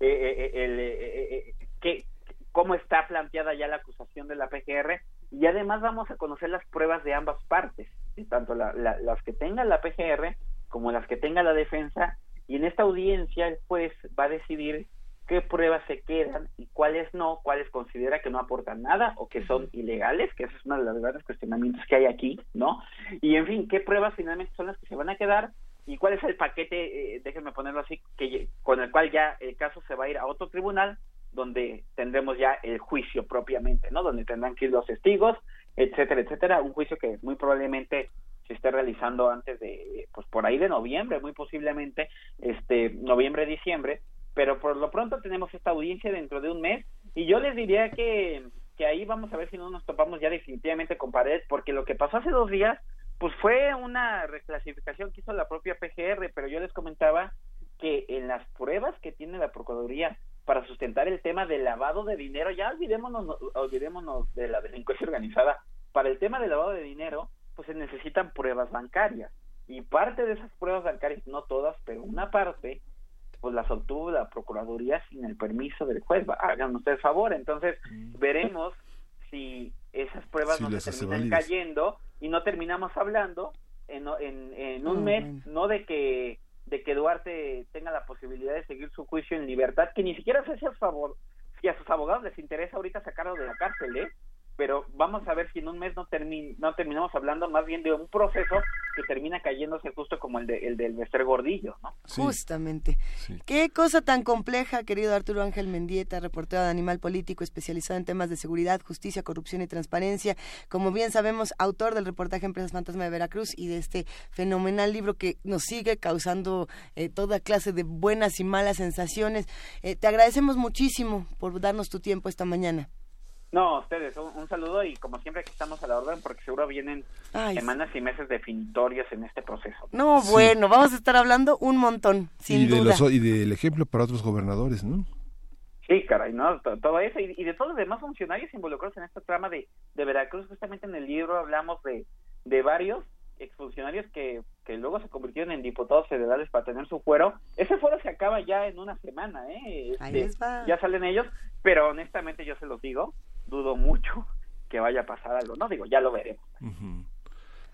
eh, eh, el, eh, eh, eh, qué, cómo está planteada ya la acusación de la PGR y además vamos a conocer las pruebas de ambas partes, tanto la- las que tenga la PGR como las que tenga la defensa y en esta audiencia el juez va a decidir qué pruebas se quedan y cuáles no, cuáles considera que no aportan nada o que son ilegales, que ese es uno de los grandes cuestionamientos que hay aquí, ¿no? Y en fin, qué pruebas finalmente son las que se van a quedar y cuál es el paquete, eh, déjenme ponerlo así, que con el cual ya el caso se va a ir a otro tribunal donde tendremos ya el juicio propiamente, ¿no? Donde tendrán que ir los testigos, etcétera, etcétera, un juicio que muy probablemente se esté realizando antes de, pues por ahí de noviembre, muy posiblemente, este, noviembre, diciembre, pero por lo pronto tenemos esta audiencia dentro de un mes y yo les diría que, que ahí vamos a ver si no nos topamos ya definitivamente con pared, porque lo que pasó hace dos días, pues fue una reclasificación que hizo la propia PGR, pero yo les comentaba que en las pruebas que tiene la Procuraduría para sustentar el tema del lavado de dinero, ya olvidémonos, no- olvidémonos de la delincuencia organizada, para el tema del lavado de dinero, pues se necesitan pruebas bancarias. Y parte de esas pruebas bancarias, no todas, pero una parte, pues las obtuvo la Procuraduría sin el permiso del juez. Hagan ustedes favor. Entonces, veremos si esas pruebas no se terminan cayendo y no terminamos hablando en, en, en un Ah, mes, no de que de que Duarte tenga la posibilidad de seguir su juicio en libertad, que ni siquiera sé si a, favor, si a sus abogados les interesa ahorita sacarlo de la cárcel, ¿eh? Pero vamos a ver si en un mes no, termi no terminamos hablando más bien de un proceso que termina cayéndose justo como el, de, el del Bester Gordillo, ¿no? Justamente. Qué cosa tan compleja, querido Arturo Ángel Mendieta, reportero de Animal Político, especializado en temas de seguridad, justicia, corrupción y transparencia. Como bien sabemos, autor del reportaje Empresas Fantasma de Veracruz y de este fenomenal libro que nos sigue causando eh, toda clase de buenas y malas sensaciones. Eh, te agradecemos muchísimo por darnos tu tiempo esta mañana. No, ustedes, un, un saludo y como siempre aquí estamos a la orden porque seguro vienen Ay, semanas y meses definitorios en este proceso. No, bueno, vamos a estar hablando un montón, sin y, de duda. los, y del ejemplo para otros gobernadores, ¿no? Sí, caray, ¿no? To- Todo eso y, y de todos los demás funcionarios involucrados en esta trama de, de Veracruz, justamente en el libro hablamos de, de varios exfuncionarios que, que luego se convirtieron en diputados federales para tener su fuero. Ese fuero se acaba ya en una semana, ¿eh? Ahí Este, les va. ya salen ellos, pero honestamente yo se los digo, dudo mucho que vaya a pasar algo. No digo, ya lo veremos.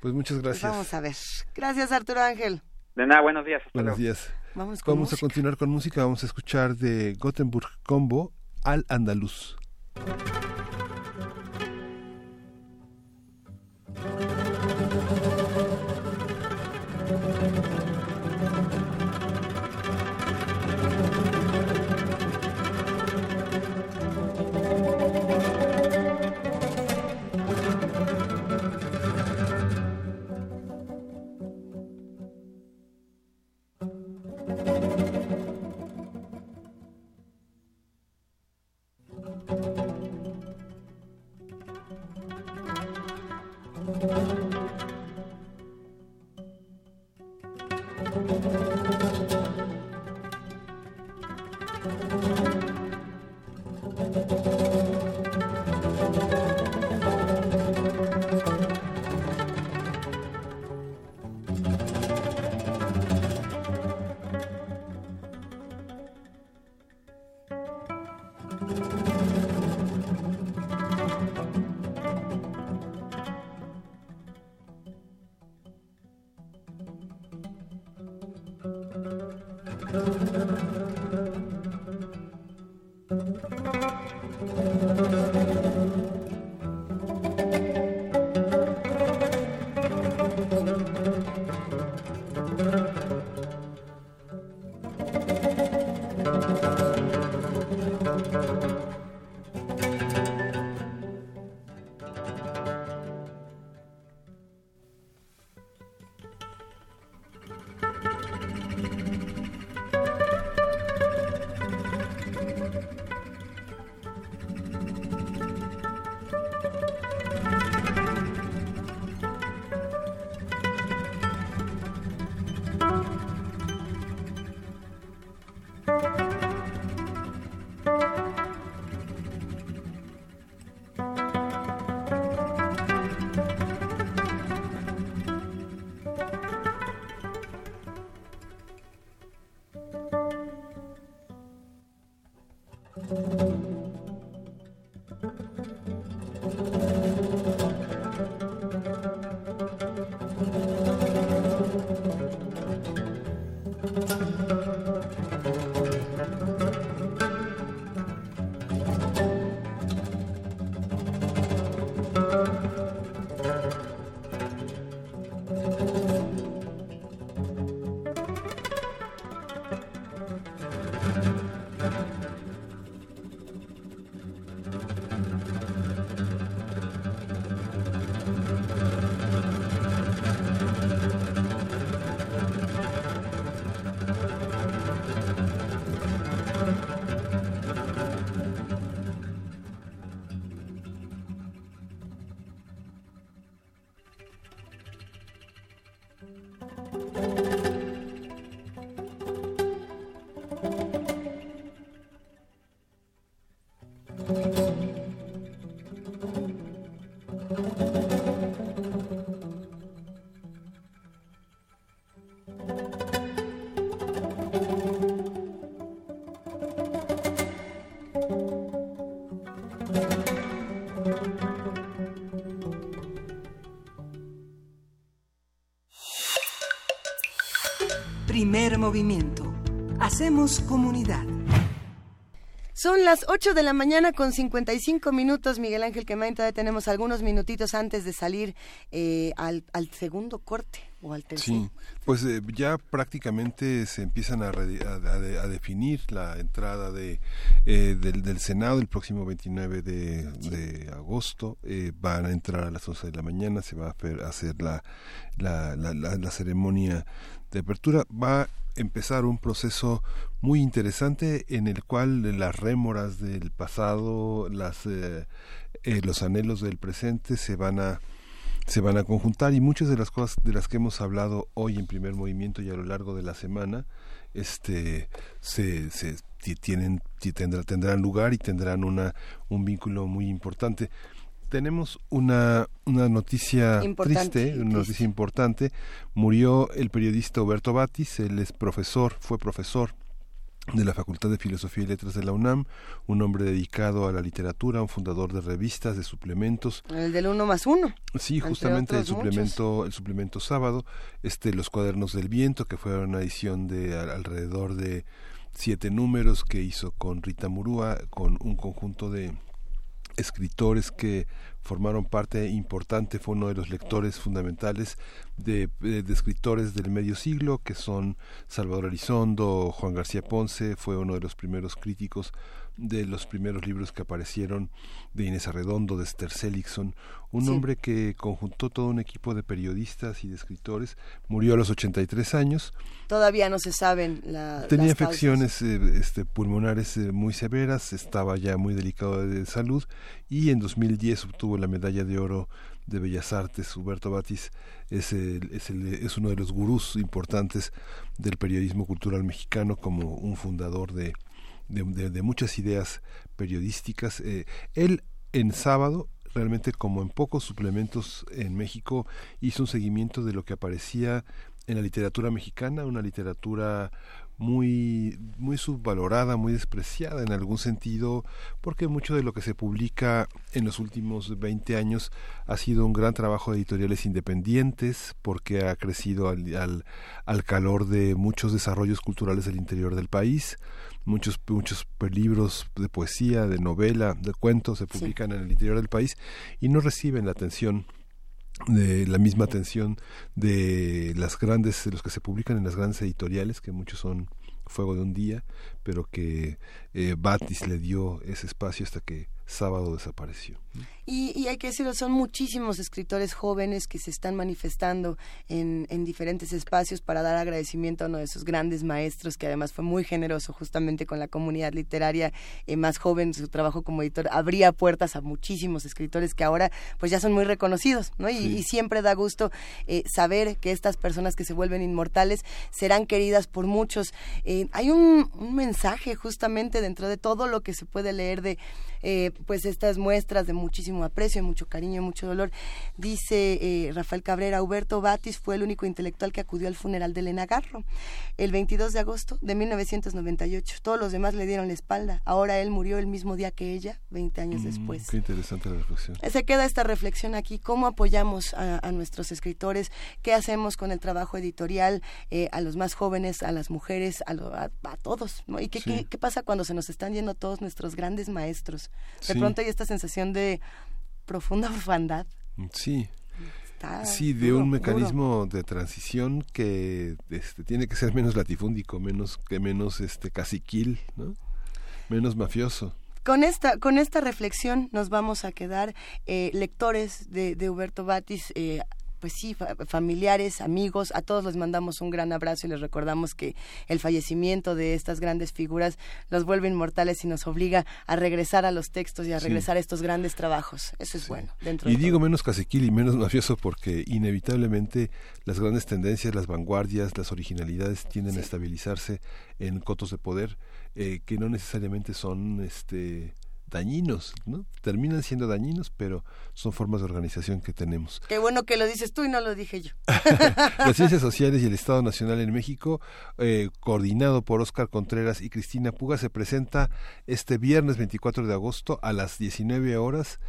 Pues muchas Pues gracias. vamos a ver. Gracias, Arturo Ángel. De nada, buenos días. hasta Buenos luego. días. Vamos con Vamos a continuar con música. Vamos a escuchar de Gothenburg Combo al andaluz. Movimiento. Hacemos comunidad. Son las 8 de la mañana con 55 minutos, Miguel Ángel Quemain. Todavía tenemos algunos minutitos antes de salir eh, al, al segundo corte o al tercero. Sí, pues eh, ya prácticamente se empiezan a, re- a- a- a definir la entrada de, eh, del, del Senado el próximo 29 de, de agosto. Eh, van a entrar a las 11 de la mañana, se va a hacer- la, la, la, la- la ceremonia de apertura. Va a empezar un proceso muy interesante en el cual las rémoras del pasado, las, eh, eh, los anhelos del presente se van a se van a conjuntar y muchas de las cosas de las que hemos hablado hoy en primer movimiento y a lo largo de la semana este se, se ti- tienen ti- tendrá- tendrán lugar y tendrán una un vínculo muy importante. Tenemos una, una noticia Importante, triste, una noticia importante. Murió el periodista Huberto Batis, él es profesor, fue profesor de la Facultad de Filosofía y Letras de la UNAM, un hombre dedicado a la literatura, un fundador de revistas, de suplementos, El del uno más uno. Sí, justamente el suplemento, el suplemento sábado, este, los cuadernos del viento, que fue una edición de al- alrededor de siete números que hizo con Rita Murúa, con un conjunto de escritores que formaron parte importante, fue uno de los lectores fundamentales de, de- de escritores del medio siglo, que son Salvador Elizondo, Juan García Ponce, fue uno de los primeros críticos de los primeros libros que aparecieron de Inés Arredondo, de Esther Seligson, un Sí. hombre que conjuntó todo un equipo de periodistas y de escritores, murió a los 83 años, Todavía no se saben la, Tenía las afecciones eh, este, pulmonares eh, muy severas, estaba ya muy delicado de salud y en 2010 obtuvo la medalla de oro de Bellas Artes. Huberto Batis es, el- es, el- es uno de los gurús importantes del periodismo cultural mexicano como un fundador de, de, de- muchas ideas periodísticas. Eh, él en sábado realmente como en pocos suplementos en México hizo un seguimiento de lo que aparecía en la literatura mexicana, una literatura muy muy subvalorada, muy despreciada en algún sentido, porque mucho de lo que se publica en los últimos 20 años ha sido un gran trabajo de editoriales independientes, porque ha crecido al, al, al calor de muchos desarrollos culturales del interior del país. Muchos, muchos libros de poesía, de novela, de cuentos se publican en el interior del país y no reciben la atención de la misma atención de las grandes, de los que se publican en las grandes editoriales, que muchos son Fuego de un Día, pero que eh, Batis le dio ese espacio hasta que sábado desapareció. Y, y hay que decirlo, son muchísimos escritores jóvenes que se están manifestando en, en diferentes espacios para dar agradecimiento a uno de esos grandes maestros que además fue muy generoso justamente con la comunidad literaria eh, más joven. Su trabajo como editor abría puertas a muchísimos escritores que ahora pues ya son muy reconocidos, ¿no? Y, Sí. y siempre da gusto eh, saber que estas personas que se vuelven inmortales serán queridas por muchos. Eh, hay un, un mensaje justamente dentro de todo lo que se puede leer de eh, pues estas muestras de muchísimo aprecio, mucho cariño, mucho dolor. Dice eh, Rafael Cabrera, Huberto Batis fue el único intelectual que acudió al funeral de Elena Garro el 22 de agosto de 1998. Todos los demás le dieron la espalda. Ahora él murió el mismo día que ella, 20 años después. Qué interesante la reflexión. Se queda esta reflexión aquí, cómo apoyamos a, a nuestros escritores, qué hacemos con el trabajo editorial, eh, a los más jóvenes, a las mujeres, a, lo- a- a todos, ¿no? ¿Y qué, Sí. qué, qué pasa cuando se nos están yendo todos nuestros grandes maestros? De Sí. pronto hay esta sensación de profunda orfandad. Sí. Está Sí, de duro, un duro. mecanismo de transición que este, tiene que ser menos latifúndico, menos que menos este caciquil, ¿no? Menos mafioso. Con esta, con esta reflexión nos vamos a quedar eh, lectores de, de Huberto Batis, eh, pues sí, fa- familiares, amigos, a todos les mandamos un gran abrazo y les recordamos que el fallecimiento de estas grandes figuras los vuelve inmortales y nos obliga a regresar a los textos y a Sí. regresar a estos grandes trabajos. Eso es bueno. Dentro Y de digo todo. menos caciquil y menos mafioso porque inevitablemente las grandes tendencias, las vanguardias, las originalidades tienden a estabilizarse en cotos de poder eh, que no necesariamente son este dañinos, ¿no? Terminan siendo dañinos, pero son formas de organización que tenemos. Qué bueno que lo dices tú y no lo dije yo. Las Ciencias Sociales y el Estado Nacional en México, eh, coordinado por Óscar Contreras y Cristina Puga, se presenta este viernes 24 de agosto a las 19 horas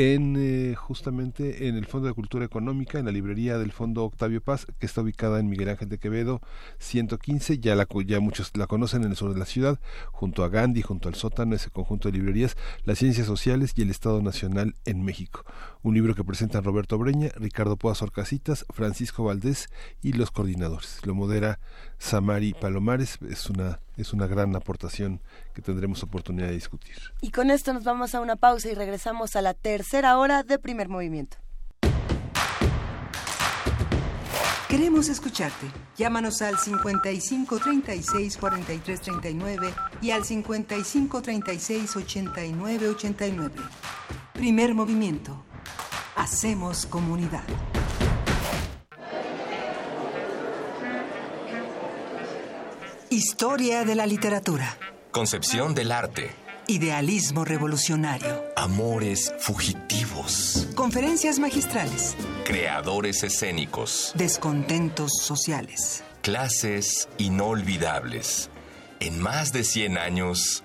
en eh, justamente en el Fondo de Cultura Económica, en la librería del Fondo Octavio Paz, que está ubicada en Miguel Ángel de Quevedo 115, ya la ya muchos la conocen en el sur de la ciudad, junto a Gandhi, junto al sótano, ese conjunto de librerías, las ciencias sociales y el Estado Nacional en México. Un libro que presentan Roberto Breña, Ricardo Poas Orcasitas, Francisco Valdés y los coordinadores. Lo modera Samari Palomares, es una es una gran aportación que tendremos oportunidad de discutir. Y con esto nos vamos a una pausa y regresamos a la tercera hora de primer movimiento. Queremos escucharte. Llámanos al 55 36 43 39 y al 55 36 89 89. Primer movimiento. Hacemos comunidad. Historia de la literatura. Concepción del arte. Idealismo revolucionario. Amores fugitivos. Conferencias magistrales. Creadores escénicos. Descontentos sociales. Clases inolvidables. En más de 100 años,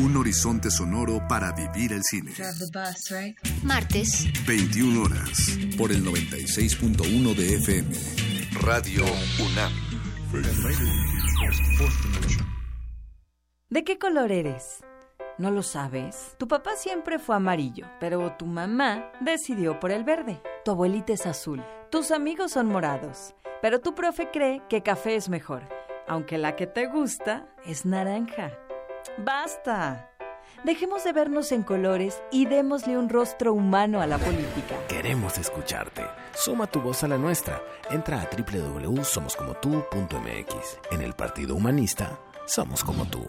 Un horizonte sonoro para vivir el cine. Martes, 21 horas. Por el 96.1 de FM. Radio UNAM. ¿De qué color eres? ¿No lo sabes? Tu papá siempre fue amarillo, pero tu mamá decidió por el verde. Tu abuelita es azul. Tus amigos son morados, pero tu profe cree que café es mejor, aunque la que te gusta es naranja. ¡Basta! Dejemos de vernos en colores y démosle un rostro humano a la política. Queremos escucharte. Suma tu voz a la nuestra. Entra a www.somoscomotu.mx. En el Partido Humanista, somos como tú.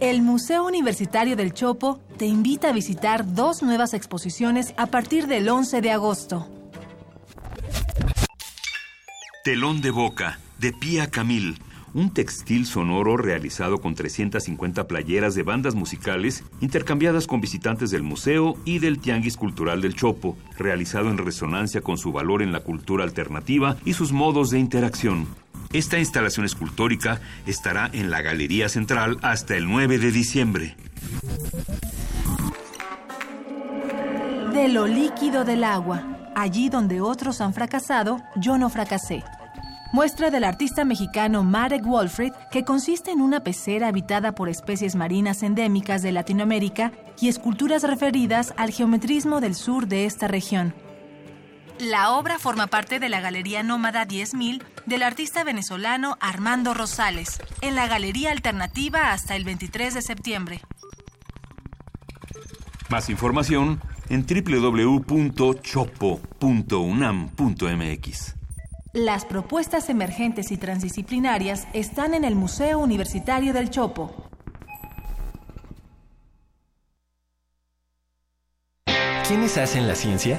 El Museo Universitario del Chopo te invita a visitar dos nuevas exposiciones a partir del 11 de agosto. Telón de boca, de Pía Camil. Un textil sonoro realizado con 350 playeras de bandas musicales intercambiadas con visitantes del museo y del Tianguis Cultural del Chopo, realizado en resonancia con su valor en la cultura alternativa y sus modos de interacción. Esta instalación escultórica estará en la Galería Central hasta el 9 de diciembre. De lo líquido del agua. Allí donde otros han fracasado, yo no fracasé. Muestra del artista mexicano Marek Wolfried, que consiste en una pecera habitada por especies marinas endémicas de Latinoamérica y esculturas referidas al geometrismo del sur de esta región. La obra forma parte de la Galería Nómada 10000 del artista venezolano Armando Rosales, en la Galería Alternativa hasta el 23 de septiembre. Más información en www.chopo.unam.mx. Las propuestas emergentes y transdisciplinarias están en el Museo Universitario del Chopo. ¿Quiénes hacen la ciencia?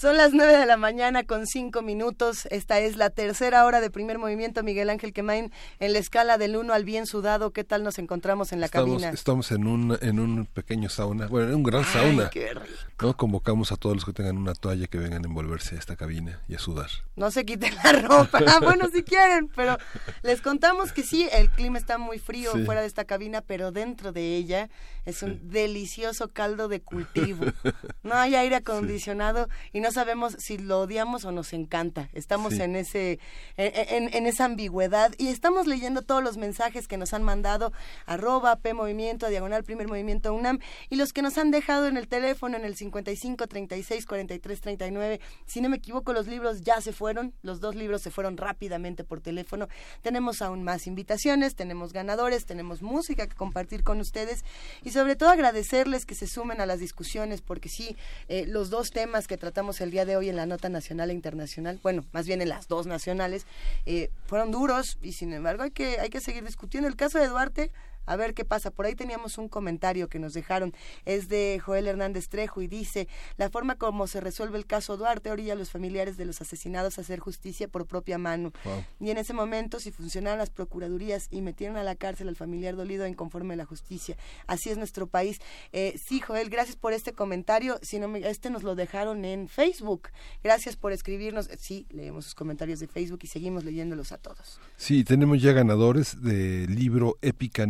Son las nueve de la mañana con cinco minutos. Esta es la tercera hora de primer movimiento. Miguel Ángel Quemain, en la escala del uno al bien sudado, ¿qué tal nos encontramos en la Estamos, cabina? estamos en un, en un pequeño sauna, bueno, en un gran Ay, sauna. qué rico. ¿no? Convocamos a todos los que tengan una toalla que vengan a envolverse a esta cabina y a sudar. No se quiten la ropa. Ah, bueno, si quieren, pero les contamos que sí, el clima está muy frío Sí. fuera de esta cabina, pero dentro de ella es un delicioso caldo de cultivo. No hay aire acondicionado y no sabemos si lo odiamos o nos encanta. Estamos Sí. en ese en, en- en esa ambigüedad y estamos leyendo todos los mensajes que nos han mandado arroba P Movimiento, diagonal Primer Movimiento UNAM y los que nos han dejado en el teléfono en el 55 36 43 39. Si no me equivoco, los libros ya se fueron, los dos libros se fueron rápidamente por teléfono. Tenemos aún más invitaciones, tenemos ganadores, tenemos música que compartir con ustedes y sobre todo agradecerles que se sumen a las discusiones porque sí, eh, los dos temas que tratamos el día de hoy en la nota nacional e internacional, bueno, más bien en las dos nacionales, eh, fueron duros y sin embargo hay que, hay que seguir discutiendo. El caso de Duarte, a ver qué pasa. Por ahí teníamos un comentario que nos dejaron. Es de Joel Hernández Trejo y dice, la forma como se resuelve el caso Duarte orilla a los familiares de los asesinados a hacer justicia por propia mano. Wow. Y en ese momento, si funcionaran las procuradurías y metieron a la cárcel al familiar dolido en conforme a la justicia. Así es nuestro país. Eh, sí, Joel, gracias por este comentario. Si no me- este nos lo dejaron en Facebook. Gracias por escribirnos. Sí, leemos sus comentarios de Facebook y seguimos leyéndolos a todos. Sí, tenemos ya ganadores del libro Épica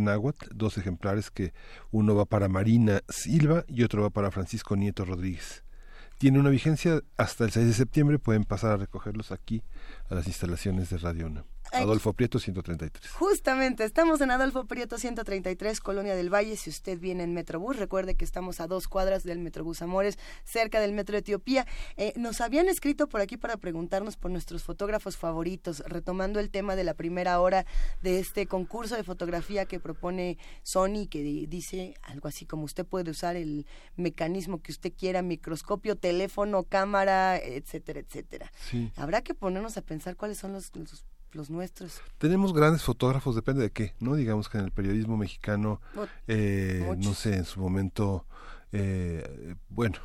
Dos ejemplares que uno va para Marina Silva y otro va para Francisco Nieto Rodríguez. Tiene una vigencia hasta el 6 de septiembre, pueden pasar a recogerlos aquí a las instalaciones de Radio. Adolfo Prieto 133. Justamente, estamos en Adolfo Prieto 133, Colonia del Valle. Si usted viene en Metrobús, recuerde que estamos a dos cuadras del Metrobús Amores, cerca del Metro Etiopía. Eh, nos habían escrito por aquí para preguntarnos por nuestros fotógrafos favoritos, retomando el tema de la primera hora de este concurso de fotografía que propone Sony, que di- dice algo así como usted puede usar el mecanismo que usted quiera, microscopio, teléfono, cámara, etcétera, etcétera. Sí. Habrá que ponernos a pensar cuáles son los, los, los nuestros. Tenemos grandes fotógrafos, depende de qué, ¿no? Digamos que en el periodismo mexicano, eh, no sé, en su momento, eh, bueno,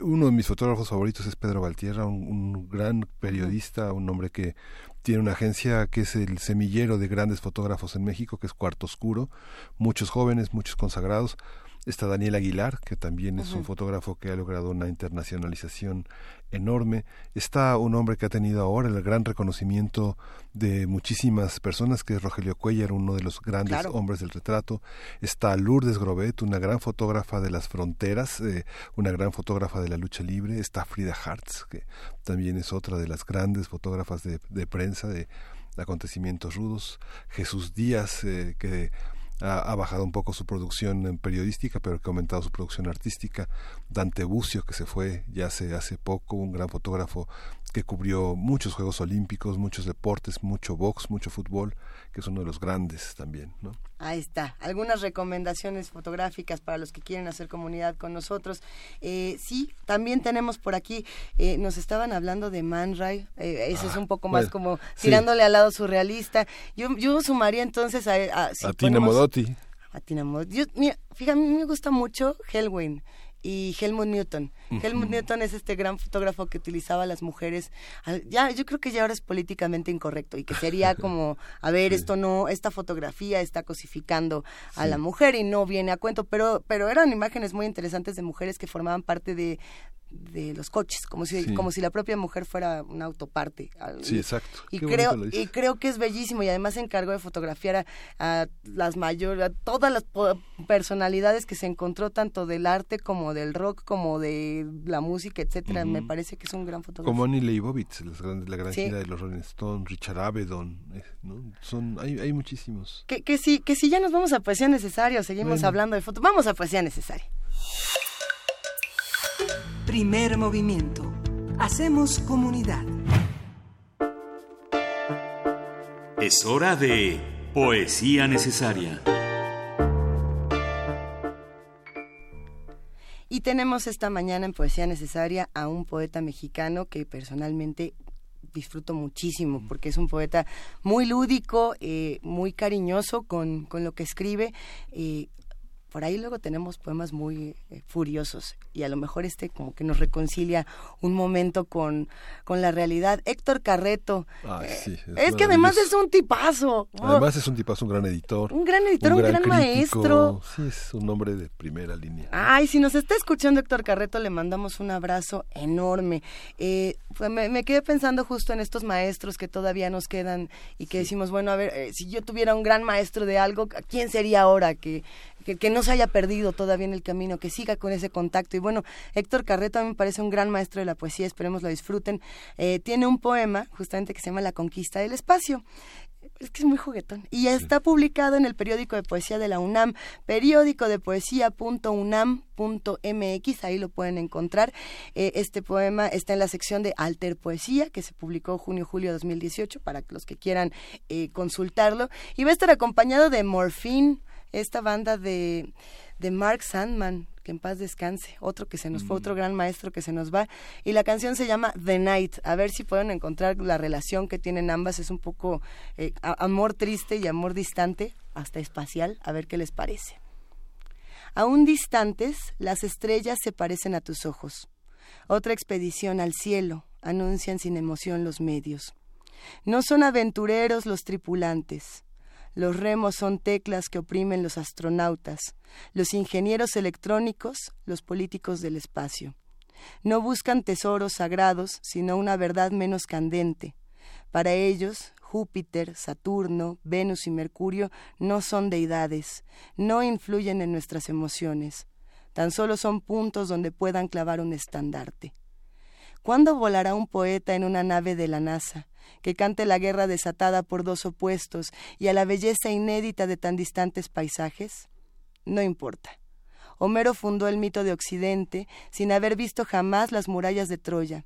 uno de mis fotógrafos favoritos es Pedro Valtierra, un, un gran periodista, un hombre que tiene una agencia que es el semillero de grandes fotógrafos en México, que es Cuarto Oscuro, muchos jóvenes, muchos consagrados. Está Daniel Aguilar, que también es un fotógrafo que ha logrado una internacionalización enorme. Está un hombre que ha tenido ahora el gran reconocimiento de muchísimas personas, que es Rogelio Cuellar, uno de los grandes Claro. hombres del retrato. Está Lourdes Grobet, una gran fotógrafa de las fronteras, eh, una gran fotógrafa de la lucha libre. Está Frida Hartz, que también es otra de las grandes fotógrafas de, de prensa de acontecimientos rudos. Jesús Díaz, eh, que ha, bajado un poco su producción periodística, pero que ha aumentado su producción artística. Dante Bucio, que se fue ya hace, hace poco, un gran fotógrafo que cubrió muchos Juegos Olímpicos, muchos deportes, mucho box, mucho fútbol, que es uno de los grandes también, ¿no? Ahí está, algunas recomendaciones fotográficas para los que quieren hacer comunidad con nosotros. Eh, sí, también tenemos por aquí, eh, nos estaban hablando de Man Ray, eh, ese es un poco más bueno, como sí. tirándole al lado surrealista. Yo, yo sumaría entonces a... a, si a Tina Modotti. a Tina Modotti. Yo- mira, fíjate, a mí me gusta mucho Helwin y Helmut Newton. Helmut Newton es este gran fotógrafo que utilizaba a las mujeres. Ya, yo creo que ya ahora es políticamente incorrecto y que sería como, a ver, esto no, esta fotografía está cosificando a la mujer y no viene a cuento, pero, pero eran imágenes muy interesantes de mujeres que formaban parte de de los coches, como si, Sí. como si la propia mujer fuera una autoparte. Sí, exacto. Y Qué creo, y creo que es bellísimo y además se encargó de fotografiar a, a las mayores, a todas las personalidades que se encontró tanto del arte como del rock, como de la música, etcétera. Me parece que es un gran fotógrafo. Como Annie Leibovitz, las grandes- la gran Sí. gira de los Rolling Stones, Richard Avedon, eh, ¿no? Son, hay, hay muchísimos. Que, que sí, que si ya nos vamos a poesía necesaria o seguimos Bueno. hablando de foto, vamos a poesía necesaria. Primer movimiento. Hacemos comunidad. Es hora de Poesía Necesaria. Y tenemos esta mañana en Poesía Necesaria a un poeta mexicano que personalmente disfruto muchísimo porque es un poeta muy lúdico, eh, muy cariñoso con, con lo que escribe. eh, por ahí luego tenemos poemas muy eh, furiosos y a lo mejor este como que nos reconcilia un momento con, con la realidad. Héctor Carreto, Ay, sí, es que además es un tipazo. Además es un tipazo, un gran editor. Un gran editor, un gran maestro. Sí, es un hombre de primera línea. Ay, si nos está escuchando Héctor Carreto, le mandamos un abrazo enorme. Eh, pues me, me quedé pensando justo en estos maestros que todavía nos quedan y que decimos, bueno, a ver, eh, si yo tuviera un gran maestro de algo, ¿quién sería ahora? Que, que, que no se haya perdido todavía en el camino, que siga con ese contacto. Y bueno, Héctor Carreto a mí me parece un gran maestro de la poesía, esperemos lo disfruten. Eh, tiene un poema justamente que se llama La conquista del espacio. Es que es muy juguetón. Y está publicado en el periódico de poesía de la UNAM, periódico de poesía.unam.mx, ahí lo pueden encontrar. Eh, este poema está en la sección de Alter Poesía, que se publicó junio-julio de 2018, para los que quieran eh, consultarlo. Y va a estar acompañado de Morphine, esta banda de, de Mark Sandman, que en paz descanse, otro que se nos fue, otro gran maestro que se nos va. Y la canción se llama The Night. A ver si pueden encontrar la relación que tienen ambas. Es un poco eh, amor triste y amor distante, hasta espacial. A ver qué les parece. Aún distantes, las estrellas se parecen a tus ojos. Otra expedición al cielo, anuncian sin emoción los medios. No son aventureros los tripulantes. Los remos son teclas que oprimen los astronautas, los ingenieros electrónicos, los políticos del espacio. No buscan tesoros sagrados, sino una verdad menos candente. Para ellos, Júpiter, Saturno, Venus y Mercurio no son deidades, no influyen en nuestras emociones, tan solo son puntos donde puedan clavar un estandarte. ¿Cuándo volará un poeta en una nave de la NASA, que cante la guerra desatada por dos opuestos y a la belleza inédita de tan distantes paisajes? No importa. Homero fundó el mito de Occidente sin haber visto jamás las murallas de Troya.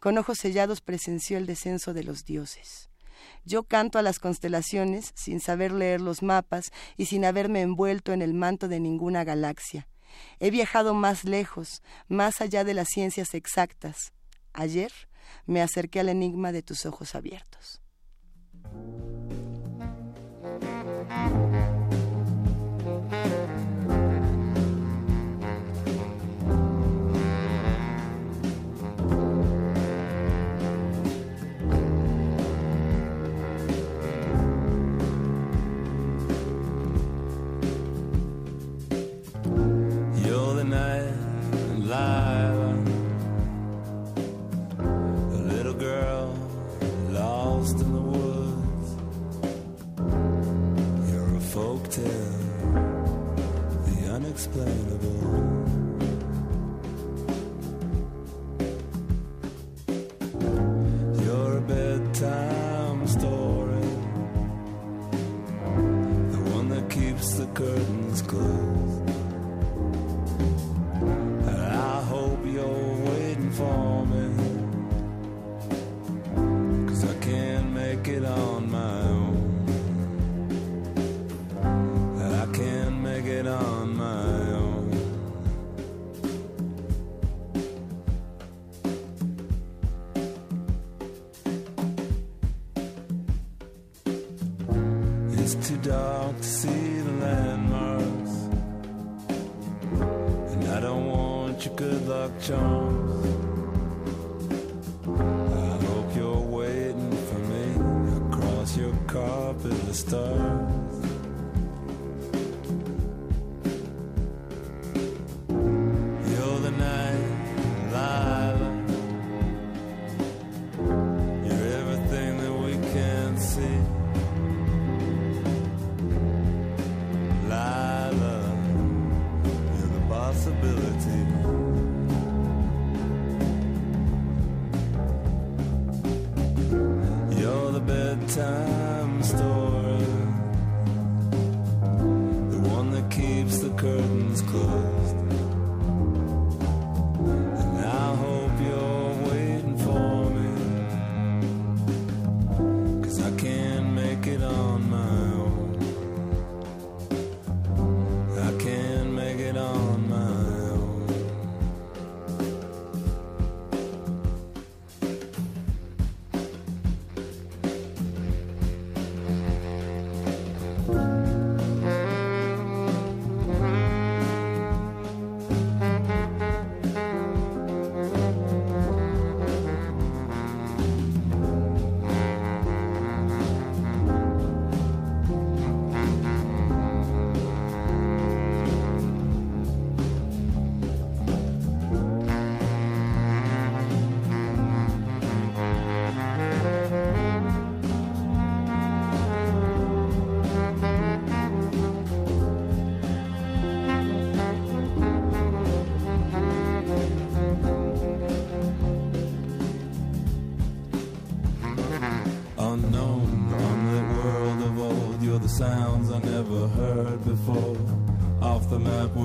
Con ojos sellados presenció el descenso de los dioses. Yo canto a las constelaciones sin saber leer los mapas y sin haberme envuelto en el manto de ninguna galaxia. He viajado más lejos, más allá de las ciencias exactas. Ayer me acerqué al enigma de tus ojos abiertos.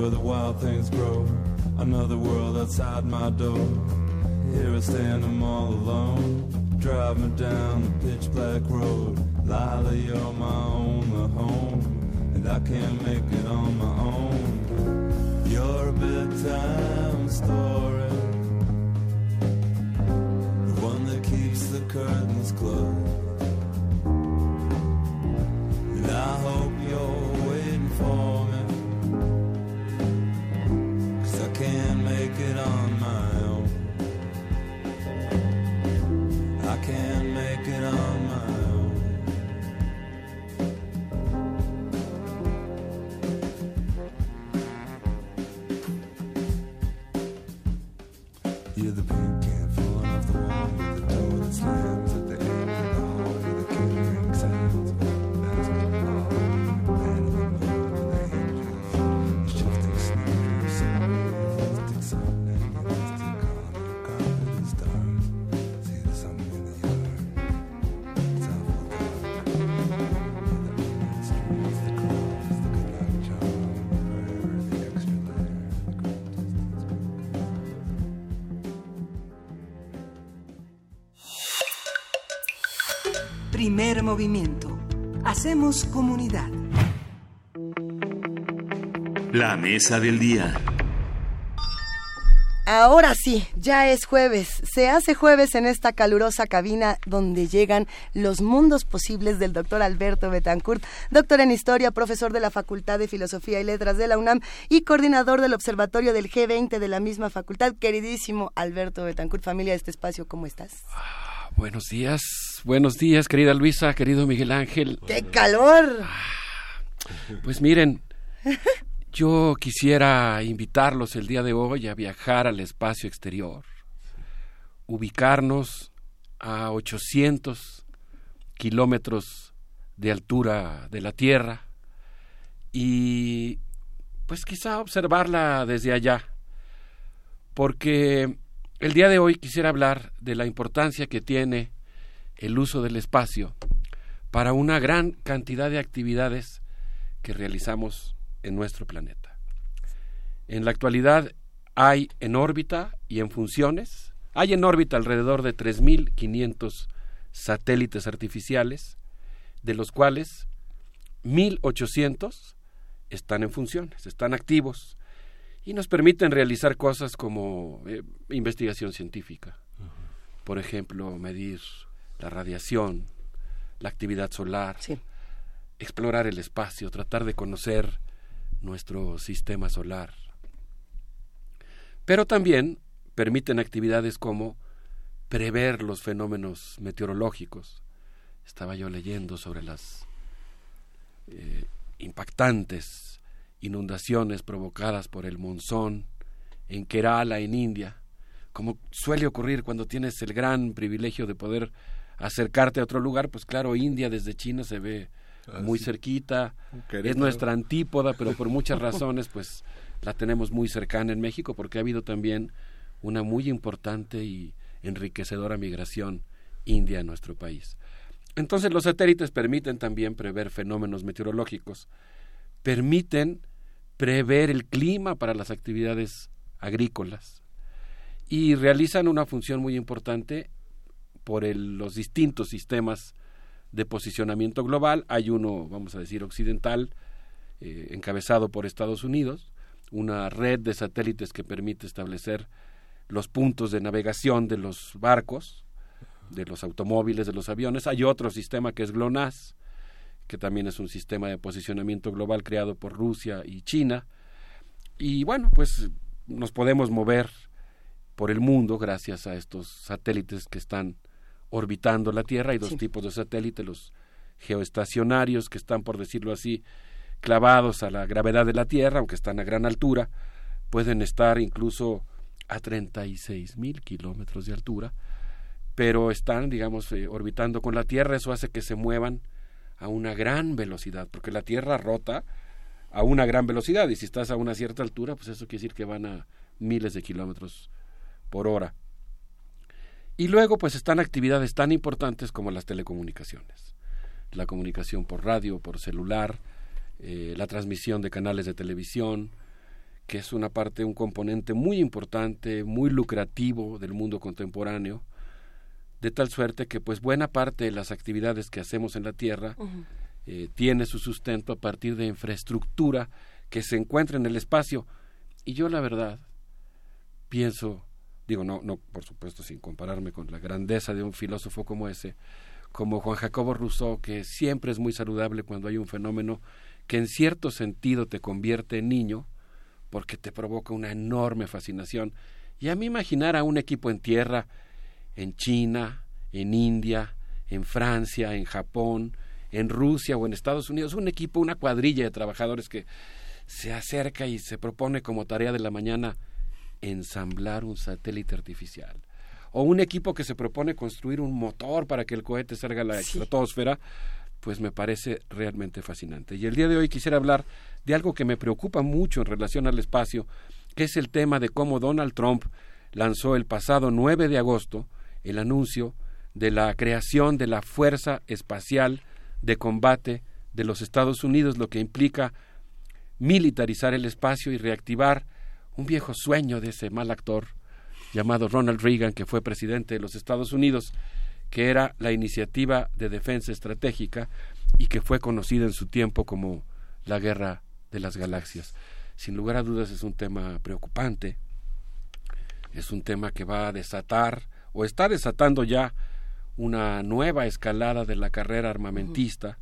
Where the wild things grow, another world outside my door. Here I stand, I'm all alone. Drive me down the pitch black road. Primer movimiento. Hacemos comunidad. La mesa del día. Ahora sí, ya es jueves. Se hace jueves en esta calurosa cabina donde llegan los mundos posibles del doctor Alberto Betancourt, doctor en historia, profesor de la Facultad de Filosofía y Letras de la UNAM y coordinador del Observatorio del G20 de la misma facultad. Queridísimo Alberto Betancourt, familia de este espacio, ¿cómo estás? Buenos días, buenos días, querida Luisa, querido Miguel Ángel. ¡Qué calor! Pues miren, yo quisiera invitarlos el día de hoy a viajar al espacio exterior, ubicarnos a 800 kilómetros de altura de la Tierra y pues quizá observarla desde allá, porque el día de hoy quisiera hablar de la importancia que tiene el uso del espacio para una gran cantidad de actividades que realizamos en nuestro planeta. En la actualidad hay en órbita y en funciones, hay en órbita alrededor de 3.500 satélites artificiales, de los cuales 1.800 están en funciones, están activos y nos permiten realizar cosas como eh, investigación científica. Por ejemplo, medir la radiación, la actividad solar, explorar el espacio, tratar de conocer nuestro sistema solar. Pero también permiten actividades como prever los fenómenos meteorológicos. Estaba yo leyendo sobre las eh, impactantes inundaciones provocadas por el monzón en Kerala, en India, como suele ocurrir cuando tienes el gran privilegio de poder acercarte a otro lugar, pues claro, India desde China se ve Ah, muy sí. cerquita, es nuestra antípoda, pero por muchas razones pues la tenemos muy cercana en México porque ha habido también una muy importante y enriquecedora migración india a nuestro país. Entonces los satélites permiten también prever fenómenos meteorológicos, permiten prever el clima para las actividades agrícolas y realizan una función muy importante por el- los distintos sistemas de posicionamiento global. Hay uno, vamos a decir, occidental, eh, encabezado por Estados Unidos, una red de satélites que permite establecer los puntos de navegación de los barcos, de los automóviles, de los aviones. Hay otro sistema que es GLONASS, que también es un sistema de posicionamiento global creado por Rusia y China. Y bueno, pues nos podemos mover por el mundo gracias a estos satélites que están orbitando la Tierra. Hay dos Sí. tipos de satélites, los geoestacionarios, que están, por decirlo así, clavados a la gravedad de la Tierra, aunque están a gran altura, pueden estar incluso a 36 mil kilómetros de altura, pero están, digamos, eh, orbitando con la Tierra. Eso hace que se muevan a una gran velocidad, porque la Tierra rota a una gran velocidad y si estás a una cierta altura, pues eso quiere decir que van a miles de kilómetros por hora. Y luego, pues están actividades tan importantes como las telecomunicaciones, la comunicación por radio, por celular, eh, la transmisión de canales de televisión, que es una parte, un componente muy importante, muy lucrativo del mundo contemporáneo, de tal suerte que pues buena parte de las actividades que hacemos en la Tierra eh, tiene su sustento a partir de infraestructura que se encuentra en el espacio. Y yo la verdad pienso, digo, no, no, por supuesto, sin compararme con la grandeza de un filósofo como ese, como Juan Jacobo Rousseau, que siempre es muy saludable cuando hay un fenómeno que en cierto sentido te convierte en niño, porque te provoca una enorme fascinación. Y a mí imaginar a un equipo en tierra, en China, en India, en Francia, en Japón, en Rusia o en Estados Unidos, un equipo, una cuadrilla de trabajadores que se acerca y se propone como tarea de la mañana ensamblar un satélite artificial. O un equipo que se propone construir un motor para que el cohete salga a la estratosfera, pues me parece realmente fascinante. Y el día de hoy quisiera hablar de algo que me preocupa mucho en relación al espacio, que es el tema de cómo Donald Trump lanzó el pasado 9 de agosto el anuncio de la creación de la Fuerza Espacial de Combate de los Estados Unidos, lo que implica militarizar el espacio y reactivar un viejo sueño de ese mal actor llamado Ronald Reagan, que fue presidente de los Estados Unidos, que era la iniciativa de defensa estratégica y que fue conocida en su tiempo como la Guerra de las Galaxias. Sin lugar a dudas es un tema preocupante, es un tema que va a desatar o está desatando ya una nueva escalada de la carrera armamentista,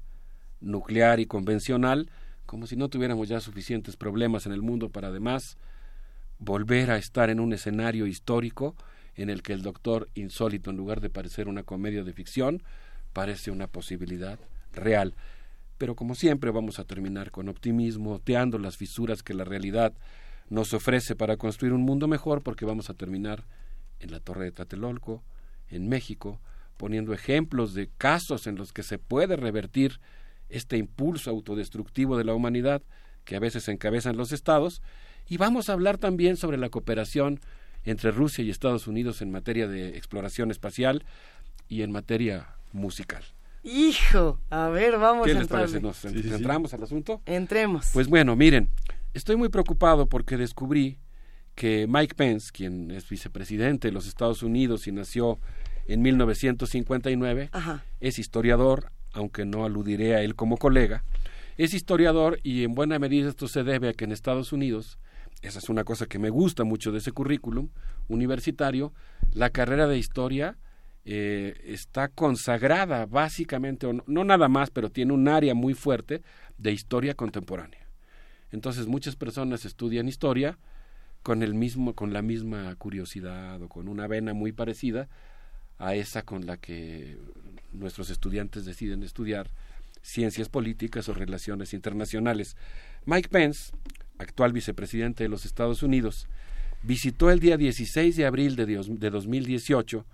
nuclear y convencional, como si no tuviéramos ya suficientes problemas en el mundo para además volver a estar en un escenario histórico en el que el doctor insólito, en lugar de parecer una comedia de ficción, parece una posibilidad real. Pero como siempre vamos a terminar con optimismo, oteando las fisuras que la realidad nos ofrece para construir un mundo mejor, porque vamos a terminar en la Torre de Tlatelolco, en México, poniendo ejemplos de casos en los que se puede revertir este impulso autodestructivo de la humanidad que a veces encabezan los estados, y vamos a hablar también sobre la cooperación entre Rusia y Estados Unidos en materia de exploración espacial y en materia musical. Hijo, a ver, vamos ¿Qué a les entrarle. parece? ¿Nos entramos al asunto? Entremos. Pues bueno, miren, estoy muy preocupado porque descubrí que Mike Pence, quien es vicepresidente de los Estados Unidos y nació en 1959, Ajá. es historiador, aunque no aludiré a él como colega, es historiador y en buena medida esto se debe a que en Estados Unidos, esa es una cosa que me gusta mucho de ese currículum universitario, la carrera de historia eh, está consagrada básicamente, o no, no nada más, pero tiene un área muy fuerte de historia contemporánea. Entonces muchas personas estudian historia con el mismo, con la misma curiosidad o con una vena muy parecida a esa con la que nuestros estudiantes deciden estudiar ciencias políticas o relaciones internacionales. Mike Pence, actual vicepresidente de los Estados Unidos, visitó el día 16 de abril de, dios- de 2018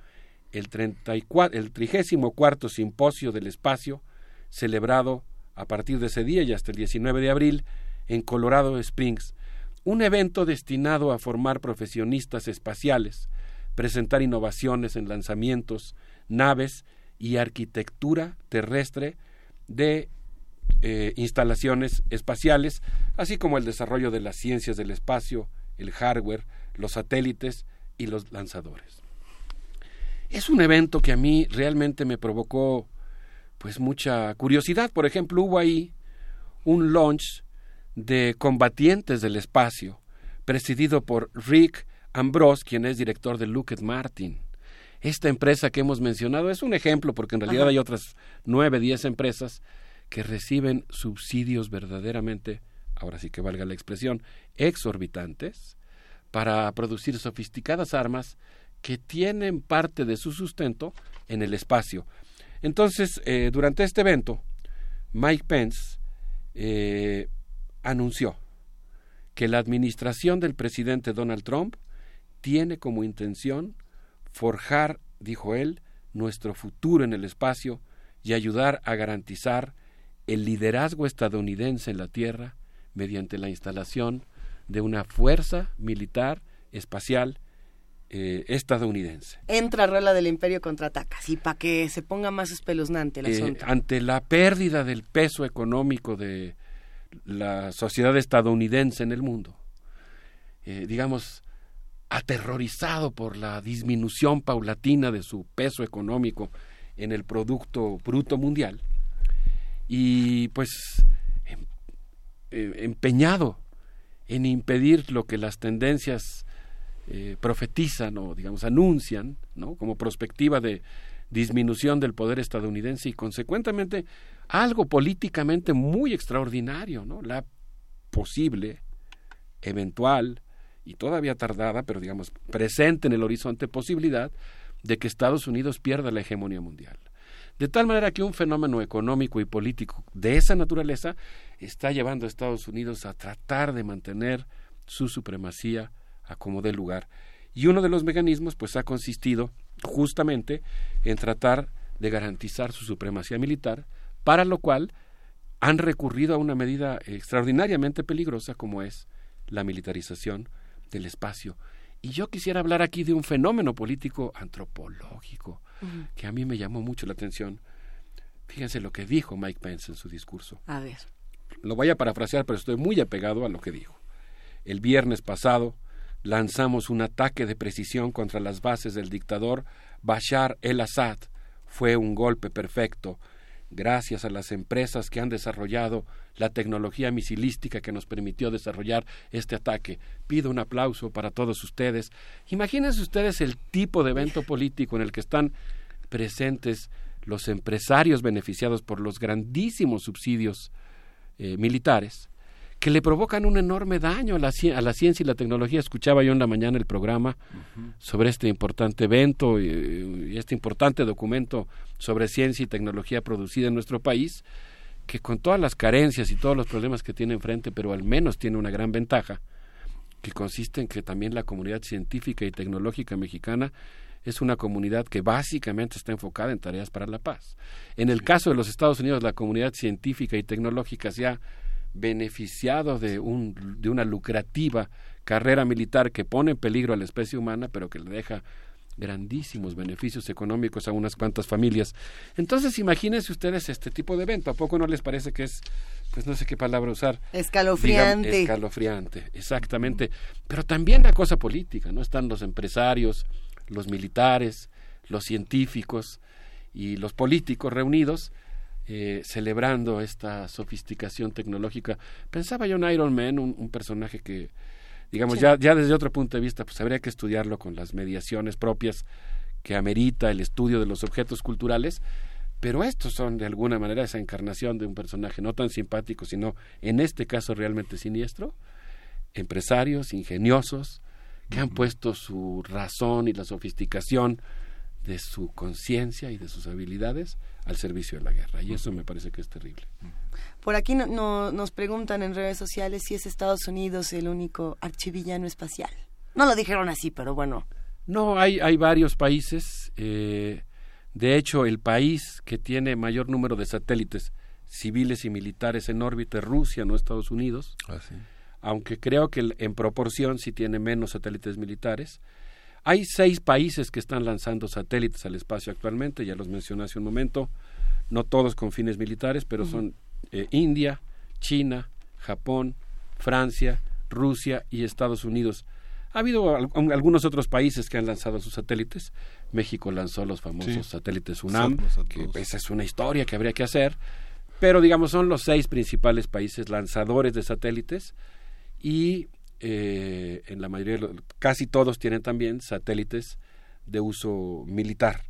el, 34, el 34 Simposio del Espacio, celebrado a partir de ese día y hasta el 19 de abril en Colorado Springs, un evento destinado a formar profesionistas espaciales, presentar innovaciones en lanzamientos, naves y arquitectura terrestre de eh, instalaciones espaciales, así como el desarrollo de las ciencias del espacio, el hardware, los satélites y los lanzadores. Es un evento que a mí realmente me provocó pues mucha curiosidad. Por ejemplo, hubo ahí un launch de combatientes del espacio, presidido por Rick Ambrose, quien es director de Lockheed Martin. Esta empresa que hemos mencionado es un ejemplo, porque en realidad Ajá. hay otras nueve, diez empresas que reciben subsidios verdaderamente, ahora sí que valga la expresión, exorbitantes, para producir sofisticadas armas que tienen parte de su sustento en el espacio. Entonces, eh, durante este evento, Mike Pence eh, anunció que la administración del presidente Donald Trump tiene como intención forjar, dijo él, nuestro futuro en el espacio y ayudar a garantizar el liderazgo estadounidense en la Tierra mediante la instalación de una fuerza militar espacial eh, estadounidense. Entra Rola del Imperio contraataca, así para que se ponga más espeluznante el Eh, asunto. ante la pérdida del peso económico de la sociedad estadounidense en el mundo, eh, digamos, aterrorizado por la disminución paulatina de su peso económico en el Producto Bruto Mundial, y pues em- eh, empeñado en impedir lo que las tendencias eh, profetizan o digamos anuncian como perspectiva de disminución del poder estadounidense y consecuentemente algo políticamente muy extraordinario, ¿no? la posible, eventual y todavía tardada, pero digamos presente en el horizonte posibilidad de que Estados Unidos pierda la hegemonía mundial. De tal manera que un fenómeno económico y político de esa naturaleza está llevando a Estados Unidos a tratar de mantener su supremacía a como dé lugar. Y uno de los mecanismos pues ha consistido justamente en tratar de garantizar su supremacía militar, para lo cual han recurrido a una medida extraordinariamente peligrosa como es la militarización del espacio. Y yo quisiera hablar aquí de un fenómeno político antropológico que a mí me llamó mucho la atención. Fíjense lo que dijo Mike Pence en su discurso. A ver. Lo voy a parafrasear, pero estoy muy apegado a lo que dijo. El viernes pasado lanzamos un ataque de precisión contra las bases del dictador Bashar el-Assad. Fue un golpe perfecto, gracias a las empresas que han desarrollado la tecnología misilística que nos permitió desarrollar este ataque. Pido un aplauso para todos ustedes. Imagínense ustedes el tipo de evento político en el que están presentes los empresarios beneficiados por los grandísimos subsidios eh, militares que le provocan un enorme daño a la, a la ciencia y la tecnología. Escuchaba yo en la mañana el programa sobre este importante evento y, y este importante documento sobre ciencia y tecnología producida en nuestro país, que con todas las carencias y todos los problemas que tiene enfrente, pero al menos tiene una gran ventaja, que consiste en que también la comunidad científica y tecnológica mexicana es una comunidad que básicamente está enfocada en tareas para la paz. En el caso de los Estados Unidos, la comunidad científica y tecnológica se ha beneficiado de, un, de una lucrativa carrera militar que pone en peligro a la especie humana, pero que le deja grandísimos beneficios económicos a unas cuantas familias. Entonces, imagínense ustedes este tipo de evento. ¿A poco no les parece que es, pues no sé qué palabra usar? Escalofriante. Escalofriante, exactamente. Pero también la cosa política, ¿no? Están los empresarios, los militares, los científicos y los políticos reunidos eh, celebrando esta sofisticación tecnológica. Pensaba yo en Iron Man, un, un personaje que, digamos, Sí. ya, ya desde otro punto de vista, pues habría que estudiarlo con las mediaciones propias que amerita el estudio de los objetos culturales, pero estos son de alguna manera esa encarnación de un personaje no tan simpático, sino en este caso realmente siniestro, empresarios ingeniosos que han puesto su razón y la sofisticación de su conciencia y de sus habilidades al servicio de la guerra. Y eso me parece que es terrible. Por aquí no, no- nos preguntan en redes sociales si es Estados Unidos el único archivillano espacial. No lo dijeron así, pero bueno. No, hay, hay varios países. eh, de hecho, el país que tiene mayor número de satélites civiles y militares en órbita es Rusia, no Estados Unidos. Aunque creo que en proporción sí tiene menos satélites militares. Hay seis países que están lanzando satélites al espacio actualmente, ya los mencioné hace un momento, no todos con fines militares, pero son eh, India, China, Japón, Francia, Rusia y Estados Unidos. Ha habido al- un- algunos otros países que han lanzado sus satélites. México lanzó los famosos Sí. satélites UNAM, que esa es una historia que habría que hacer. Pero digamos, son los seis principales países lanzadores de satélites y eh, en la mayoría, de los- casi todos tienen también satélites de uso militar.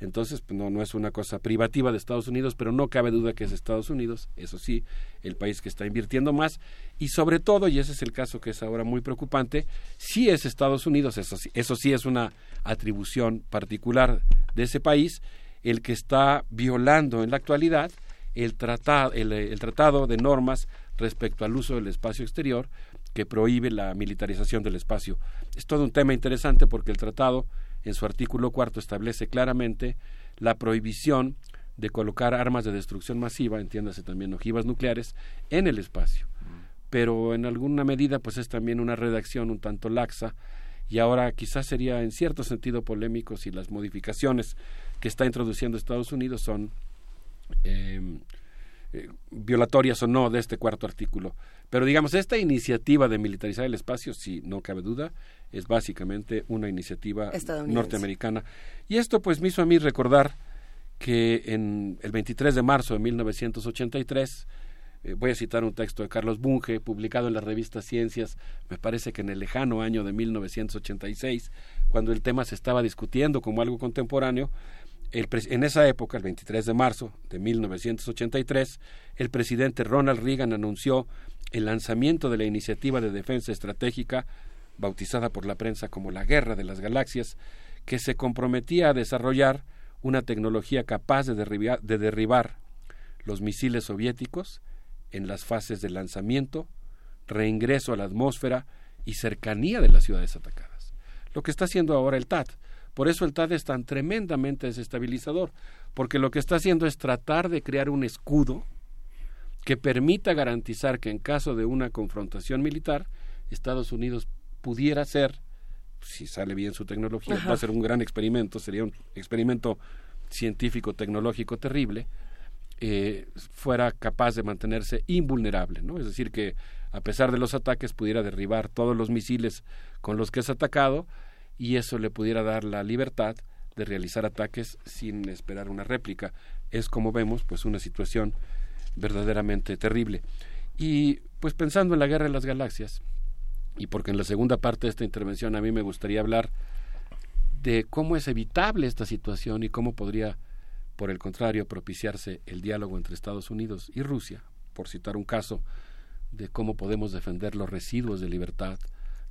Entonces, pues, no, no es una cosa privativa de Estados Unidos, pero no cabe duda que es Estados Unidos, eso sí, el país que está invirtiendo más. Y sobre todo, y ese es el caso que es ahora muy preocupante, sí es Estados Unidos, eso sí, eso sí es una atribución particular de ese país, el que está violando en la actualidad el tratado, el, el tratado de normas respecto al uso del espacio exterior que prohíbe la militarización del espacio. Es todo un tema interesante porque el tratado, en su artículo cuarto, establece claramente la prohibición de colocar armas de destrucción masiva, entiéndase también ojivas nucleares, en el espacio. Pero en alguna medida, pues es también una redacción un tanto laxa y ahora quizás sería en cierto sentido polémico si las modificaciones que está introduciendo Estados Unidos son eh, eh, violatorias o no de este cuarto artículo. Pero digamos, esta iniciativa de militarizar el espacio, sí, no cabe duda, es básicamente una iniciativa norteamericana. Y esto pues me hizo a mí recordar que en el 23 de marzo de 1983, eh, voy a citar un texto de Carlos Bunge, publicado en la revista Ciencias, me parece que en el lejano año de 1986, cuando el tema se estaba discutiendo como algo contemporáneo, en esa época, el 23 de marzo de 1983, el presidente Ronald Reagan anunció el lanzamiento de la iniciativa de defensa estratégica, bautizada por la prensa como la Guerra de las Galaxias, que se comprometía a desarrollar una tecnología capaz de derribar, de derribar los misiles soviéticos en las fases de lanzamiento, reingreso a la atmósfera y cercanía de las ciudades atacadas. Lo que está haciendo ahora el TAT. Por eso el TAT es tan tremendamente desestabilizador, porque lo que está haciendo es tratar de crear un escudo que permita garantizar que en caso de una confrontación militar, Estados Unidos pudiera ser, si sale bien su tecnología, Ajá. va a ser un gran experimento, sería un experimento científico tecnológico terrible, eh, fuera capaz de mantenerse invulnerable, ¿no? Es decir, que a pesar de los ataques pudiera derribar todos los misiles con los que es atacado y eso le pudiera dar la libertad de realizar ataques sin esperar una réplica. Es como vemos, pues una situación verdaderamente terrible. Y pues pensando en la guerra de las galaxias, y porque en la segunda parte de esta intervención a mí me gustaría hablar de cómo es evitable esta situación y cómo podría, por el contrario, propiciarse el diálogo entre Estados Unidos y Rusia, por citar un caso de cómo podemos defender los residuos de libertad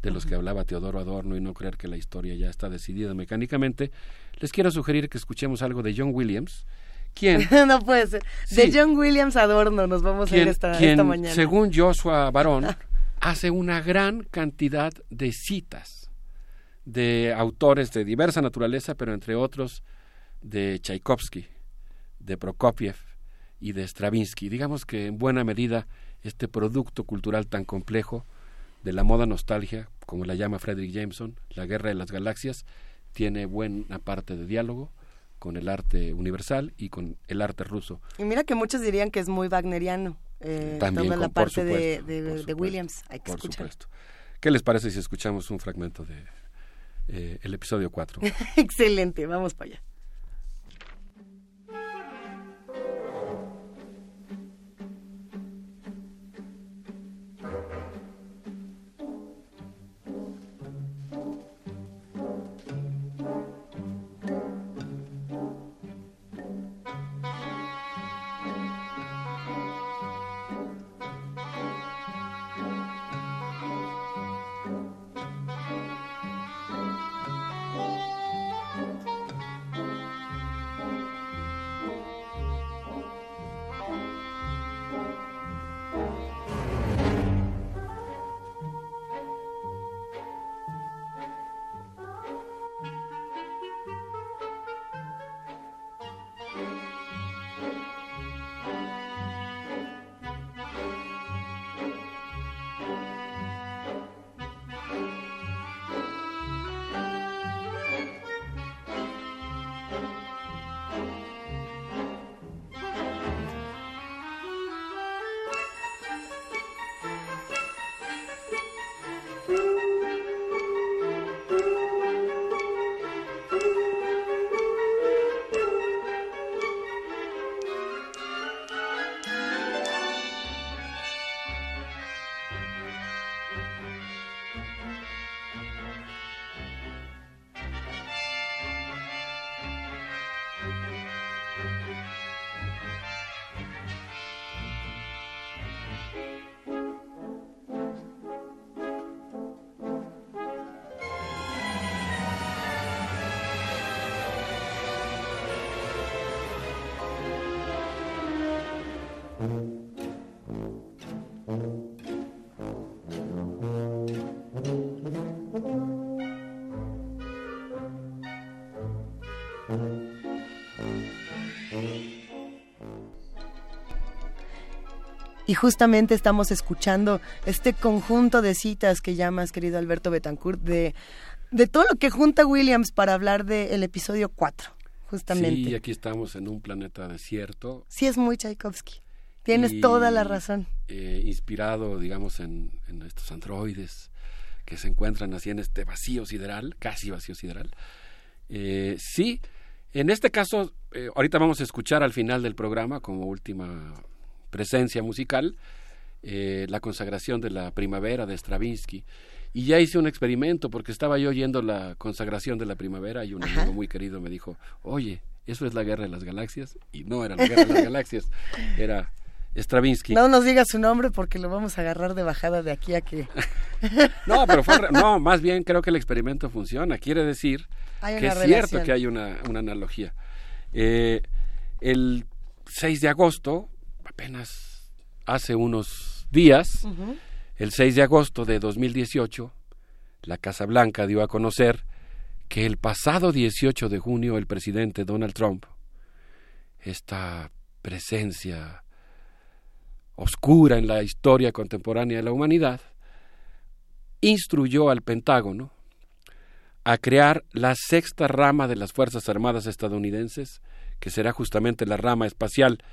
de los que hablaba Teodoro Adorno y no creer que la historia ya está decidida mecánicamente, les quiero sugerir que escuchemos algo de John Williams, quien no puede ser. De. John Williams Adorno nos vamos a ir esta, quien, esta mañana. según Joshua Barón, hace una gran cantidad de citas de autores de diversa naturaleza, pero entre otros de Tchaikovsky, de Prokofiev y de Stravinsky. Digamos que en buena medida este producto cultural tan complejo de la moda nostalgia, como la llama Frederick Jameson, la guerra de las galaxias, tiene buena parte de diálogo con el arte universal y con el arte ruso. Y mira que muchos dirían que es muy wagneriano. Eh, También toda la con- parte de, supuesto, de- por de supuesto, Williams. Hay que por escuchar. supuesto. ¿Qué les parece si escuchamos un fragmento de eh, el episodio 4? Excelente, vamos para allá. Y justamente estamos escuchando este conjunto de citas que llamas, querido Alberto Betancourt, de, de todo lo que junta Williams para hablar del episodio 4, justamente. Sí, aquí estamos en un planeta desierto. Sí, es muy Tchaikovsky. Tienes y, toda la razón. eh, inspirado, digamos, en, en estos androides que se encuentran así en este vacío sideral, casi vacío sideral. Eh, sí, en este caso, eh, ahorita vamos a escuchar al final del programa, como última presencia musical, eh, la consagración de la primavera de Stravinsky. Y ya hice un experimento porque estaba yo oyendo la consagración de la primavera y un Ajá. amigo muy querido me dijo, oye, eso es la guerra de las galaxias. Y no era la guerra de las galaxias, era Stravinsky. No nos digas su nombre porque lo vamos a agarrar de bajada de aquí a que... No, pero fue, no, más bien creo que el experimento funciona. Quiere decir que es relación. cierto que hay una, una analogía. Eh, el 6 de agosto, apenas hace unos días, el 6 de agosto de 2018, la Casa Blanca dio a conocer que el pasado 18 de junio el presidente Donald Trump, esta presencia oscura en la historia contemporánea de la humanidad, instruyó al Pentágono a crear la sexta rama de las Fuerzas Armadas estadounidenses, que será justamente la rama espacial.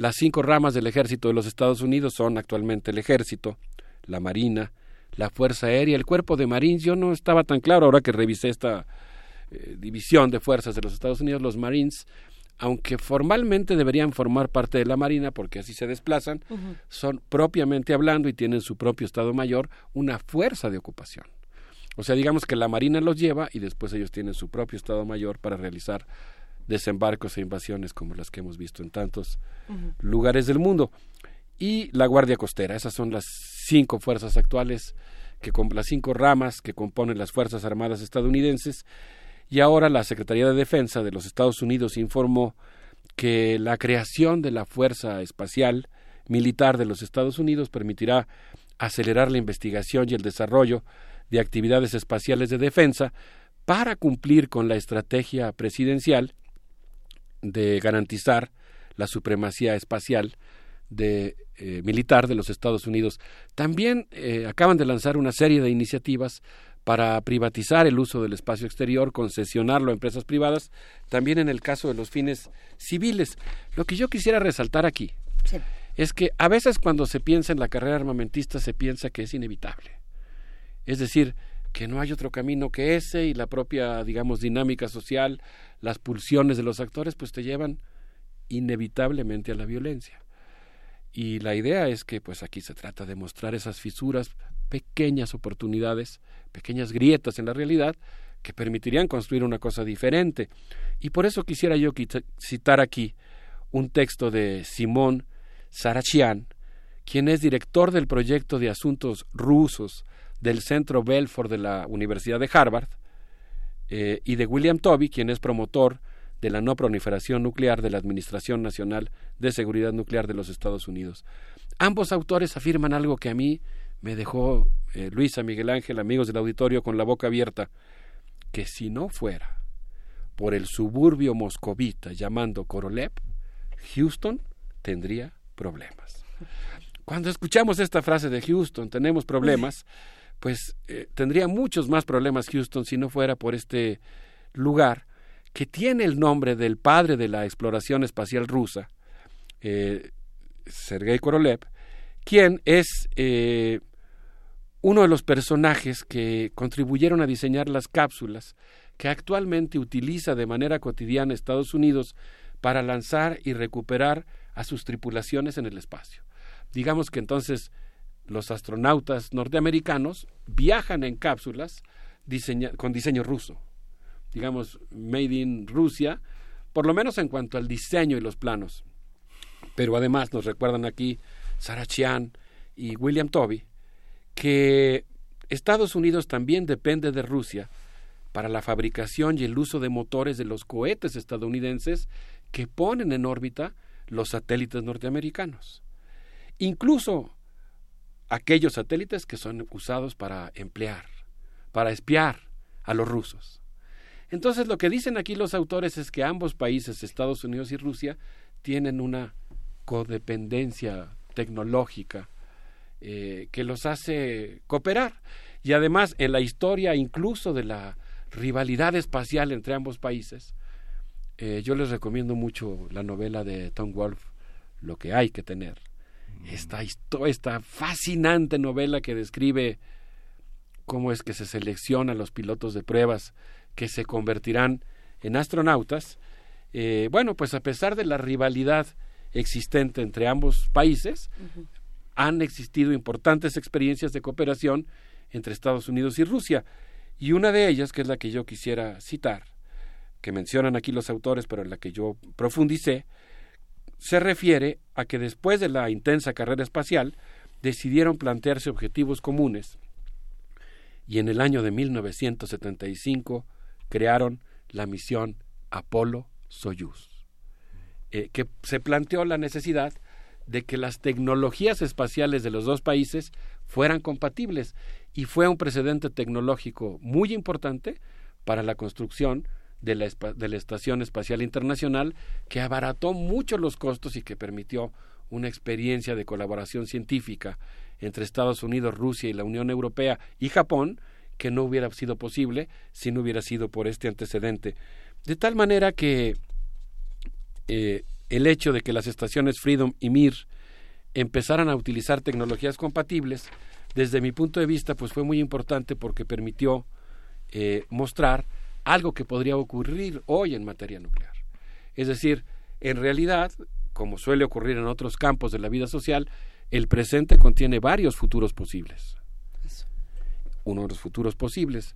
Las cinco ramas del ejército de los Estados Unidos son actualmente el ejército, la marina, la Fuerza Aérea, el cuerpo de Marines. Yo no estaba tan claro ahora que revisé esta eh, división de fuerzas de los Estados Unidos, los Marines, aunque formalmente deberían formar parte de la Marina porque así se desplazan, son propiamente hablando y tienen su propio Estado Mayor una fuerza de ocupación. O sea, digamos que la Marina los lleva y después ellos tienen su propio Estado Mayor para realizar desembarcos e invasiones como las que hemos visto en tantos lugares del mundo. Y la Guardia Costera, esas son las cinco fuerzas actuales, que con las cinco ramas que componen las Fuerzas Armadas estadounidenses. Y ahora la Secretaría de Defensa de los Estados Unidos informó que la creación de la Fuerza Espacial Militar de los Estados Unidos permitirá acelerar la investigación y el desarrollo de actividades espaciales de defensa para cumplir con la estrategia presidencial de garantizar la supremacía espacial de, eh, militar de los Estados Unidos. También eh, acaban de lanzar una serie de iniciativas para privatizar el uso del espacio exterior, concesionarlo a empresas privadas, también en el caso de los fines civiles. Lo que yo quisiera resaltar aquí es que a veces cuando se piensa en la carrera armamentista se piensa que es inevitable. Es decir, que no hay otro camino que ese y la propia, digamos, dinámica social, las pulsiones de los actores, pues te llevan inevitablemente a la violencia. Y la idea es que, pues aquí se trata de mostrar esas fisuras, pequeñas oportunidades, pequeñas grietas en la realidad, que permitirían construir una cosa diferente. Y por eso quisiera yo citar aquí un texto de Simón Sarachian, quien es director del proyecto de asuntos rusos del Centro Belfort de la Universidad de Harvard, eh, y de William Toby, quien es promotor de la no proliferación nuclear de la Administración Nacional de Seguridad Nuclear de los Estados Unidos. Ambos autores afirman algo que a mí me dejó eh, Luisa Miguel Ángel, amigos del auditorio, con la boca abierta, que si no fuera por el suburbio moscovita llamando Korolev, Houston tendría problemas. Cuando escuchamos esta frase de Houston, tenemos problemas, pues eh, tendría muchos más problemas Houston si no fuera por este lugar que tiene el nombre del padre de la exploración espacial rusa, eh, Sergei Korolev, quien es eh, uno de los personajes que contribuyeron a diseñar las cápsulas que actualmente utiliza de manera cotidiana Estados Unidos para lanzar y recuperar a sus tripulaciones en el espacio. Digamos que entonces los astronautas norteamericanos viajan en cápsulas con diseño ruso, digamos, made in Rusia, por lo menos en cuanto al diseño y los planos. Pero además nos recuerdan aquí Sarachian y William Toby que Estados Unidos también depende de Rusia para la fabricación y el uso de motores de los cohetes estadounidenses que ponen en órbita los satélites norteamericanos. Incluso aquellos satélites que son usados para emplear, para espiar a los rusos. Entonces lo que dicen aquí los autores es que ambos países, Estados Unidos y Rusia, tienen una codependencia tecnológica eh, que los hace cooperar. Y además, en la historia incluso de la rivalidad espacial entre ambos países, eh, yo les recomiendo mucho la novela de Tom Wolfe, Lo que hay que tener. Esta, esta fascinante novela que describe cómo es que se seleccionan los pilotos de pruebas que se convertirán en astronautas. Eh, bueno, pues a pesar de la rivalidad existente entre ambos países, han existido importantes experiencias de cooperación entre Estados Unidos y Rusia. Y una de ellas, que es la que yo quisiera citar, que mencionan aquí los autores, pero en la que yo profundicé, se refiere a que después de la intensa carrera espacial decidieron plantearse objetivos comunes y en el año de 1975 crearon la misión Apolo-Soyuz, eh, que se planteó la necesidad de que las tecnologías espaciales de los dos países fueran compatibles y fue un precedente tecnológico muy importante para la construcción de la, de la Estación Espacial Internacional que abarató mucho los costos y que permitió una experiencia de colaboración científica entre Estados Unidos, Rusia y la Unión Europea y Japón que no hubiera sido posible si no hubiera sido por este antecedente. De tal manera que eh, el hecho de que las estaciones Freedom y Mir empezaran a utilizar tecnologías compatibles, desde mi punto de vista, pues fue muy importante porque permitió eh, mostrar algo que podría ocurrir hoy en materia nuclear. Es decir, en realidad, como suele ocurrir en otros campos de la vida social, el presente contiene varios futuros posibles. Uno de los futuros posibles,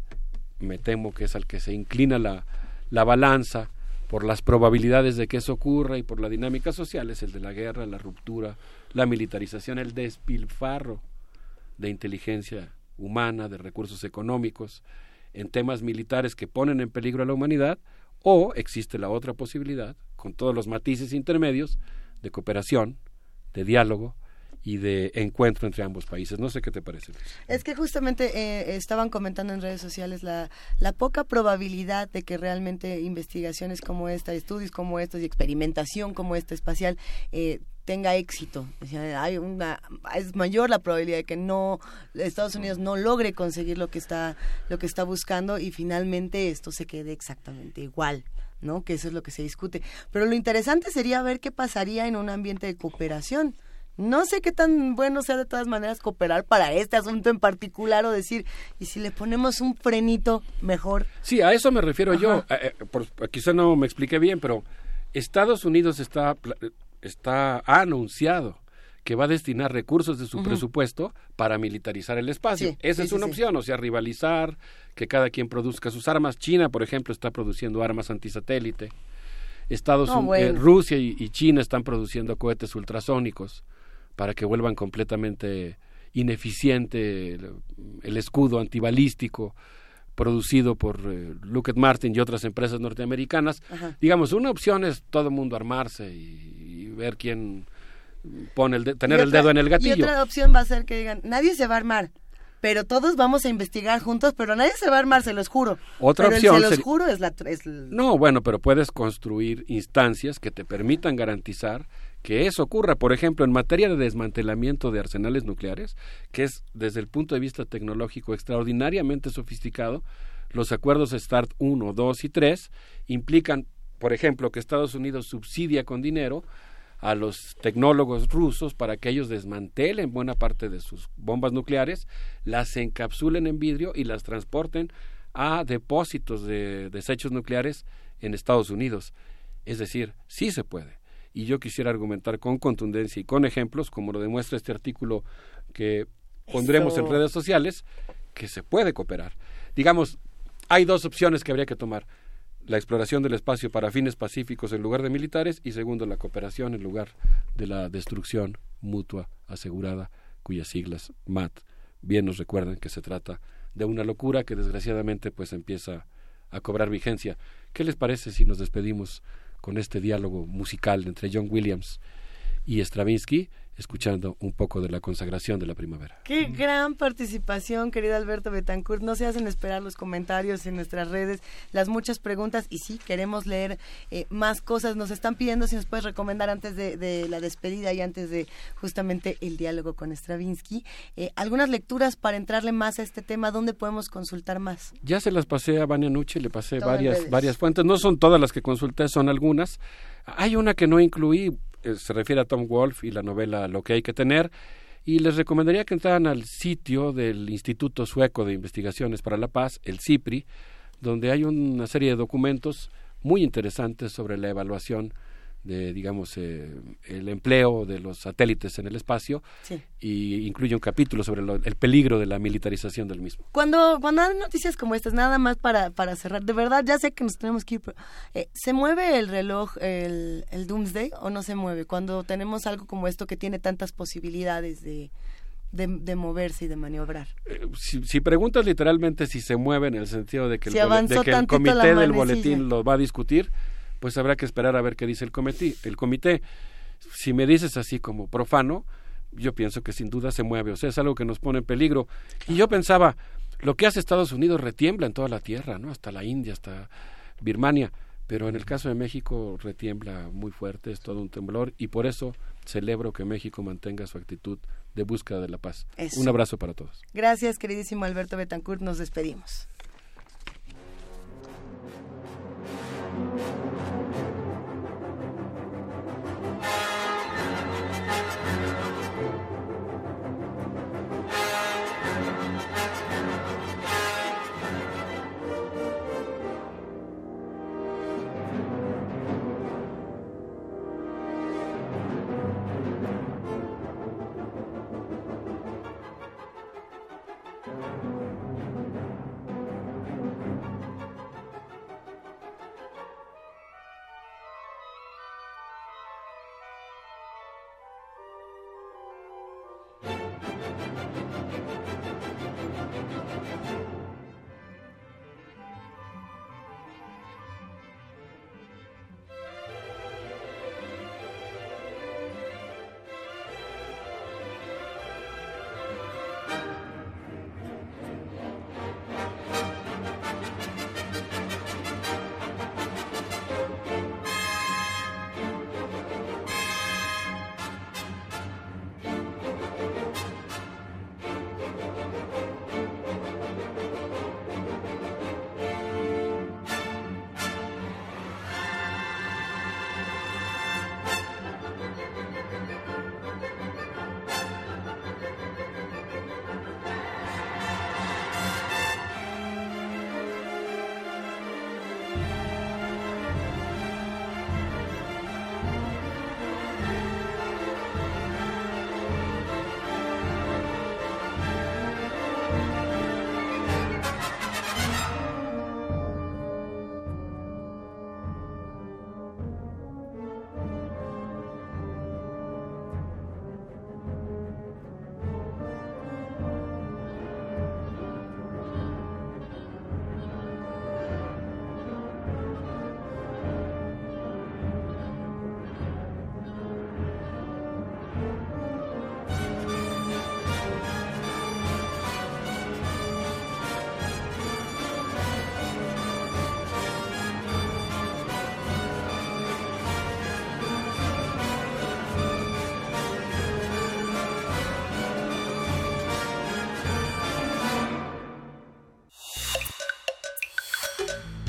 me temo que es al que se inclina la, la balanza por las probabilidades de que eso ocurra y por la dinámica social, es el de la guerra, la ruptura, la militarización, el despilfarro de inteligencia humana, de recursos económicos, en temas militares que ponen en peligro a la humanidad, o existe la otra posibilidad, con todos los matices intermedios, de cooperación, de diálogo y de encuentro entre ambos países. No sé qué te parece. Luis. Es que justamente eh, estaban comentando en redes sociales la, poca probabilidad de que realmente investigaciones como esta, estudios como estos y experimentación como esta espacial eh, tenga éxito. Hay una, es mayor la probabilidad de que no Estados Unidos no logre conseguir lo que está lo que está buscando y finalmente esto se quede exactamente igual. ¿no? Que eso es lo que se discute. Pero lo interesante sería ver qué pasaría en un ambiente de cooperación. No sé qué tan bueno sea de todas maneras cooperar para este asunto en particular o decir, y si le ponemos un frenito mejor. Sí, a eso me refiero yo. Ajá. Eh, eh, por- quizá no me expliqué bien, pero Estados Unidos está, está ha anunciado que va a destinar recursos de su presupuesto para militarizar el espacio. Sí, Esa sí, es una sí. opción, o sea, rivalizar, que cada quien produzca sus armas. China, por ejemplo, está produciendo armas antisatélite. Estados No, bueno. eh, Rusia y, y China están produciendo cohetes ultrasónicos para que vuelvan completamente ineficiente el, el escudo antibalístico producido por eh, Lockheed Martin y otras empresas norteamericanas. Ajá. Digamos, una opción es todo el mundo armarse y ver quién pone el de- tener Y el dedo en el Y gatillo. otra opción va a ser que digan, nadie se va a armar, pero todos vamos a investigar juntos, pero nadie se va a armar, se los juro. Otra pero opción el se los juro es la... es No, bueno, pero puedes construir instancias que te permitan garantizar que eso ocurra. Por ejemplo, en materia de desmantelamiento de arsenales nucleares, que es desde el punto de vista tecnológico extraordinariamente sofisticado, los acuerdos START 1, 2 y 3 implican, por ejemplo, que Estados Unidos subsidia con dinero a los tecnólogos rusos para que ellos desmantelen buena parte de sus bombas nucleares, las encapsulen en vidrio y las transporten a depósitos de desechos nucleares en Estados Unidos. Es decir, sí se puede. Y yo quisiera argumentar con contundencia y con ejemplos, como lo demuestra este artículo que pondremos en redes sociales, que se puede cooperar. Digamos, hay dos opciones que habría que tomar. La exploración del espacio para fines pacíficos en lugar de militares y segundo, la cooperación en lugar de la destrucción mutua asegurada, cuyas siglas MAT bien nos recuerdan que se trata de una locura que desgraciadamente pues empieza a cobrar vigencia. ¿Qué les parece si nos despedimos con este diálogo musical entre John Williams y Stravinsky escuchando un poco de la consagración de la primavera. Qué gran participación, querido Alberto Betancourt. No se hacen esperar los comentarios en nuestras redes, las muchas preguntas y sí, queremos leer eh, más cosas. Nos están pidiendo si nos puedes recomendar antes de, de la despedida y antes de justamente el diálogo con Stravinsky, eh, algunas lecturas para entrarle más a este tema. ¿Dónde podemos consultar más? Ya se las pasé a Vania Nucci, le pasé varias, varias fuentes. No son todas las que consulté, son algunas. Hay una que no incluí, se refiere a Tom Wolfe y la novela Lo que hay que tener. Y les recomendaría que entraran al sitio del Instituto Sueco de Investigaciones para la Paz, el CIPRI, donde hay una serie de documentos muy interesantes sobre la evaluación de, digamos, eh, el empleo de los satélites en el espacio Sí. y incluye un capítulo sobre lo- el peligro de la militarización del mismo. Cuando, cuando hay noticias como estas, nada más para, para cerrar, de verdad, ya sé que nos tenemos que ir, pero, eh, ¿se mueve el reloj, el, el Doomsday, o no se mueve? Cuando tenemos algo como esto que tiene tantas posibilidades de, de, de moverse y de maniobrar. Eh, si, si preguntas literalmente si se mueve en el sentido de que el, Si de que comité del boletín lo va a discutir, pues habrá que esperar a ver qué dice el comité. El comité, si me dices así como profano, yo pienso que sin duda se mueve, o sea, es algo que nos pone en peligro. Y yo pensaba, lo que hace Estados Unidos retiembla en toda la tierra, ¿no? Hasta la India, hasta Birmania, pero en el caso de México retiembla muy fuerte, es todo un temblor y por eso celebro que México mantenga su actitud de búsqueda de la paz. Eso. Un abrazo para todos. Gracias, queridísimo Alberto Betancourt, nos despedimos.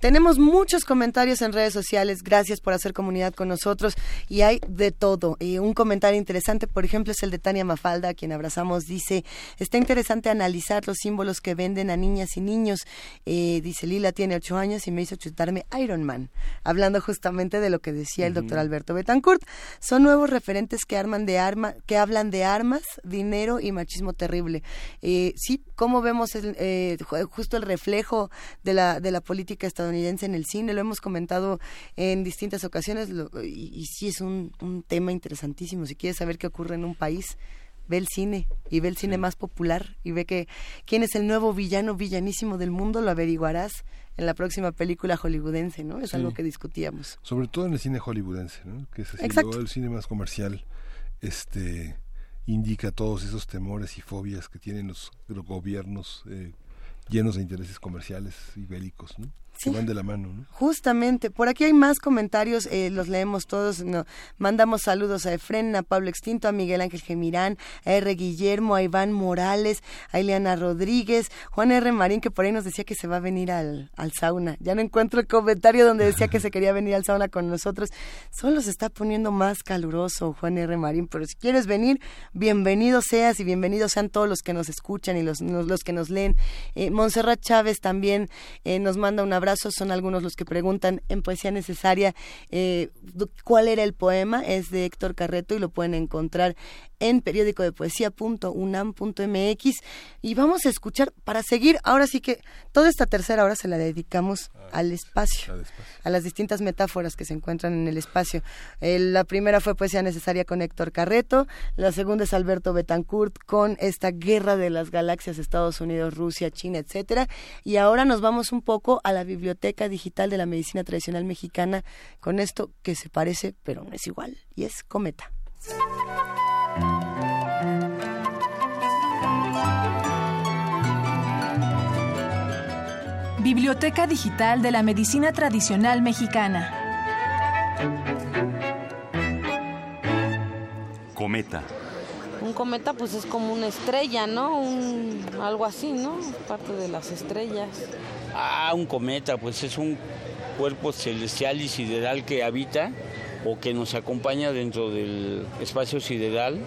Tenemos muchos comentarios en redes sociales. Gracias por hacer comunidad con nosotros. Y hay de todo. Eh, un comentario interesante, por ejemplo, es el de Tania Mafalda, a quien abrazamos. Dice, está interesante analizar los símbolos que venden a niñas y niños. Eh, dice, Lila tiene ocho años y me hizo chutarme Iron Man. Hablando justamente de lo que decía el doctor Alberto Betancourt. Son nuevos referentes que, arman de arma, que hablan de armas, dinero y machismo terrible. Eh, sí, ¿cómo vemos el, eh, ju- justo el reflejo de la, de la política estadounidense en el cine? Lo hemos comentado en distintas ocasiones lo- y, y sí es un, un tema interesantísimo. Si quieres saber qué ocurre en un país, ve el cine y ve el cine más popular y ve que quién es el nuevo villano villanísimo del mundo, lo averiguarás en la próxima película hollywoodense, ¿no? Es Sí. algo que discutíamos. Sobre todo en el cine hollywoodense, ¿no? que es así, Exacto. el cine más comercial este indica todos esos temores y fobias que tienen los, los gobiernos eh, llenos de intereses comerciales y bélicos, ¿no? Sí. que van de la mano. ¿no? Justamente, por aquí hay más comentarios, eh, los leemos todos. no, mandamos saludos a Efren, a Pablo Extinto, a Miguel Ángel Gemirán, a R. Guillermo, a Iván Morales, a Ileana Rodríguez, Juan R. Marín, que por ahí nos decía que se va a venir al, al sauna. Ya no encuentro el comentario donde decía que se quería venir al sauna con nosotros. Solo se está poniendo más caluroso, Juan R. Marín, pero si quieres venir, bienvenido seas y bienvenidos sean todos los que nos escuchan y los, los que nos leen. Eh, Montserrat Chávez también eh, nos manda un abrazo, son algunos los que preguntan en Poesía Necesaria eh, cuál era el poema, es de Héctor Carreto y lo pueden encontrar en periódico de poesía.unam.mx y vamos a escuchar para seguir, ahora sí que toda esta tercera hora se la dedicamos al espacio, a las distintas metáforas que se encuentran en el espacio. Eh, la primera fue Poesía Necesaria con Héctor Carreto, la segunda es Alberto Betancourt con esta guerra de las galaxias Estados Unidos, Rusia, China, etcétera, y ahora nos vamos un poco a la Biblioteca Digital de la Medicina Tradicional Mexicana con esto que se parece pero no es igual y es Cometa. Biblioteca Digital de la Medicina Tradicional Mexicana. Cometa. Un cometa pues es como una estrella, ¿no? Un, algo así, ¿no? Parte de las estrellas. Ah, un cometa, pues es un cuerpo celestial y sideral que habita o que nos acompaña dentro del espacio sideral,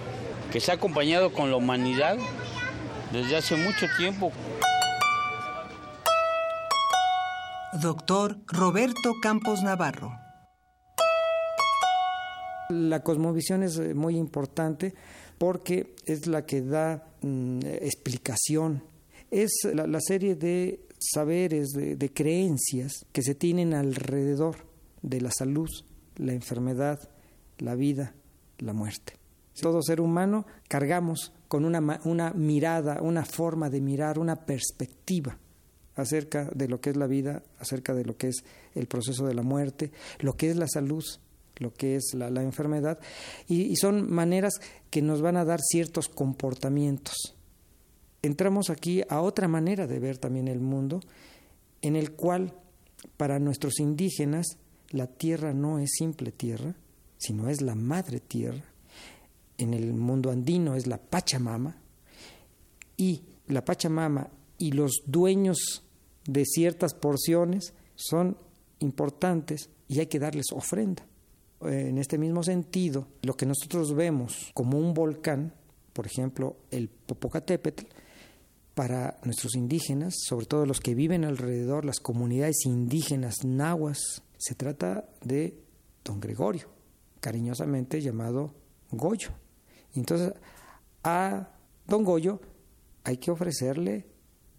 que se ha acompañado con la humanidad desde hace mucho tiempo. Doctor Roberto Campos Navarro. La cosmovisión es eh, muy importante porque es la que da mm, explicación. Es la, serie de saberes, de, creencias que se tienen alrededor de la salud, la enfermedad, la vida, la muerte. Todo ser humano cargamos con una, una mirada, una forma de mirar, una perspectiva acerca de lo que es la vida, acerca de lo que es el proceso de la muerte, lo que es la salud, lo que es la, enfermedad, y, y son maneras que nos van a dar ciertos comportamientos. Entramos aquí a otra manera de ver también el mundo, en el cual para nuestros indígenas la tierra no es simple tierra, sino es la madre tierra. En el mundo andino es la Pachamama, y la Pachamama y los dueños de ciertas porciones son importantes y hay que darles ofrenda. Eh, En este mismo sentido, lo que nosotros vemos como un volcán, por ejemplo, el Popocatépetl, para nuestros indígenas, sobre todo los que viven alrededor, las comunidades indígenas nahuas, se trata de don Gregorio, cariñosamente llamado Goyo. Entonces a don Goyo hay que ofrecerle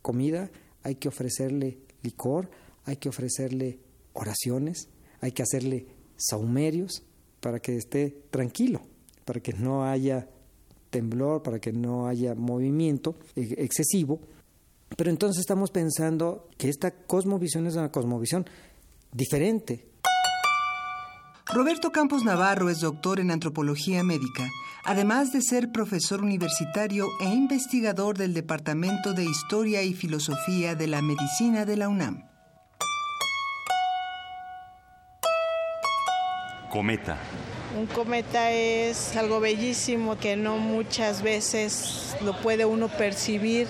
comida, hay que ofrecerle licor, hay que ofrecerle oraciones, hay que hacerle saumerios para que esté tranquilo, para que no haya temblor, para que no haya movimiento eh, excesivo. Pero entonces estamos pensando que esta cosmovisión es una cosmovisión diferente. Roberto Campos Navarro es doctor en antropología médica, además de ser profesor universitario e investigador del Departamento de Historia y Filosofía de la Medicina de la UNAM. Cometa. Un cometa es algo bellísimo que no muchas veces lo puede uno percibir.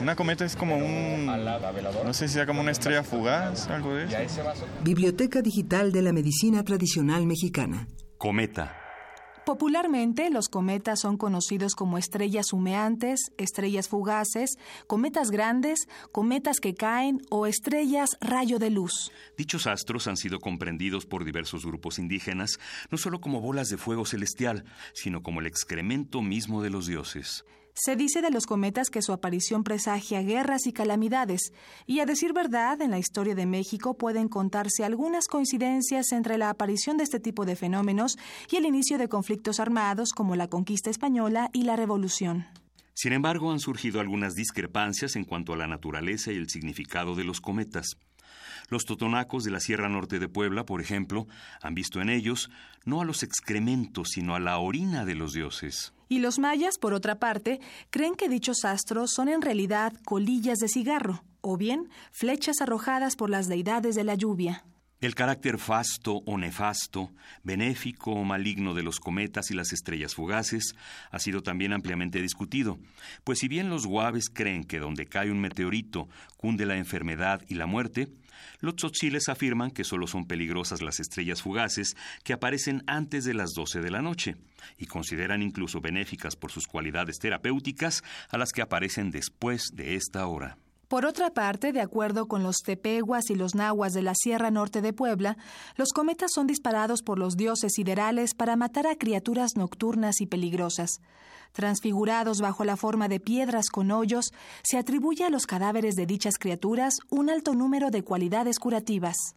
Una cometa es como un. No sé si sea como una estrella fugaz, algo de eso. Biblioteca Digital de la Medicina Tradicional Mexicana. Cometa. Popularmente, los cometas son conocidos como estrellas humeantes, estrellas fugaces, cometas grandes, cometas que caen o estrellas rayo de luz. Dichos astros han sido comprendidos por diversos grupos indígenas no solo como bolas de fuego celestial, sino como el excremento mismo de los dioses. Se dice de los cometas que su aparición presagia guerras y calamidades, y a decir verdad, en la historia de México pueden contarse algunas coincidencias entre la aparición de este tipo de fenómenos y el inicio de conflictos armados como la conquista española y la revolución. Sin embargo, han surgido algunas discrepancias en cuanto a la naturaleza y el significado de los cometas. Los totonacos de la Sierra Norte de Puebla, por ejemplo, han visto en ellos no a los excrementos, sino a la orina de los dioses. Y los mayas, por otra parte, creen que dichos astros son en realidad colillas de cigarro, o bien flechas arrojadas por las deidades de la lluvia. El carácter fasto o nefasto, benéfico o maligno de los cometas y las estrellas fugaces ha sido también ampliamente discutido, pues si bien los guaves creen que donde cae un meteorito cunde la enfermedad y la muerte, los tzotziles afirman que solo son peligrosas las estrellas fugaces que aparecen antes de las 12 de la noche, y consideran incluso benéficas por sus cualidades terapéuticas a las que aparecen después de esta hora. Por otra parte, de acuerdo con los tepehuas y los nahuas de la Sierra Norte de Puebla, los cometas son disparados por los dioses siderales para matar a criaturas nocturnas y peligrosas. Transfigurados bajo la forma de piedras con hoyos, se atribuye a los cadáveres de dichas criaturas un alto número de cualidades curativas.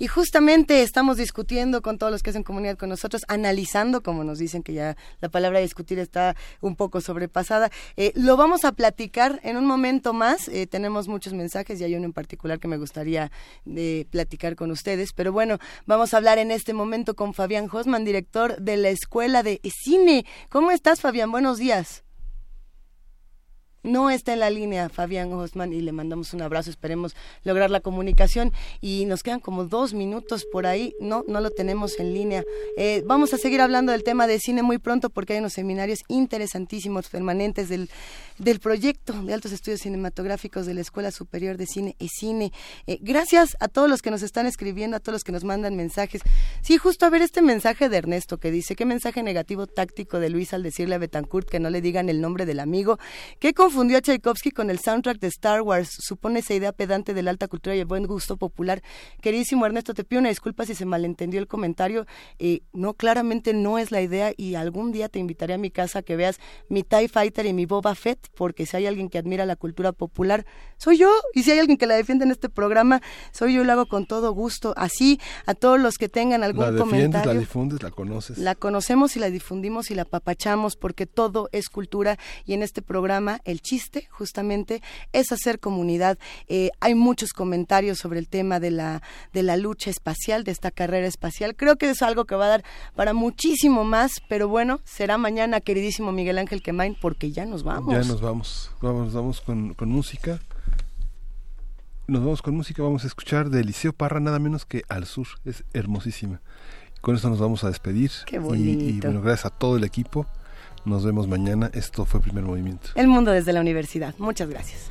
Y justamente estamos discutiendo con todos los que hacen comunidad con nosotros, analizando, como nos dicen que ya la palabra discutir está un poco sobrepasada. Eh, lo vamos a platicar en un momento más. Eh, tenemos muchos mensajes y hay uno en particular que me gustaría eh, platicar con ustedes. Pero bueno, vamos a hablar en este momento con Fabián Hosman, director de la Escuela de Cine. ¿Cómo estás, Fabián? Buenos días. No está en la línea Fabián Osman y le mandamos un abrazo, esperemos lograr la comunicación y nos quedan como dos minutos por ahí, no, no lo tenemos en línea. Eh, vamos a seguir hablando del tema de cine muy pronto porque hay unos seminarios interesantísimos, permanentes del, del proyecto de altos estudios cinematográficos de la Escuela Superior de Cine y Cine. Eh, gracias a todos los que nos están escribiendo, a todos los que nos mandan mensajes. Sí, justo a ver este mensaje de Ernesto que dice, qué mensaje negativo táctico de Luis al decirle a Betancourt que no le digan el nombre del amigo. ¿Qué confundió a Tchaikovsky con el soundtrack de Star Wars. Supone esa idea pedante de la alta cultura y el buen gusto popular. Queridísimo Ernesto, te pido una disculpa si se malentendió el comentario. Eh, no, claramente no es la idea y algún día te invitaré a mi casa a que veas mi TIE Fighter y mi Boba Fett, porque si hay alguien que admira la cultura popular, soy yo. Y si hay alguien que la defiende en este programa, soy yo y lo hago con todo gusto. Así, a todos los que tengan algún la defiendes, comentario. la difundes, la conoces. La conocemos y la difundimos y la papachamos porque todo es cultura y en este programa el chiste justamente es hacer comunidad. Eh, hay muchos comentarios sobre el tema de la, de la lucha espacial, de esta carrera espacial. Creo que es algo que va a dar para muchísimo más, pero bueno, será mañana, queridísimo Miguel Ángel Quemain, porque ya nos vamos. Ya nos vamos, vamos, vamos con, con música. Nos vamos con música, vamos a escuchar de Eliseo Parra, nada menos que Al Sur, es hermosísima. Con esto nos vamos a despedir. Qué Y, y bonito. bueno, gracias a todo el equipo. Nos vemos mañana. Esto fue Primer Movimiento. El mundo desde la universidad. Muchas gracias.